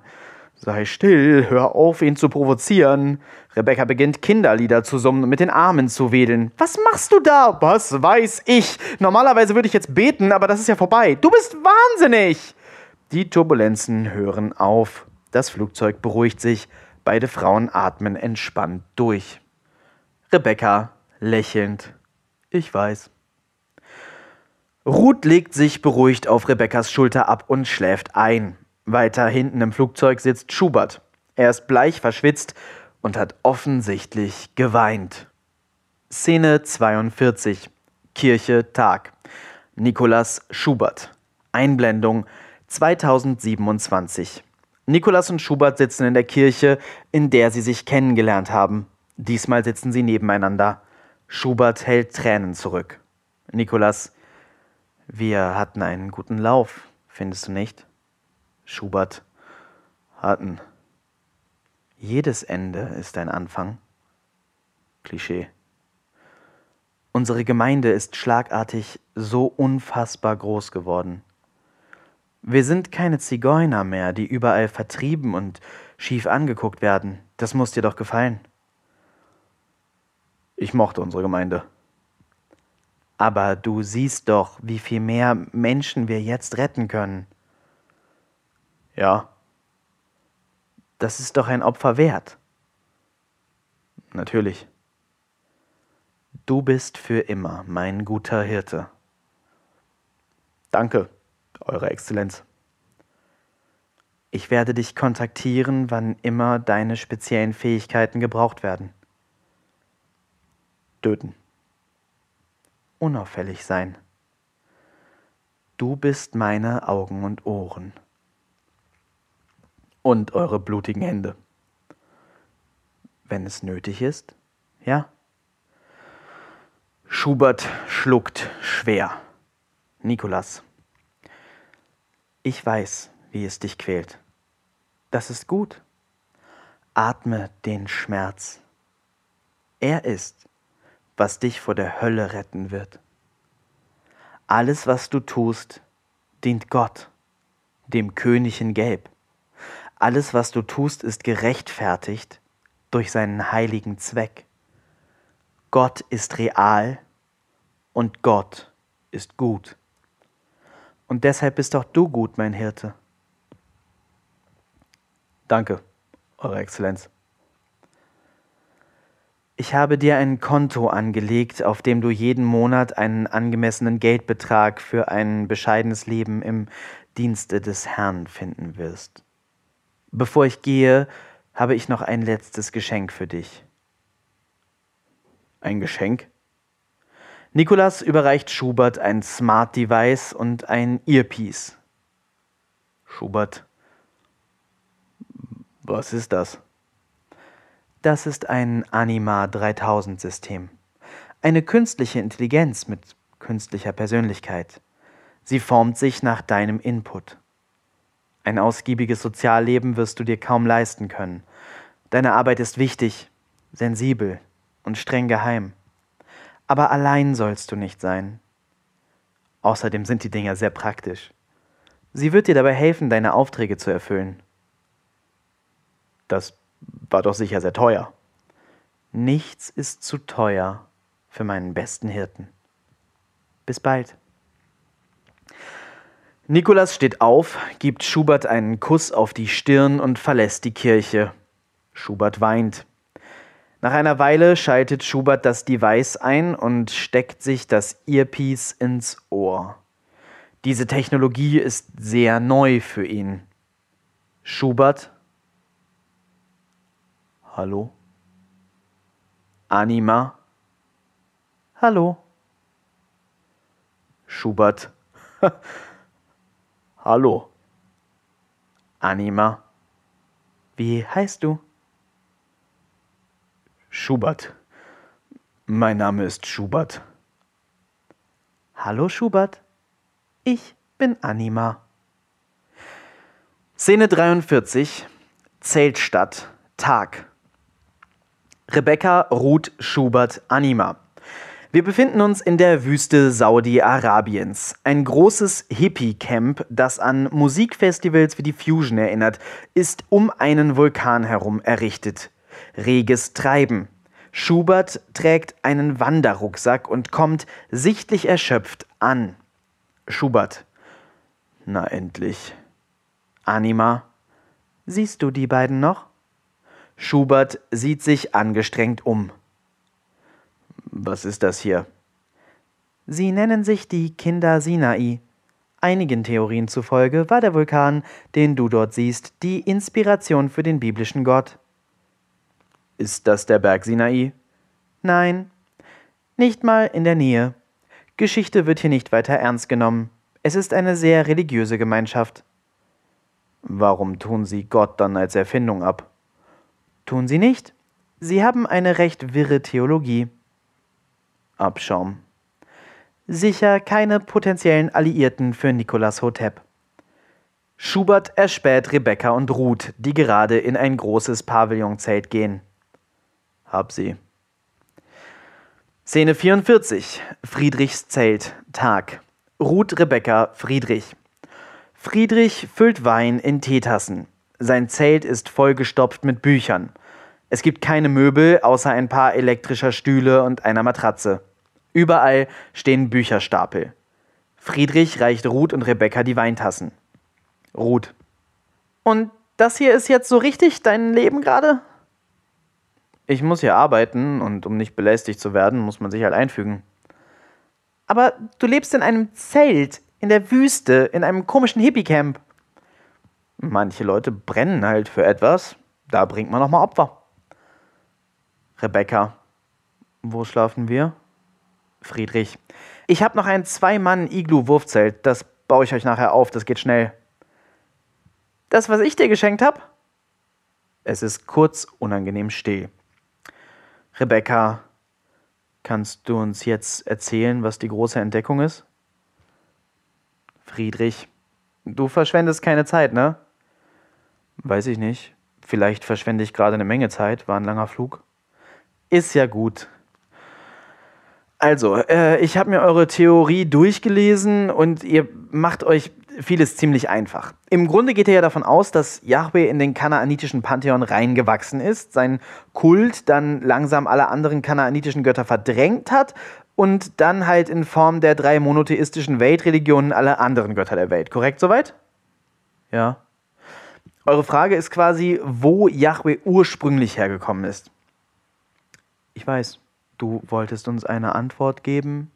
B: Sei still, hör auf, ihn zu provozieren. Rebecca beginnt Kinderlieder zu summen und mit den Armen zu wedeln. Was machst du da? Was weiß ich? Normalerweise würde ich jetzt beten, aber das ist ja vorbei. Du bist wahnsinnig! Die Turbulenzen hören auf. Das Flugzeug beruhigt sich. Beide Frauen atmen entspannt durch. Rebecca lächelnd. Ich weiß. Ruth legt sich beruhigt auf Rebekkas Schulter ab und schläft ein. Weiter hinten im Flugzeug sitzt Schubert. Er ist bleich verschwitzt und hat offensichtlich geweint. Szene 42. Kirche Tag. Nikolas Schubert. Einblendung 2027. Nikolas und Schubert sitzen in der Kirche, in der sie sich kennengelernt haben. Diesmal sitzen sie nebeneinander. Schubert hält Tränen zurück. Nikolas, wir hatten einen guten Lauf, findest du nicht? Schubert, hatten. Jedes Ende ist ein Anfang. Klischee. Unsere Gemeinde ist schlagartig so unfassbar groß geworden. Wir sind keine Zigeuner mehr, die überall vertrieben und schief angeguckt werden. Das muss dir doch gefallen. Ich mochte unsere Gemeinde. Aber du siehst doch, wie viel mehr Menschen wir jetzt retten können. Ja. Das ist doch ein Opfer wert. Natürlich. Du bist für immer mein guter Hirte. Danke, Eure Exzellenz. Ich werde dich kontaktieren, wann immer deine speziellen Fähigkeiten gebraucht werden töten. Unauffällig sein. Du bist meine Augen und Ohren. Und eure blutigen Hände. Wenn es nötig ist, ja? Schubert schluckt schwer. Nikolas. Ich weiß, wie es dich quält. Das ist gut. Atme den Schmerz. Er ist was dich vor der Hölle retten wird. Alles, was du tust, dient Gott, dem König in Gelb. Alles, was du tust, ist gerechtfertigt durch seinen heiligen Zweck. Gott ist real und Gott ist gut. Und deshalb bist auch du gut, mein Hirte.
A: Danke, Eure Exzellenz.
B: Ich habe dir ein Konto angelegt, auf dem du jeden Monat einen angemessenen Geldbetrag für ein bescheidenes Leben im Dienste des Herrn finden wirst. Bevor ich gehe, habe ich noch ein letztes Geschenk für dich.
A: Ein Geschenk?
B: Nikolas überreicht Schubert ein Smart Device und ein Earpiece.
A: Schubert. Was ist das?
B: Das ist ein Anima 3000 System. Eine künstliche Intelligenz mit künstlicher Persönlichkeit. Sie formt sich nach deinem Input. Ein ausgiebiges Sozialleben wirst du dir kaum leisten können. Deine Arbeit ist wichtig, sensibel und streng geheim. Aber allein sollst du nicht sein. Außerdem sind die Dinger sehr praktisch. Sie wird dir dabei helfen, deine Aufträge zu erfüllen.
A: Das war doch sicher sehr teuer.
B: Nichts ist zu teuer für meinen besten Hirten. Bis bald. Nikolas steht auf, gibt Schubert einen Kuss auf die Stirn und verlässt die Kirche. Schubert weint. Nach einer Weile schaltet Schubert das Device ein und steckt sich das Earpiece ins Ohr. Diese Technologie ist sehr neu für ihn. Schubert
A: Hallo?
B: Anima? Hallo?
A: Schubert? Hallo?
B: Anima? Wie heißt du?
A: Schubert. Mein Name ist Schubert.
B: Hallo Schubert. Ich bin Anima. Szene 43. Zeltstadt. Tag. Rebecca, Ruth, Schubert, Anima. Wir befinden uns in der Wüste Saudi-Arabiens. Ein großes Hippie-Camp, das an Musikfestivals wie die Fusion erinnert, ist um einen Vulkan herum errichtet. Reges Treiben. Schubert trägt einen Wanderrucksack und kommt sichtlich erschöpft an. Schubert. Na endlich. Anima. Siehst du die beiden noch? Schubert sieht sich angestrengt um.
A: Was ist das hier?
B: Sie nennen sich die Kinder Sinai. Einigen Theorien zufolge war der Vulkan, den du dort siehst, die Inspiration für den biblischen Gott.
A: Ist das der Berg Sinai?
B: Nein, nicht mal in der Nähe. Geschichte wird hier nicht weiter ernst genommen. Es ist eine sehr religiöse Gemeinschaft.
A: Warum tun Sie Gott dann als Erfindung ab?
B: Tun sie nicht? Sie haben eine recht wirre Theologie.
A: Abschaum.
B: Sicher keine potenziellen Alliierten für Nicolas Hotep. Schubert erspäht Rebecca und Ruth, die gerade in ein großes Pavillonzelt gehen.
A: Hab sie.
B: Szene 44. Friedrichs Zelt. Tag. Ruth, Rebecca, Friedrich. Friedrich füllt Wein in Teetassen. Sein Zelt ist vollgestopft mit Büchern. Es gibt keine Möbel außer ein paar elektrischer Stühle und einer Matratze. Überall stehen Bücherstapel. Friedrich reicht Ruth und Rebecca die Weintassen. Ruth. Und das hier ist jetzt so richtig dein Leben gerade?
A: Ich muss hier arbeiten und um nicht belästigt zu werden, muss man sich halt einfügen.
B: Aber du lebst in einem Zelt, in der Wüste, in einem komischen Hippie-Camp.
A: Manche Leute brennen halt für etwas. Da bringt man nochmal Opfer.
B: Rebecca. Wo schlafen wir? Friedrich. Ich habe noch ein Zwei-Mann-Iglu-Wurfzelt. Das baue ich euch nachher auf. Das geht schnell. Das, was ich dir geschenkt habe? Es ist kurz unangenehm still. Rebecca, kannst du uns jetzt erzählen, was die große Entdeckung ist? Friedrich. Du verschwendest keine Zeit, ne?
A: Weiß ich nicht. Vielleicht verschwende ich gerade eine Menge Zeit, war ein langer Flug.
B: Ist ja gut. Also, äh, ich habe mir eure Theorie durchgelesen und ihr macht euch vieles ziemlich einfach. Im Grunde geht ihr ja davon aus, dass Yahweh in den kanaanitischen Pantheon reingewachsen ist, sein Kult dann langsam alle anderen kanaanitischen Götter verdrängt hat und dann halt in Form der drei monotheistischen Weltreligionen alle anderen Götter der Welt. Korrekt soweit? Ja. Eure Frage ist quasi, wo Yahweh ursprünglich hergekommen ist. Ich weiß, du wolltest uns eine Antwort geben.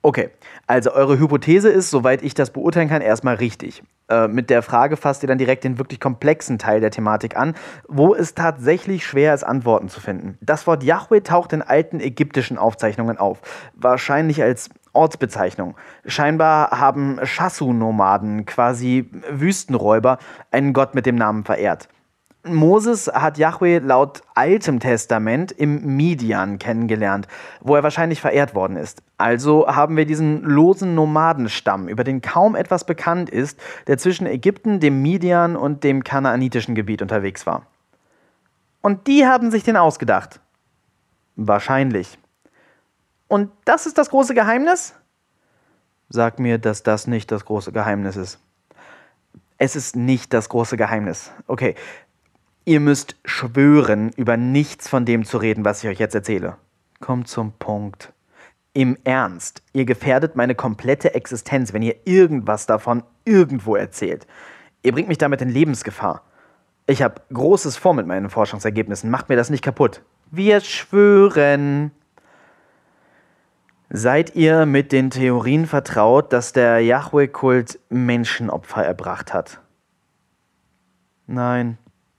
B: Okay, also eure Hypothese ist, soweit ich das beurteilen kann, erstmal richtig. Äh, mit der Frage fasst ihr dann direkt den wirklich komplexen Teil der Thematik an, wo es tatsächlich schwer ist, Antworten zu finden. Das Wort Yahweh taucht in alten ägyptischen Aufzeichnungen auf, wahrscheinlich als Ortsbezeichnung. Scheinbar haben Chassu-Nomaden, quasi Wüstenräuber, einen Gott mit dem Namen verehrt. Moses hat Yahweh laut Altem Testament im Midian kennengelernt, wo er wahrscheinlich verehrt worden ist. Also haben wir diesen losen Nomadenstamm, über den kaum etwas bekannt ist, der zwischen Ägypten, dem Midian und dem kanaanitischen Gebiet unterwegs war. Und die haben sich den ausgedacht. Wahrscheinlich. Und das ist das große Geheimnis? Sag mir, dass das nicht das große Geheimnis ist. Es ist nicht das große Geheimnis. Okay, Ihr müsst schwören, über nichts von dem zu reden, was ich euch jetzt erzähle. Kommt zum Punkt. Im Ernst, ihr gefährdet meine komplette Existenz, wenn ihr irgendwas davon irgendwo erzählt. Ihr bringt mich damit in Lebensgefahr. Ich habe Großes vor mit meinen Forschungsergebnissen. Macht mir das nicht kaputt. Wir schwören. Seid ihr mit den Theorien vertraut, dass der Yahweh-Kult Menschenopfer erbracht hat? Nein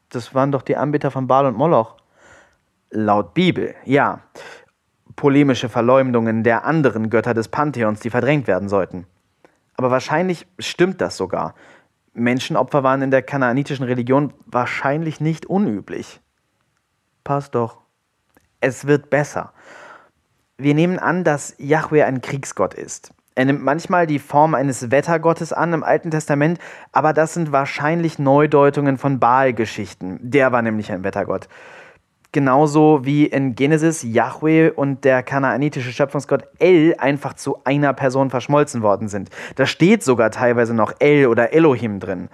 B: das waren doch die Anbeter von Baal und Moloch. Laut Bibel, ja. Polemische Verleumdungen der anderen Götter des Pantheons, die verdrängt werden sollten. Aber wahrscheinlich stimmt das sogar. Menschenopfer waren in der kanaanitischen Religion wahrscheinlich nicht unüblich. Passt doch. Es wird besser. Wir nehmen an, dass Yahweh ein Kriegsgott ist. Er nimmt manchmal die Form eines Wettergottes an im Alten Testament, aber das sind wahrscheinlich Neudeutungen von Baal-Geschichten. Der war nämlich ein Wettergott. Genauso wie in Genesis Yahweh und der kanaanitische Schöpfungsgott El einfach zu einer Person verschmolzen worden sind. Da steht sogar teilweise noch El oder Elohim drin.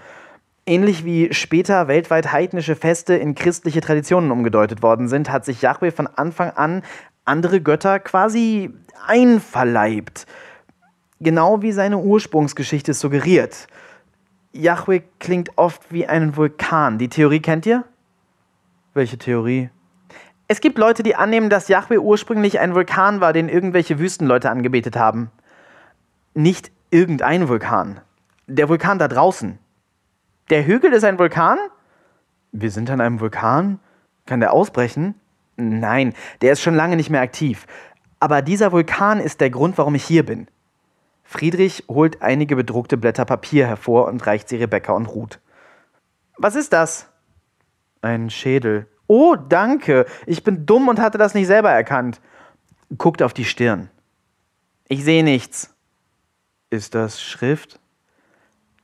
B: Ähnlich wie später weltweit heidnische Feste in christliche Traditionen umgedeutet worden sind, hat sich Yahweh von Anfang an andere Götter quasi einverleibt genau wie seine Ursprungsgeschichte suggeriert. Yahweh klingt oft wie ein Vulkan. Die Theorie kennt ihr? Welche Theorie? Es gibt Leute, die annehmen, dass Yahweh ursprünglich ein Vulkan war, den irgendwelche Wüstenleute angebetet haben. Nicht irgendein Vulkan. Der Vulkan da draußen. Der Hügel ist ein Vulkan? Wir sind an einem Vulkan? Kann der ausbrechen? Nein, der ist schon lange nicht mehr aktiv. Aber dieser Vulkan ist der Grund, warum ich hier bin. Friedrich holt einige bedruckte Blätter Papier hervor und reicht sie Rebecca und Ruth. Was ist das? Ein Schädel. Oh, danke. Ich bin dumm und hatte das nicht selber erkannt. Guckt auf die Stirn. Ich sehe nichts. Ist das Schrift?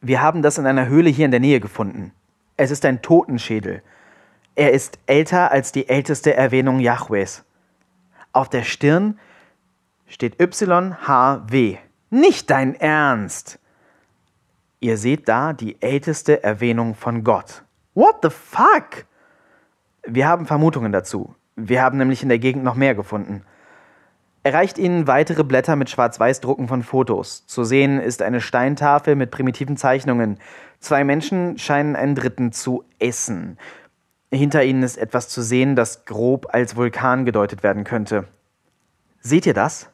B: Wir haben das in einer Höhle hier in der Nähe gefunden. Es ist ein Totenschädel. Er ist älter als die älteste Erwähnung Jahwes. Auf der Stirn steht YHW. Nicht dein Ernst! Ihr seht da die älteste Erwähnung von Gott. What the fuck? Wir haben Vermutungen dazu. Wir haben nämlich in der Gegend noch mehr gefunden. Er reicht Ihnen weitere Blätter mit Schwarz-Weiß-Drucken von Fotos. Zu sehen ist eine Steintafel mit primitiven Zeichnungen. Zwei Menschen scheinen einen Dritten zu essen. Hinter ihnen ist etwas zu sehen, das grob als Vulkan gedeutet werden könnte. Seht ihr das?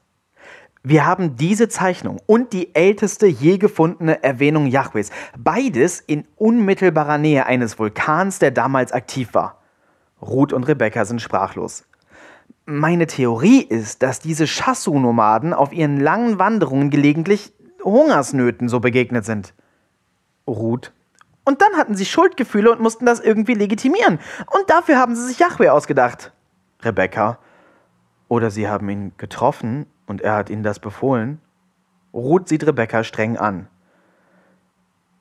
B: Wir haben diese Zeichnung und die älteste je gefundene Erwähnung Jahwes, beides in unmittelbarer Nähe eines Vulkans, der damals aktiv war. Ruth und Rebecca sind sprachlos. Meine Theorie ist, dass diese Chassu-Nomaden auf ihren langen Wanderungen gelegentlich Hungersnöten so begegnet sind. Ruth. Und dann hatten sie Schuldgefühle und mussten das irgendwie legitimieren. Und dafür haben sie sich Yahweh ausgedacht. Rebecca. Oder sie haben ihn getroffen und er hat ihnen das befohlen? Ruth sieht Rebecca streng an.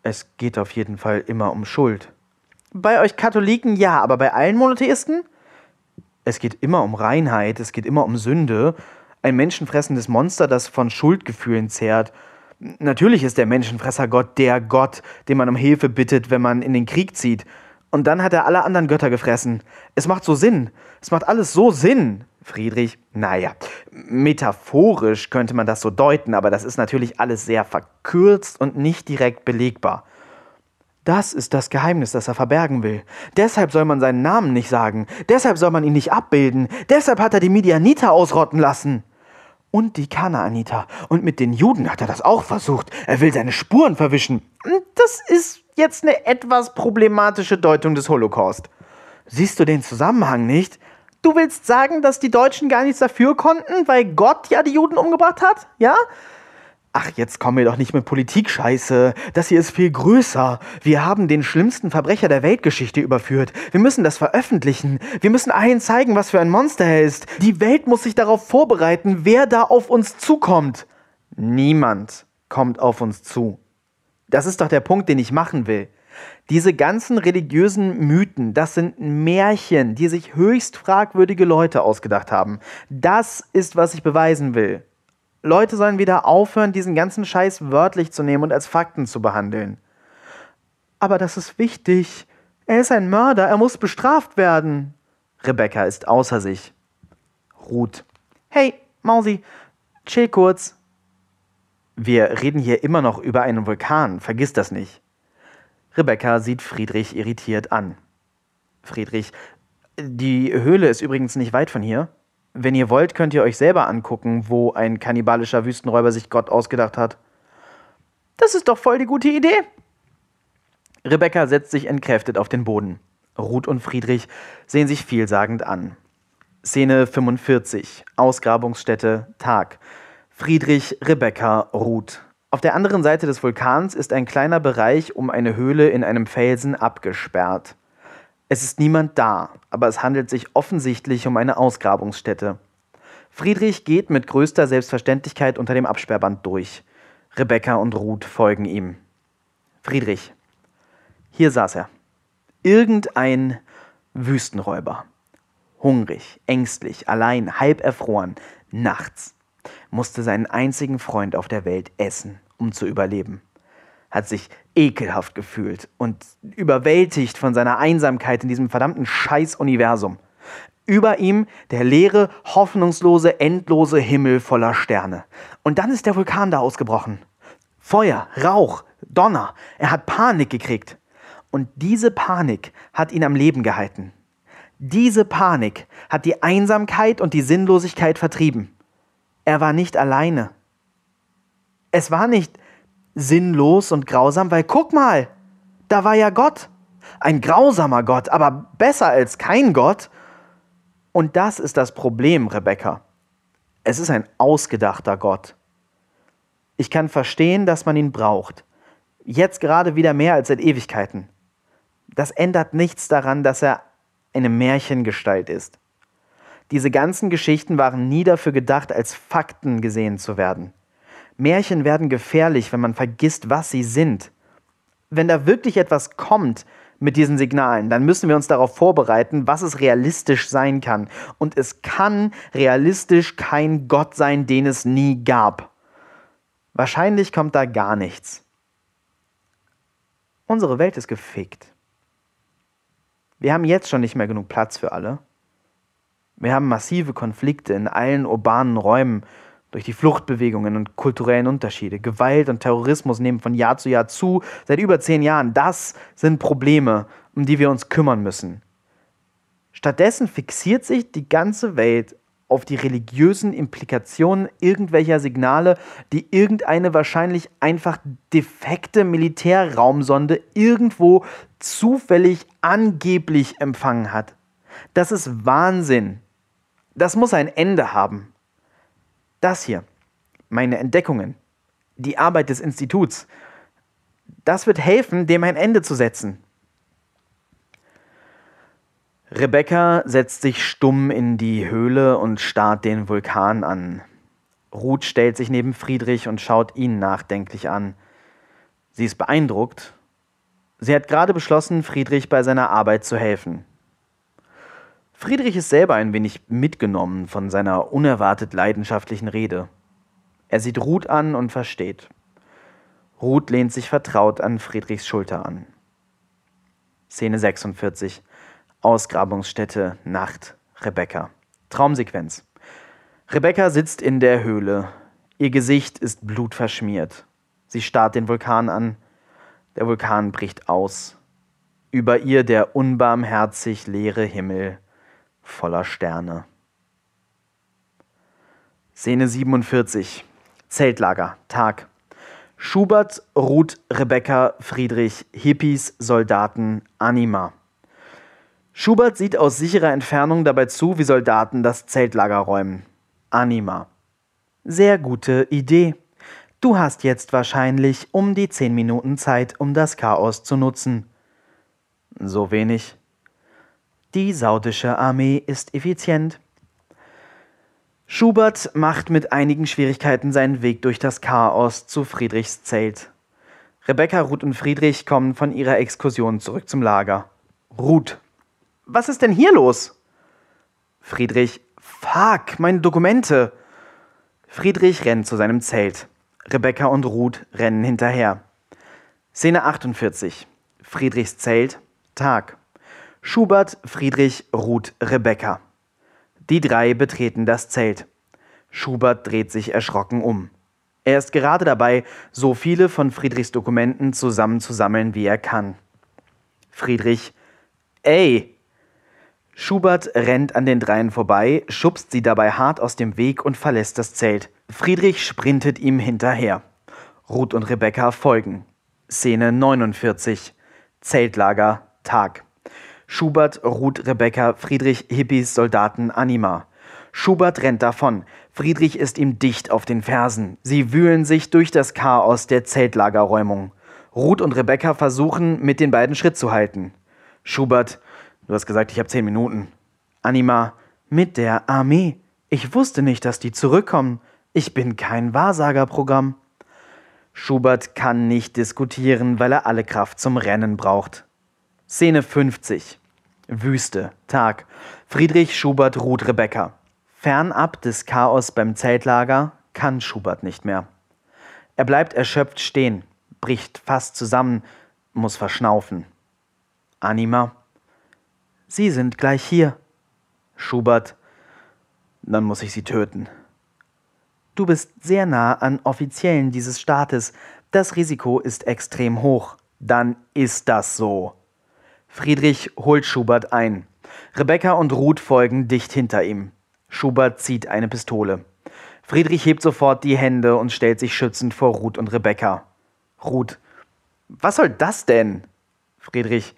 B: Es geht auf jeden Fall immer um Schuld. Bei euch Katholiken ja, aber bei allen Monotheisten? Es geht immer um Reinheit, es geht immer um Sünde. Ein menschenfressendes Monster, das von Schuldgefühlen zehrt. Natürlich ist der Menschenfresser Gott der Gott, den man um Hilfe bittet, wenn man in den Krieg zieht. Und dann hat er alle anderen Götter gefressen. Es macht so Sinn. Es macht alles so Sinn. Friedrich, naja,
A: Metaphorisch könnte man das so deuten, aber das ist natürlich alles sehr verkürzt und nicht direkt belegbar. Das ist das Geheimnis, das er verbergen will. Deshalb soll man seinen Namen nicht sagen. Deshalb soll man ihn nicht abbilden. Deshalb hat er die Midianiter ausrotten lassen. Und die Kanaaniter. Und mit den Juden hat er das auch versucht. Er will seine Spuren verwischen. Das ist jetzt eine etwas problematische Deutung des Holocaust. Siehst du den Zusammenhang nicht? Du willst sagen, dass die Deutschen gar nichts dafür konnten, weil Gott ja die Juden umgebracht hat? Ja? Ach, jetzt kommen wir doch nicht mit Politik-Scheiße. Das hier ist viel größer. Wir haben den schlimmsten Verbrecher der Weltgeschichte überführt. Wir müssen das veröffentlichen. Wir müssen allen zeigen, was für ein Monster er ist. Die Welt muss sich darauf vorbereiten, wer da auf uns zukommt. Niemand kommt auf uns zu. Das ist doch der Punkt, den ich machen will. Diese ganzen religiösen Mythen, das sind Märchen, die sich höchst fragwürdige Leute ausgedacht haben. Das ist, was ich beweisen will. Leute sollen wieder aufhören, diesen ganzen Scheiß wörtlich zu nehmen und als Fakten zu behandeln. Aber das ist wichtig. Er ist ein Mörder, er muss bestraft werden. Rebecca ist außer sich. Ruth. Hey, Mausi, chill kurz. Wir reden hier immer noch über einen Vulkan, vergiss das nicht. Rebecca sieht Friedrich irritiert an. Friedrich, die Höhle ist übrigens nicht weit von hier. Wenn ihr wollt, könnt ihr euch selber angucken, wo ein kannibalischer Wüstenräuber sich Gott ausgedacht hat. Das ist doch voll die gute Idee. Rebecca setzt sich entkräftet auf den Boden. Ruth und Friedrich sehen sich vielsagend an. Szene 45. Ausgrabungsstätte Tag. Friedrich, Rebecca, Ruth. Auf der anderen Seite des Vulkans ist ein kleiner Bereich um eine Höhle in einem Felsen abgesperrt. Es ist niemand da, aber es handelt sich offensichtlich um eine Ausgrabungsstätte. Friedrich geht mit größter Selbstverständlichkeit unter dem Absperrband durch. Rebecca und Ruth folgen ihm. Friedrich. Hier saß er. Irgendein Wüstenräuber. Hungrig, ängstlich, allein, halb erfroren, nachts, musste seinen einzigen Freund auf der Welt essen um zu überleben. Hat sich ekelhaft gefühlt und überwältigt von seiner Einsamkeit in diesem verdammten Scheiß-Universum. Über ihm der leere, hoffnungslose, endlose Himmel voller Sterne. Und dann ist der Vulkan da ausgebrochen. Feuer, Rauch, Donner. Er hat Panik gekriegt. Und diese Panik hat ihn am Leben gehalten. Diese Panik hat die Einsamkeit und die Sinnlosigkeit vertrieben. Er war nicht alleine. Es war nicht sinnlos und grausam, weil guck mal, da war ja Gott. Ein grausamer Gott, aber besser als kein Gott. Und das ist das Problem, Rebecca. Es ist ein ausgedachter Gott. Ich kann verstehen, dass man ihn braucht. Jetzt gerade wieder mehr als seit Ewigkeiten. Das ändert nichts daran, dass er eine Märchengestalt ist. Diese ganzen Geschichten waren nie dafür gedacht, als Fakten gesehen zu werden. Märchen werden gefährlich, wenn man vergisst, was sie sind. Wenn da wirklich etwas kommt mit diesen Signalen, dann müssen wir uns darauf vorbereiten, was es realistisch sein kann. Und es kann realistisch kein Gott sein, den es nie gab. Wahrscheinlich kommt da gar nichts. Unsere Welt ist gefickt. Wir haben jetzt schon nicht mehr genug Platz für alle. Wir haben massive Konflikte in allen urbanen Räumen durch die Fluchtbewegungen und kulturellen Unterschiede. Gewalt und Terrorismus nehmen von Jahr zu Jahr zu, seit über zehn Jahren. Das sind Probleme, um die wir uns kümmern müssen. Stattdessen fixiert sich die ganze Welt auf die religiösen Implikationen irgendwelcher Signale, die irgendeine wahrscheinlich einfach defekte Militärraumsonde irgendwo zufällig angeblich empfangen hat. Das ist Wahnsinn. Das muss ein Ende haben. Das hier, meine Entdeckungen, die Arbeit des Instituts, das wird helfen, dem ein Ende zu setzen. Rebecca setzt sich stumm in die Höhle und starrt den Vulkan an. Ruth stellt sich neben Friedrich und schaut ihn nachdenklich an. Sie ist beeindruckt. Sie hat gerade beschlossen, Friedrich bei seiner Arbeit zu helfen. Friedrich ist selber ein wenig mitgenommen von seiner unerwartet leidenschaftlichen Rede. Er sieht Ruth an und versteht. Ruth lehnt sich vertraut an Friedrichs Schulter an. Szene 46. Ausgrabungsstätte, Nacht, Rebecca. Traumsequenz. Rebecca sitzt in der Höhle. Ihr Gesicht ist blutverschmiert. Sie starrt den Vulkan an. Der Vulkan bricht aus. Über ihr der unbarmherzig leere Himmel voller Sterne. Szene 47. Zeltlager, Tag. Schubert, Ruth, Rebecca, Friedrich, Hippies, Soldaten, Anima. Schubert sieht aus sicherer Entfernung dabei zu, wie Soldaten das Zeltlager räumen. Anima. Sehr gute Idee. Du hast jetzt wahrscheinlich um die zehn Minuten Zeit, um das Chaos zu nutzen. So wenig. Die saudische Armee ist effizient. Schubert macht mit einigen Schwierigkeiten seinen Weg durch das Chaos zu Friedrichs Zelt. Rebecca, Ruth und Friedrich kommen von ihrer Exkursion zurück zum Lager. Ruth. Was ist denn hier los? Friedrich. Fuck, meine Dokumente. Friedrich rennt zu seinem Zelt. Rebecca und Ruth rennen hinterher. Szene 48. Friedrichs Zelt. Tag. Schubert, Friedrich, Ruth, Rebecca. Die drei betreten das Zelt. Schubert dreht sich erschrocken um. Er ist gerade dabei, so viele von Friedrichs Dokumenten zusammenzusammeln, wie er kann. Friedrich, ey! Schubert rennt an den dreien vorbei, schubst sie dabei hart aus dem Weg und verlässt das Zelt. Friedrich sprintet ihm hinterher. Ruth und Rebecca folgen. Szene 49. Zeltlager, Tag. Schubert, Ruth, Rebecca, Friedrich, Hippies, Soldaten, Anima. Schubert rennt davon. Friedrich ist ihm dicht auf den Fersen. Sie wühlen sich durch das Chaos der Zeltlagerräumung. Ruth und Rebecca versuchen, mit den beiden Schritt zu halten. Schubert, du hast gesagt, ich habe zehn Minuten. Anima, mit der Armee. Ich wusste nicht, dass die zurückkommen. Ich bin kein Wahrsagerprogramm. Schubert kann nicht diskutieren, weil er alle Kraft zum Rennen braucht. Szene 50. Wüste, Tag. Friedrich, Schubert, Ruth, Rebecca. Fernab des Chaos beim Zeltlager kann Schubert nicht mehr. Er bleibt erschöpft stehen, bricht fast zusammen, muss verschnaufen. Anima. Sie sind gleich hier. Schubert. Dann muss ich sie töten. Du bist sehr nah an Offiziellen dieses Staates. Das Risiko ist extrem hoch. Dann ist das so. Friedrich holt Schubert ein. Rebecca und Ruth folgen dicht hinter ihm. Schubert zieht eine Pistole. Friedrich hebt sofort die Hände und stellt sich schützend vor Ruth und Rebecca. Ruth. Was soll das denn? Friedrich.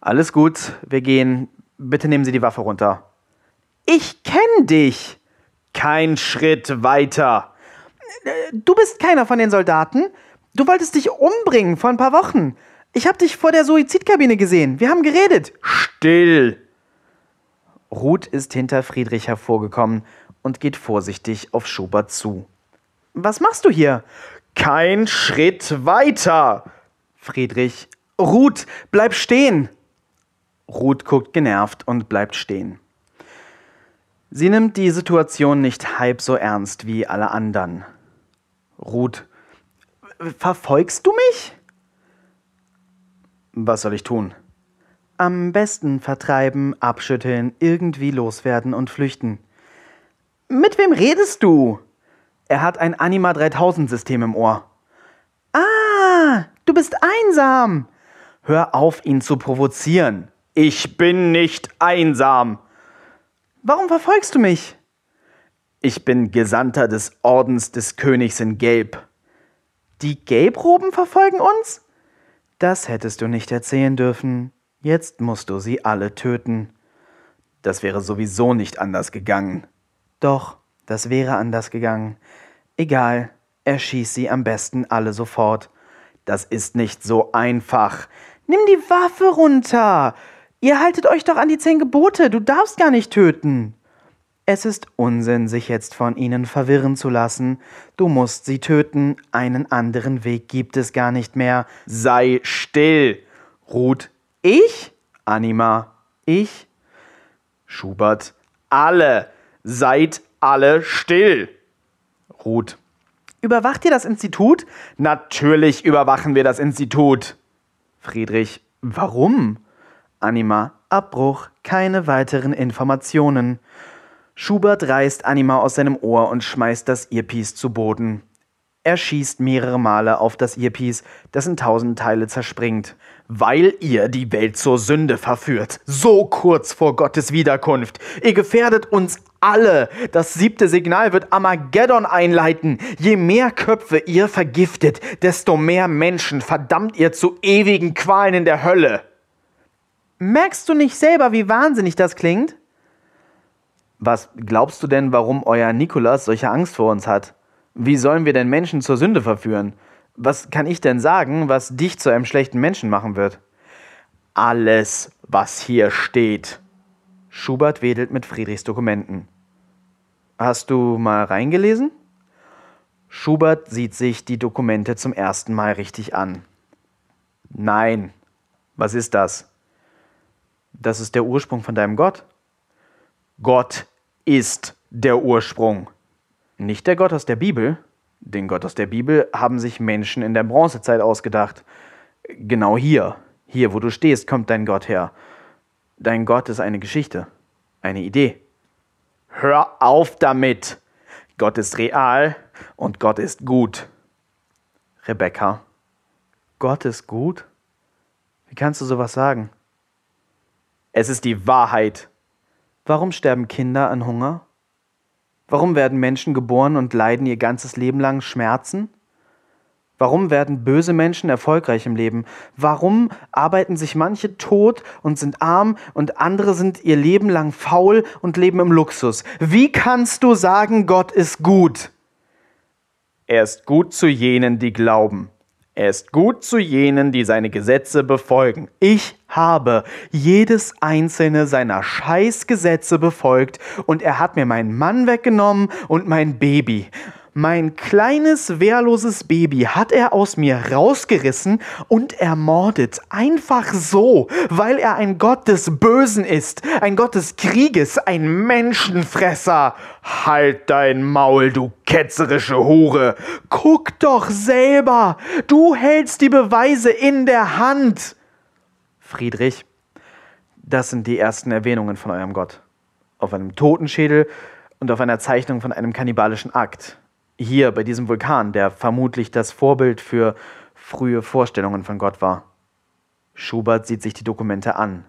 A: Alles gut, wir gehen. Bitte nehmen Sie die Waffe runter. Ich kenn dich. Kein Schritt weiter. Du bist keiner von den Soldaten. Du wolltest dich umbringen vor ein paar Wochen. Ich habe dich vor der Suizidkabine gesehen. Wir haben geredet. Still! Ruth ist hinter Friedrich hervorgekommen und geht vorsichtig auf Schubert zu. Was machst du hier? Kein Schritt weiter! Friedrich. Ruth, bleib stehen! Ruth guckt genervt und bleibt stehen. Sie nimmt die Situation nicht halb so ernst wie alle anderen. Ruth, verfolgst du mich? Was soll ich tun? Am besten vertreiben, abschütteln, irgendwie loswerden und flüchten. Mit wem redest du? Er hat ein Anima 3000 System im Ohr. Ah, du bist einsam. Hör auf, ihn zu provozieren. Ich bin nicht einsam. Warum verfolgst du mich? Ich bin Gesandter des Ordens des Königs in Gelb. Die Gelbroben verfolgen uns? Das hättest du nicht erzählen dürfen. Jetzt musst du sie alle töten. Das wäre sowieso nicht anders gegangen. Doch, das wäre anders gegangen. Egal, erschieß sie am besten alle sofort. Das ist nicht so einfach. Nimm die Waffe runter. Ihr haltet euch doch an die zehn Gebote. Du darfst gar nicht töten. Es ist Unsinn, sich jetzt von ihnen verwirren zu lassen. Du musst sie töten, einen anderen Weg gibt es gar nicht mehr. Sei still. Ruth, ich? Anima, ich? Schubert, alle. Seid alle still. Ruth, überwacht ihr das Institut? Natürlich überwachen wir das Institut. Friedrich, warum? Anima, Abbruch, keine weiteren Informationen. Schubert reißt Anima aus seinem Ohr und schmeißt das Earpiece zu Boden. Er schießt mehrere Male auf das Earpiece, das in tausend Teile zerspringt. Weil ihr die Welt zur Sünde verführt, so kurz vor Gottes Wiederkunft. Ihr gefährdet uns alle. Das siebte Signal wird Armageddon einleiten. Je mehr Köpfe ihr vergiftet, desto mehr Menschen verdammt ihr zu ewigen Qualen in der Hölle.
B: Merkst du nicht selber, wie wahnsinnig das klingt?
A: Was glaubst du denn, warum euer Nikolas solche Angst vor uns hat? Wie sollen wir denn Menschen zur Sünde verführen? Was kann ich denn sagen, was dich zu einem schlechten Menschen machen wird? Alles, was hier steht. Schubert wedelt mit Friedrichs Dokumenten. Hast du mal reingelesen? Schubert sieht sich die Dokumente zum ersten Mal richtig an. Nein. Was ist das? Das ist der Ursprung von deinem Gott. Gott ist der Ursprung. Nicht der Gott aus der Bibel. Den Gott aus der Bibel haben sich Menschen in der Bronzezeit ausgedacht. Genau hier, hier wo du stehst, kommt dein Gott her. Dein Gott ist eine Geschichte, eine Idee. Hör auf damit! Gott ist real und Gott ist gut. Rebecca, Gott ist gut? Wie kannst du sowas sagen? Es ist die Wahrheit. Warum sterben Kinder an Hunger? Warum werden Menschen geboren und leiden ihr ganzes Leben lang Schmerzen? Warum werden böse Menschen erfolgreich im Leben? Warum arbeiten sich manche tot und sind arm und andere sind ihr Leben lang faul und leben im Luxus? Wie kannst du sagen, Gott ist gut? Er ist gut zu jenen, die glauben. Er ist gut zu jenen, die seine Gesetze befolgen. Ich habe jedes einzelne seiner Scheißgesetze befolgt und er hat mir meinen Mann weggenommen und mein Baby. Mein kleines, wehrloses Baby hat er aus mir rausgerissen und ermordet. Einfach so, weil er ein Gott des Bösen ist, ein Gott des Krieges, ein Menschenfresser. Halt dein Maul, du ketzerische Hure. Guck doch selber. Du hältst die Beweise in der Hand. Friedrich, das sind die ersten Erwähnungen von eurem Gott. Auf einem Totenschädel und auf einer Zeichnung von einem kannibalischen Akt hier bei diesem Vulkan, der vermutlich das Vorbild für frühe Vorstellungen von Gott war. Schubert sieht sich die Dokumente an.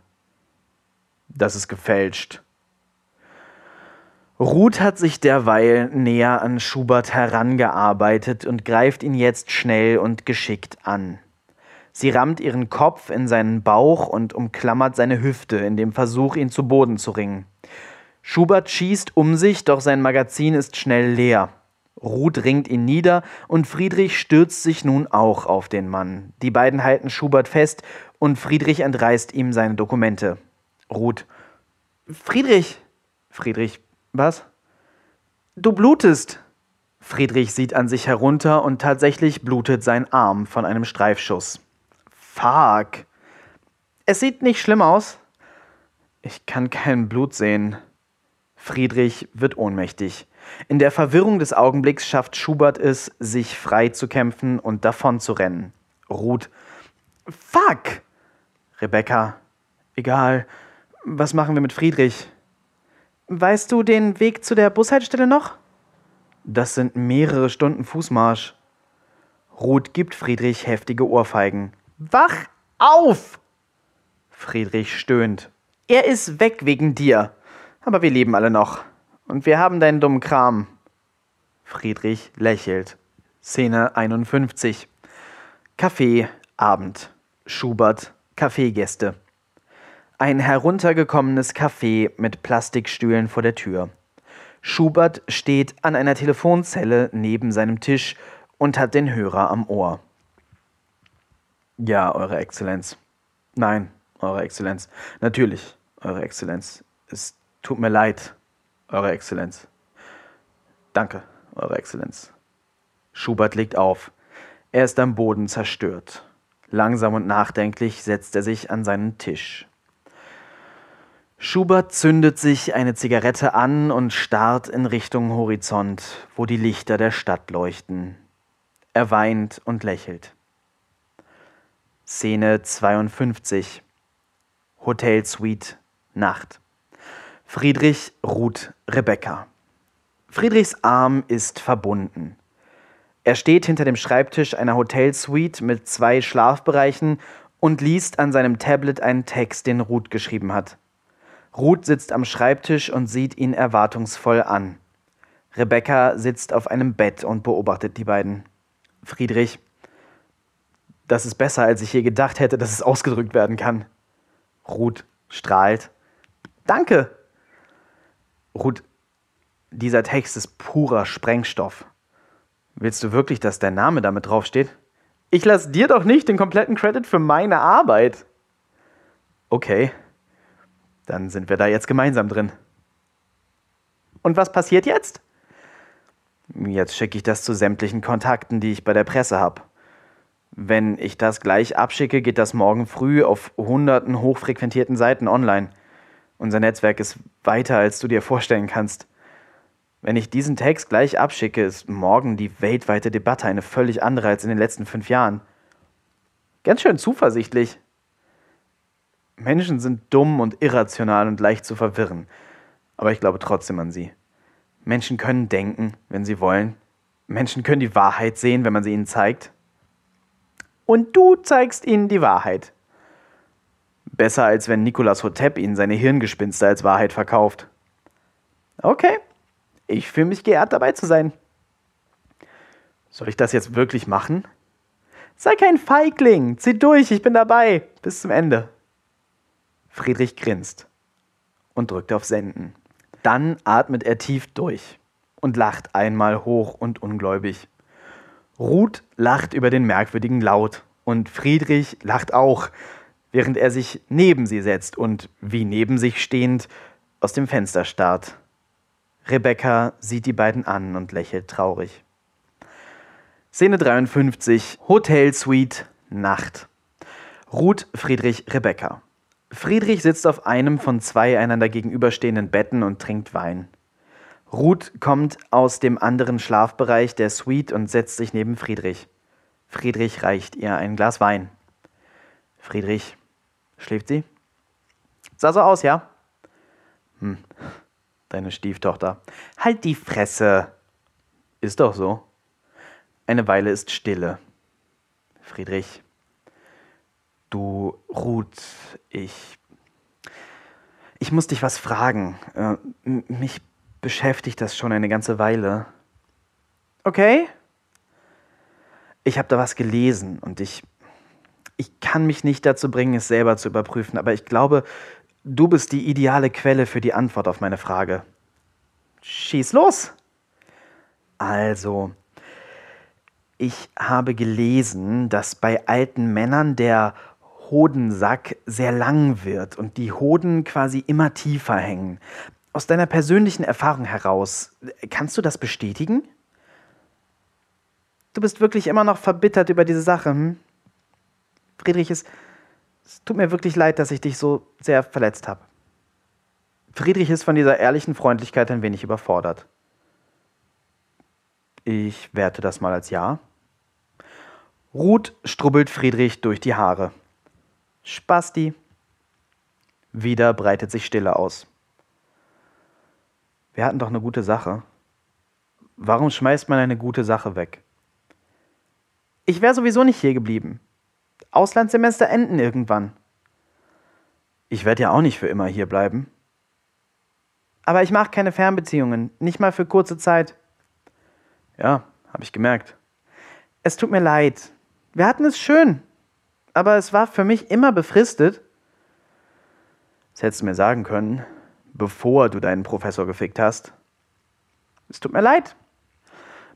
A: Das ist gefälscht. Ruth hat sich derweil näher an Schubert herangearbeitet und greift ihn jetzt schnell und geschickt an. Sie rammt ihren Kopf in seinen Bauch und umklammert seine Hüfte in dem Versuch, ihn zu Boden zu ringen. Schubert schießt um sich, doch sein Magazin ist schnell leer. Ruth ringt ihn nieder und Friedrich stürzt sich nun auch auf den Mann. Die beiden halten Schubert fest und Friedrich entreißt ihm seine Dokumente. Ruth. Friedrich. Friedrich. Was? Du blutest. Friedrich sieht an sich herunter und tatsächlich blutet sein Arm von einem Streifschuss. Fuck. Es sieht nicht schlimm aus. Ich kann kein Blut sehen. Friedrich wird ohnmächtig. In der Verwirrung des Augenblicks schafft Schubert es, sich frei zu kämpfen und davon zu rennen. Ruth. Fuck! Rebecca. Egal. Was machen wir mit Friedrich? Weißt du den Weg zu der Bushaltestelle noch? Das sind mehrere Stunden Fußmarsch. Ruth gibt Friedrich heftige Ohrfeigen. Wach auf! Friedrich stöhnt. Er ist weg wegen dir. Aber wir leben alle noch. Und wir haben deinen dummen Kram. Friedrich lächelt. Szene 51. Kaffee, Abend. Schubert, Kaffeegäste. Ein heruntergekommenes Café mit Plastikstühlen vor der Tür. Schubert steht an einer Telefonzelle neben seinem Tisch und hat den Hörer am Ohr. Ja, Eure Exzellenz. Nein, Eure Exzellenz. Natürlich, Eure Exzellenz. Es tut mir leid, eure Exzellenz. Danke, Eure Exzellenz. Schubert legt auf. Er ist am Boden zerstört. Langsam und nachdenklich setzt er sich an seinen Tisch. Schubert zündet sich eine Zigarette an und starrt in Richtung Horizont, wo die Lichter der Stadt leuchten. Er weint und lächelt. Szene 52 Hotel Suite Nacht Friedrich, Ruth, Rebecca. Friedrichs Arm ist verbunden. Er steht hinter dem Schreibtisch einer Hotelsuite mit zwei Schlafbereichen und liest an seinem Tablet einen Text, den Ruth geschrieben hat. Ruth sitzt am Schreibtisch und sieht ihn erwartungsvoll an. Rebecca sitzt auf einem Bett und beobachtet die beiden. Friedrich, das ist besser, als ich je gedacht hätte, dass es ausgedrückt werden kann. Ruth strahlt. Danke. Ruth, dieser Text ist purer Sprengstoff. Willst du wirklich, dass dein Name damit draufsteht? Ich lasse dir doch nicht den kompletten Credit für meine Arbeit. Okay, dann sind wir da jetzt gemeinsam drin. Und was passiert jetzt? Jetzt schicke ich das zu sämtlichen Kontakten, die ich bei der Presse habe. Wenn ich das gleich abschicke, geht das morgen früh auf hunderten hochfrequentierten Seiten online. Unser Netzwerk ist weiter, als du dir vorstellen kannst. Wenn ich diesen Text gleich abschicke, ist morgen die weltweite Debatte eine völlig andere als in den letzten fünf Jahren. Ganz schön zuversichtlich. Menschen sind dumm und irrational und leicht zu verwirren, aber ich glaube trotzdem an sie. Menschen können denken, wenn sie wollen. Menschen können die Wahrheit sehen, wenn man sie ihnen zeigt. Und du zeigst ihnen die Wahrheit. Besser als wenn Nicolas Hotep ihnen seine Hirngespinste als Wahrheit verkauft. Okay, ich fühle mich geehrt dabei zu sein. Soll ich das jetzt wirklich machen? Sei kein Feigling, zieh durch, ich bin dabei. Bis zum Ende. Friedrich grinst und drückt auf Senden. Dann atmet er tief durch und lacht einmal hoch und ungläubig. Ruth lacht über den merkwürdigen Laut und Friedrich lacht auch, während er sich neben sie setzt und, wie neben sich stehend, aus dem Fenster starrt. Rebecca sieht die beiden an und lächelt traurig. Szene 53, Hotel Suite, Nacht. Ruth, Friedrich, Rebecca. Friedrich sitzt auf einem von zwei einander gegenüberstehenden Betten und trinkt Wein. Ruth kommt aus dem anderen Schlafbereich der Suite und setzt sich neben Friedrich. Friedrich reicht ihr ein Glas Wein. Friedrich, schläft sie? Sah so aus, ja? Hm, deine Stieftochter. Halt die Fresse! Ist doch so. Eine Weile ist Stille. Friedrich, Du, Ruth, ich. Ich muss dich was fragen. Äh, mich beschäftigt das schon eine ganze Weile. Okay? Ich habe da was gelesen und ich. Ich kann mich nicht dazu bringen, es selber zu überprüfen, aber ich glaube, du bist die ideale Quelle für die Antwort auf meine Frage. Schieß los! Also, ich habe gelesen, dass bei alten Männern der Hodensack sehr lang wird und die Hoden quasi immer tiefer hängen. Aus deiner persönlichen Erfahrung heraus, kannst du das bestätigen? Du bist wirklich immer noch verbittert über diese Sache. Hm? Friedrich, es, es tut mir wirklich leid, dass ich dich so sehr verletzt habe. Friedrich ist von dieser ehrlichen Freundlichkeit ein wenig überfordert. Ich werte das mal als Ja. Ruth strubbelt Friedrich durch die Haare. Spasti. Wieder breitet sich Stille aus. Wir hatten doch eine gute Sache. Warum schmeißt man eine gute Sache weg? Ich wäre sowieso nicht hier geblieben. Auslandssemester enden irgendwann. Ich werde ja auch nicht für immer hier bleiben. Aber ich mache keine Fernbeziehungen, nicht mal für kurze Zeit. Ja, habe ich gemerkt. Es tut mir leid. Wir hatten es schön aber es war für mich immer befristet. Das hättest du mir sagen können, bevor du deinen Professor gefickt hast. Es tut mir leid.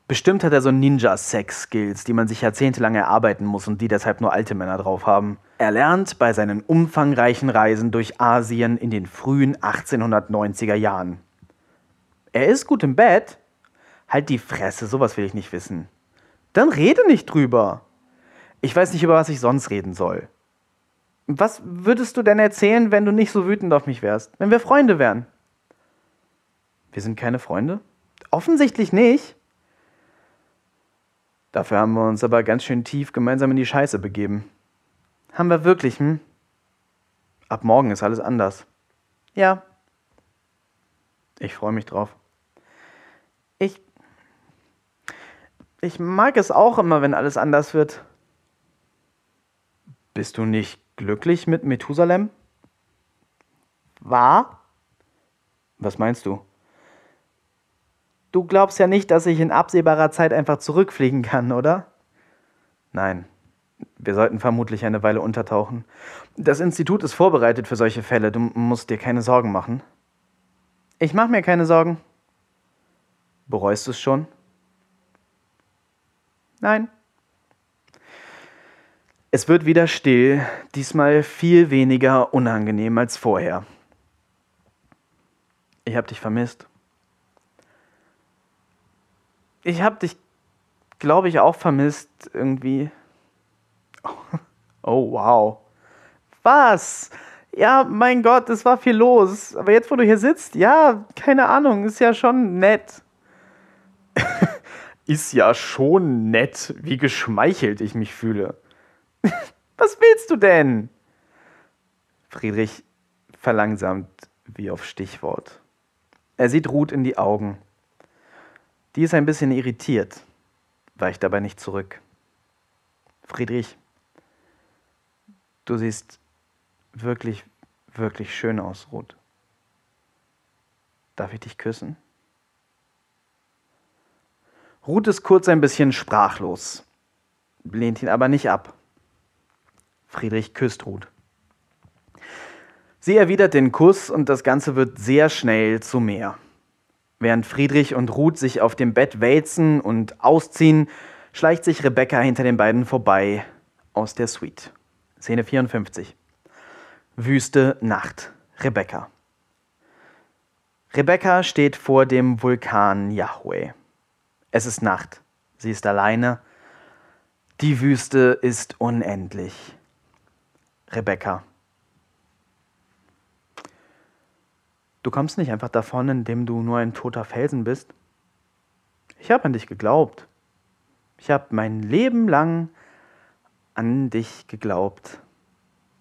A: Bestimmt hat er so Ninja-Sex-Skills, die man sich jahrzehntelang erarbeiten muss und die deshalb nur alte Männer drauf haben. Er lernt bei seinen umfangreichen Reisen durch Asien in den frühen 1890er Jahren. Er ist gut im Bett. Halt die Fresse, sowas will ich nicht wissen. Dann rede nicht drüber. Ich weiß nicht, über was ich sonst reden soll. Was würdest du denn erzählen, wenn du nicht so wütend auf mich wärst? Wenn wir Freunde wären? Wir sind keine Freunde? Offensichtlich nicht. Dafür haben wir uns aber ganz schön tief gemeinsam in die Scheiße begeben. Haben wir wirklich, hm? Ab morgen ist alles anders. Ja. Ich freue mich drauf.
B: Ich. Ich mag es auch immer, wenn alles anders wird.
A: Bist du nicht glücklich mit Methusalem?
B: War?
A: Was meinst du?
B: Du glaubst ja nicht, dass ich in absehbarer Zeit einfach zurückfliegen kann, oder?
A: Nein. Wir sollten vermutlich eine Weile untertauchen. Das Institut ist vorbereitet für solche Fälle. Du musst dir keine Sorgen machen.
B: Ich mach mir keine Sorgen.
A: Bereust du es schon?
B: Nein.
A: Es wird wieder still, diesmal viel weniger unangenehm als vorher. Ich hab dich vermisst.
B: Ich hab dich, glaube ich, auch vermisst irgendwie.
A: Oh, wow.
B: Was? Ja, mein Gott, es war viel los. Aber jetzt, wo du hier sitzt, ja, keine Ahnung, ist ja schon nett.
A: ist ja schon nett, wie geschmeichelt ich mich fühle.
B: Was willst du denn?
A: Friedrich verlangsamt wie auf Stichwort. Er sieht Ruth in die Augen. Die ist ein bisschen irritiert, weicht dabei nicht zurück. Friedrich, du siehst wirklich, wirklich schön aus, Ruth. Darf ich dich küssen? Ruth ist kurz ein bisschen sprachlos, lehnt ihn aber nicht ab. Friedrich küsst Ruth. Sie erwidert den Kuss und das Ganze wird sehr schnell zu mehr. Während Friedrich und Ruth sich auf dem Bett wälzen und ausziehen, schleicht sich Rebecca hinter den beiden vorbei aus der Suite. Szene 54. Wüste Nacht. Rebecca. Rebecca steht vor dem Vulkan Yahweh. Es ist Nacht. Sie ist alleine. Die Wüste ist unendlich. Rebecca. Du kommst nicht einfach davon, indem du nur ein toter Felsen bist. Ich habe an dich geglaubt. Ich habe mein Leben lang an dich geglaubt.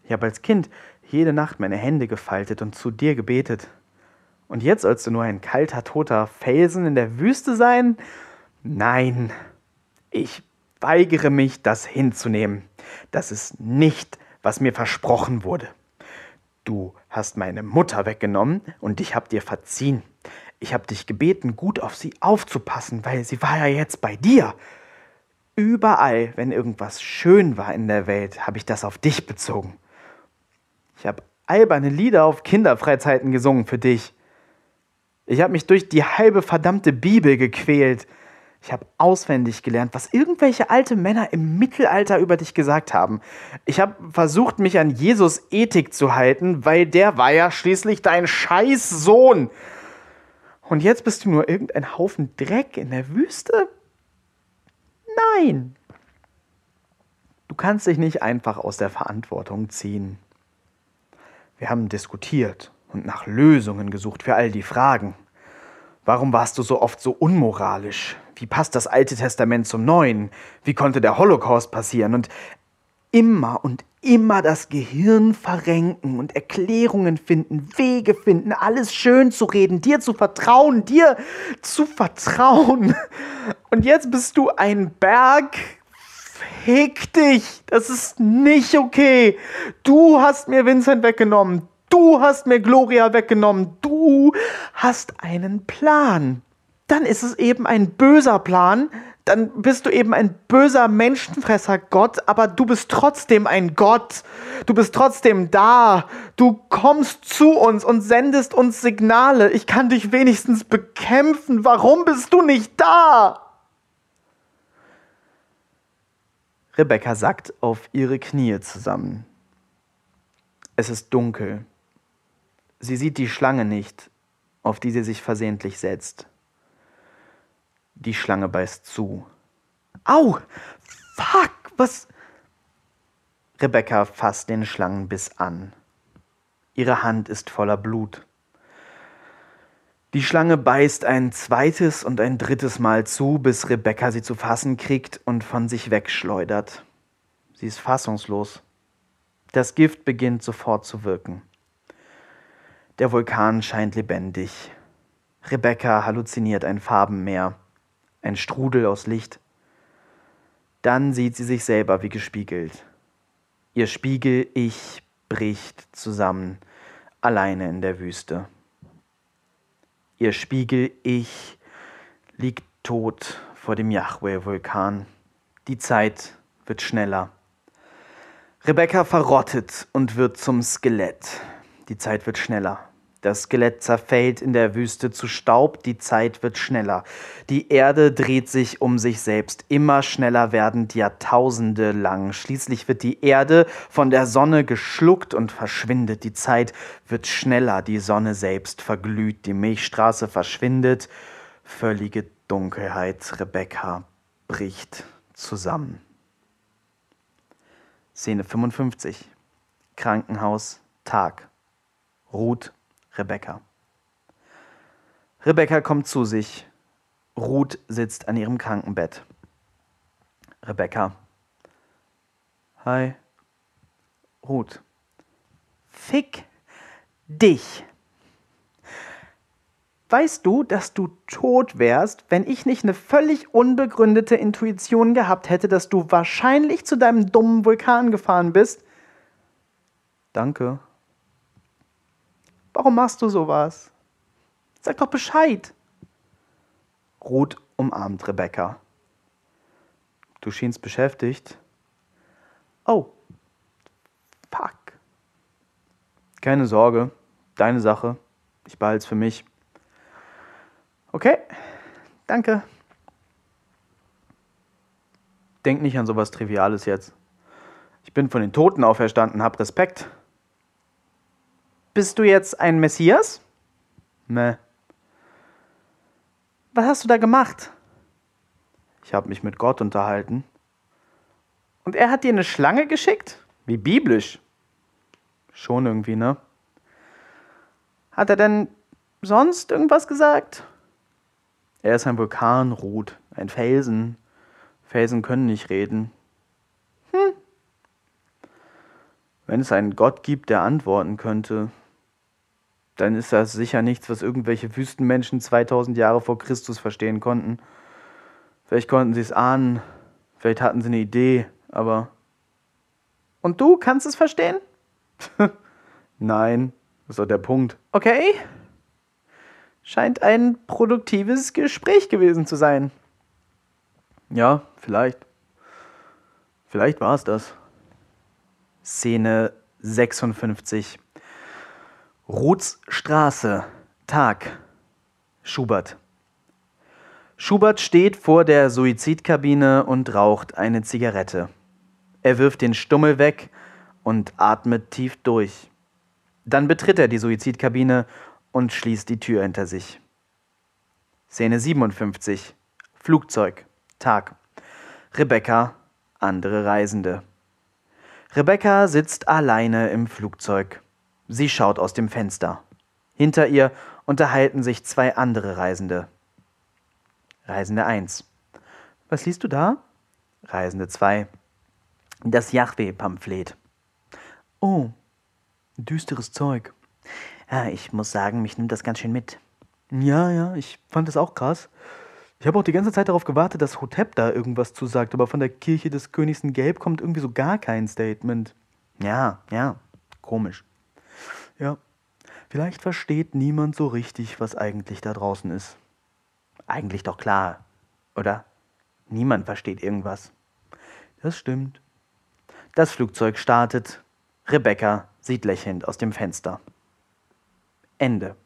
A: Ich habe als Kind jede Nacht meine Hände gefaltet und zu dir gebetet. Und jetzt sollst du nur ein kalter, toter Felsen in der Wüste sein? Nein, ich weigere mich, das hinzunehmen. Das ist nicht, was mir versprochen wurde. Du hast meine Mutter weggenommen und ich hab dir verziehen. Ich hab dich gebeten, gut auf sie aufzupassen, weil sie war ja jetzt bei dir. Überall, wenn irgendwas schön war in der Welt, habe ich das auf dich bezogen. Ich habe alberne Lieder auf Kinderfreizeiten gesungen für dich. Ich habe mich durch die halbe verdammte Bibel gequält. Ich habe auswendig gelernt, was irgendwelche alte Männer im Mittelalter über dich gesagt haben. Ich habe versucht, mich an Jesus Ethik zu halten, weil der war ja schließlich dein Scheißsohn. Und jetzt bist du nur irgendein Haufen Dreck in der Wüste? Nein. Du kannst dich nicht einfach aus der Verantwortung ziehen. Wir haben diskutiert und nach Lösungen gesucht für all die Fragen. Warum warst du so oft so unmoralisch? Wie passt das Alte Testament zum Neuen? Wie konnte der Holocaust passieren? Und immer und immer das Gehirn verrenken und Erklärungen finden, Wege finden, alles schön zu reden, dir zu vertrauen, dir zu vertrauen. Und jetzt bist du ein Berg. Fick dich! Das ist nicht okay. Du hast mir Vincent weggenommen. Du hast mir Gloria weggenommen. Du hast einen Plan. Dann ist es eben ein böser Plan, dann bist du eben ein böser Menschenfresser Gott, aber du bist trotzdem ein Gott. Du bist trotzdem da. Du kommst zu uns und sendest uns Signale. Ich kann dich wenigstens bekämpfen. Warum bist du nicht da? Rebecca sackt auf ihre Knie zusammen. Es ist dunkel. Sie sieht die Schlange nicht, auf die sie sich versehentlich setzt. Die Schlange beißt zu. Au! Fuck! Was? Rebecca fasst den Schlangenbiss an. Ihre Hand ist voller Blut. Die Schlange beißt ein zweites und ein drittes Mal zu, bis Rebecca sie zu fassen kriegt und von sich wegschleudert. Sie ist fassungslos. Das Gift beginnt sofort zu wirken. Der Vulkan scheint lebendig. Rebecca halluziniert ein Farbenmeer, ein Strudel aus Licht. Dann sieht sie sich selber wie gespiegelt. Ihr Spiegel-Ich bricht zusammen, alleine in der Wüste. Ihr Spiegel-Ich liegt tot vor dem Yahweh-Vulkan. Die Zeit wird schneller. Rebecca verrottet und wird zum Skelett. Die Zeit wird schneller. Das Skelett zerfällt in der Wüste zu Staub, die Zeit wird schneller. Die Erde dreht sich um sich selbst, immer schneller werdend Jahrtausende lang. Schließlich wird die Erde von der Sonne geschluckt und verschwindet. Die Zeit wird schneller, die Sonne selbst verglüht, die Milchstraße verschwindet. Völlige Dunkelheit, Rebecca bricht zusammen. Szene 55. Krankenhaus, Tag. Ruth Rebecca. Rebecca kommt zu sich. Ruth sitzt an ihrem Krankenbett. Rebecca. Hi. Ruth.
B: Fick dich. Weißt du, dass du tot wärst, wenn ich nicht eine völlig unbegründete Intuition gehabt hätte, dass du wahrscheinlich zu deinem dummen Vulkan gefahren bist?
A: Danke.
B: Warum machst du sowas? Sag doch Bescheid.
A: Ruth umarmt Rebecca. Du schienst beschäftigt.
B: Oh. Fuck.
A: Keine Sorge. Deine Sache. Ich behalte es für mich.
B: Okay. Danke.
A: Denk nicht an sowas Triviales jetzt. Ich bin von den Toten auferstanden, hab Respekt.
B: Bist du jetzt ein Messias?
A: Meh.
B: Was hast du da gemacht?
A: Ich habe mich mit Gott unterhalten.
B: Und er hat dir eine Schlange geschickt?
A: Wie biblisch. Schon irgendwie, ne?
B: Hat er denn sonst irgendwas gesagt?
A: Er ist ein Vulkan, Ruth, ein Felsen. Felsen können nicht reden.
B: Hm.
A: Wenn es einen Gott gibt, der antworten könnte, dann ist das sicher nichts, was irgendwelche Wüstenmenschen 2000 Jahre vor Christus verstehen konnten. Vielleicht konnten sie es ahnen, vielleicht hatten sie eine Idee, aber.
B: Und du kannst es verstehen?
A: Nein, das ist doch der Punkt.
B: Okay. Scheint ein produktives Gespräch gewesen zu sein.
A: Ja, vielleicht. Vielleicht war es das. Szene 56. Ruths Straße, Tag. Schubert. Schubert steht vor der Suizidkabine und raucht eine Zigarette. Er wirft den Stummel weg und atmet tief durch. Dann betritt er die Suizidkabine und schließt die Tür hinter sich. Szene 57. Flugzeug. Tag. Rebecca, andere Reisende. Rebecca sitzt alleine im Flugzeug. Sie schaut aus dem Fenster. Hinter ihr unterhalten sich zwei andere Reisende. Reisende 1. Was liest du da? Reisende 2. Das Yahweh-Pamphlet.
B: Oh, düsteres Zeug.
A: Ja, ich muss sagen, mich nimmt das ganz schön mit.
B: Ja, ja, ich fand das auch krass. Ich habe auch die ganze Zeit darauf gewartet, dass Hotep da irgendwas zu sagt, aber von der Kirche des Königs in Gelb kommt irgendwie so gar kein Statement.
A: Ja, ja, komisch.
B: Ja, vielleicht versteht niemand so richtig, was eigentlich da draußen ist.
A: Eigentlich doch klar, oder? Niemand versteht irgendwas.
B: Das stimmt.
A: Das Flugzeug startet. Rebecca sieht lächelnd aus dem Fenster. Ende.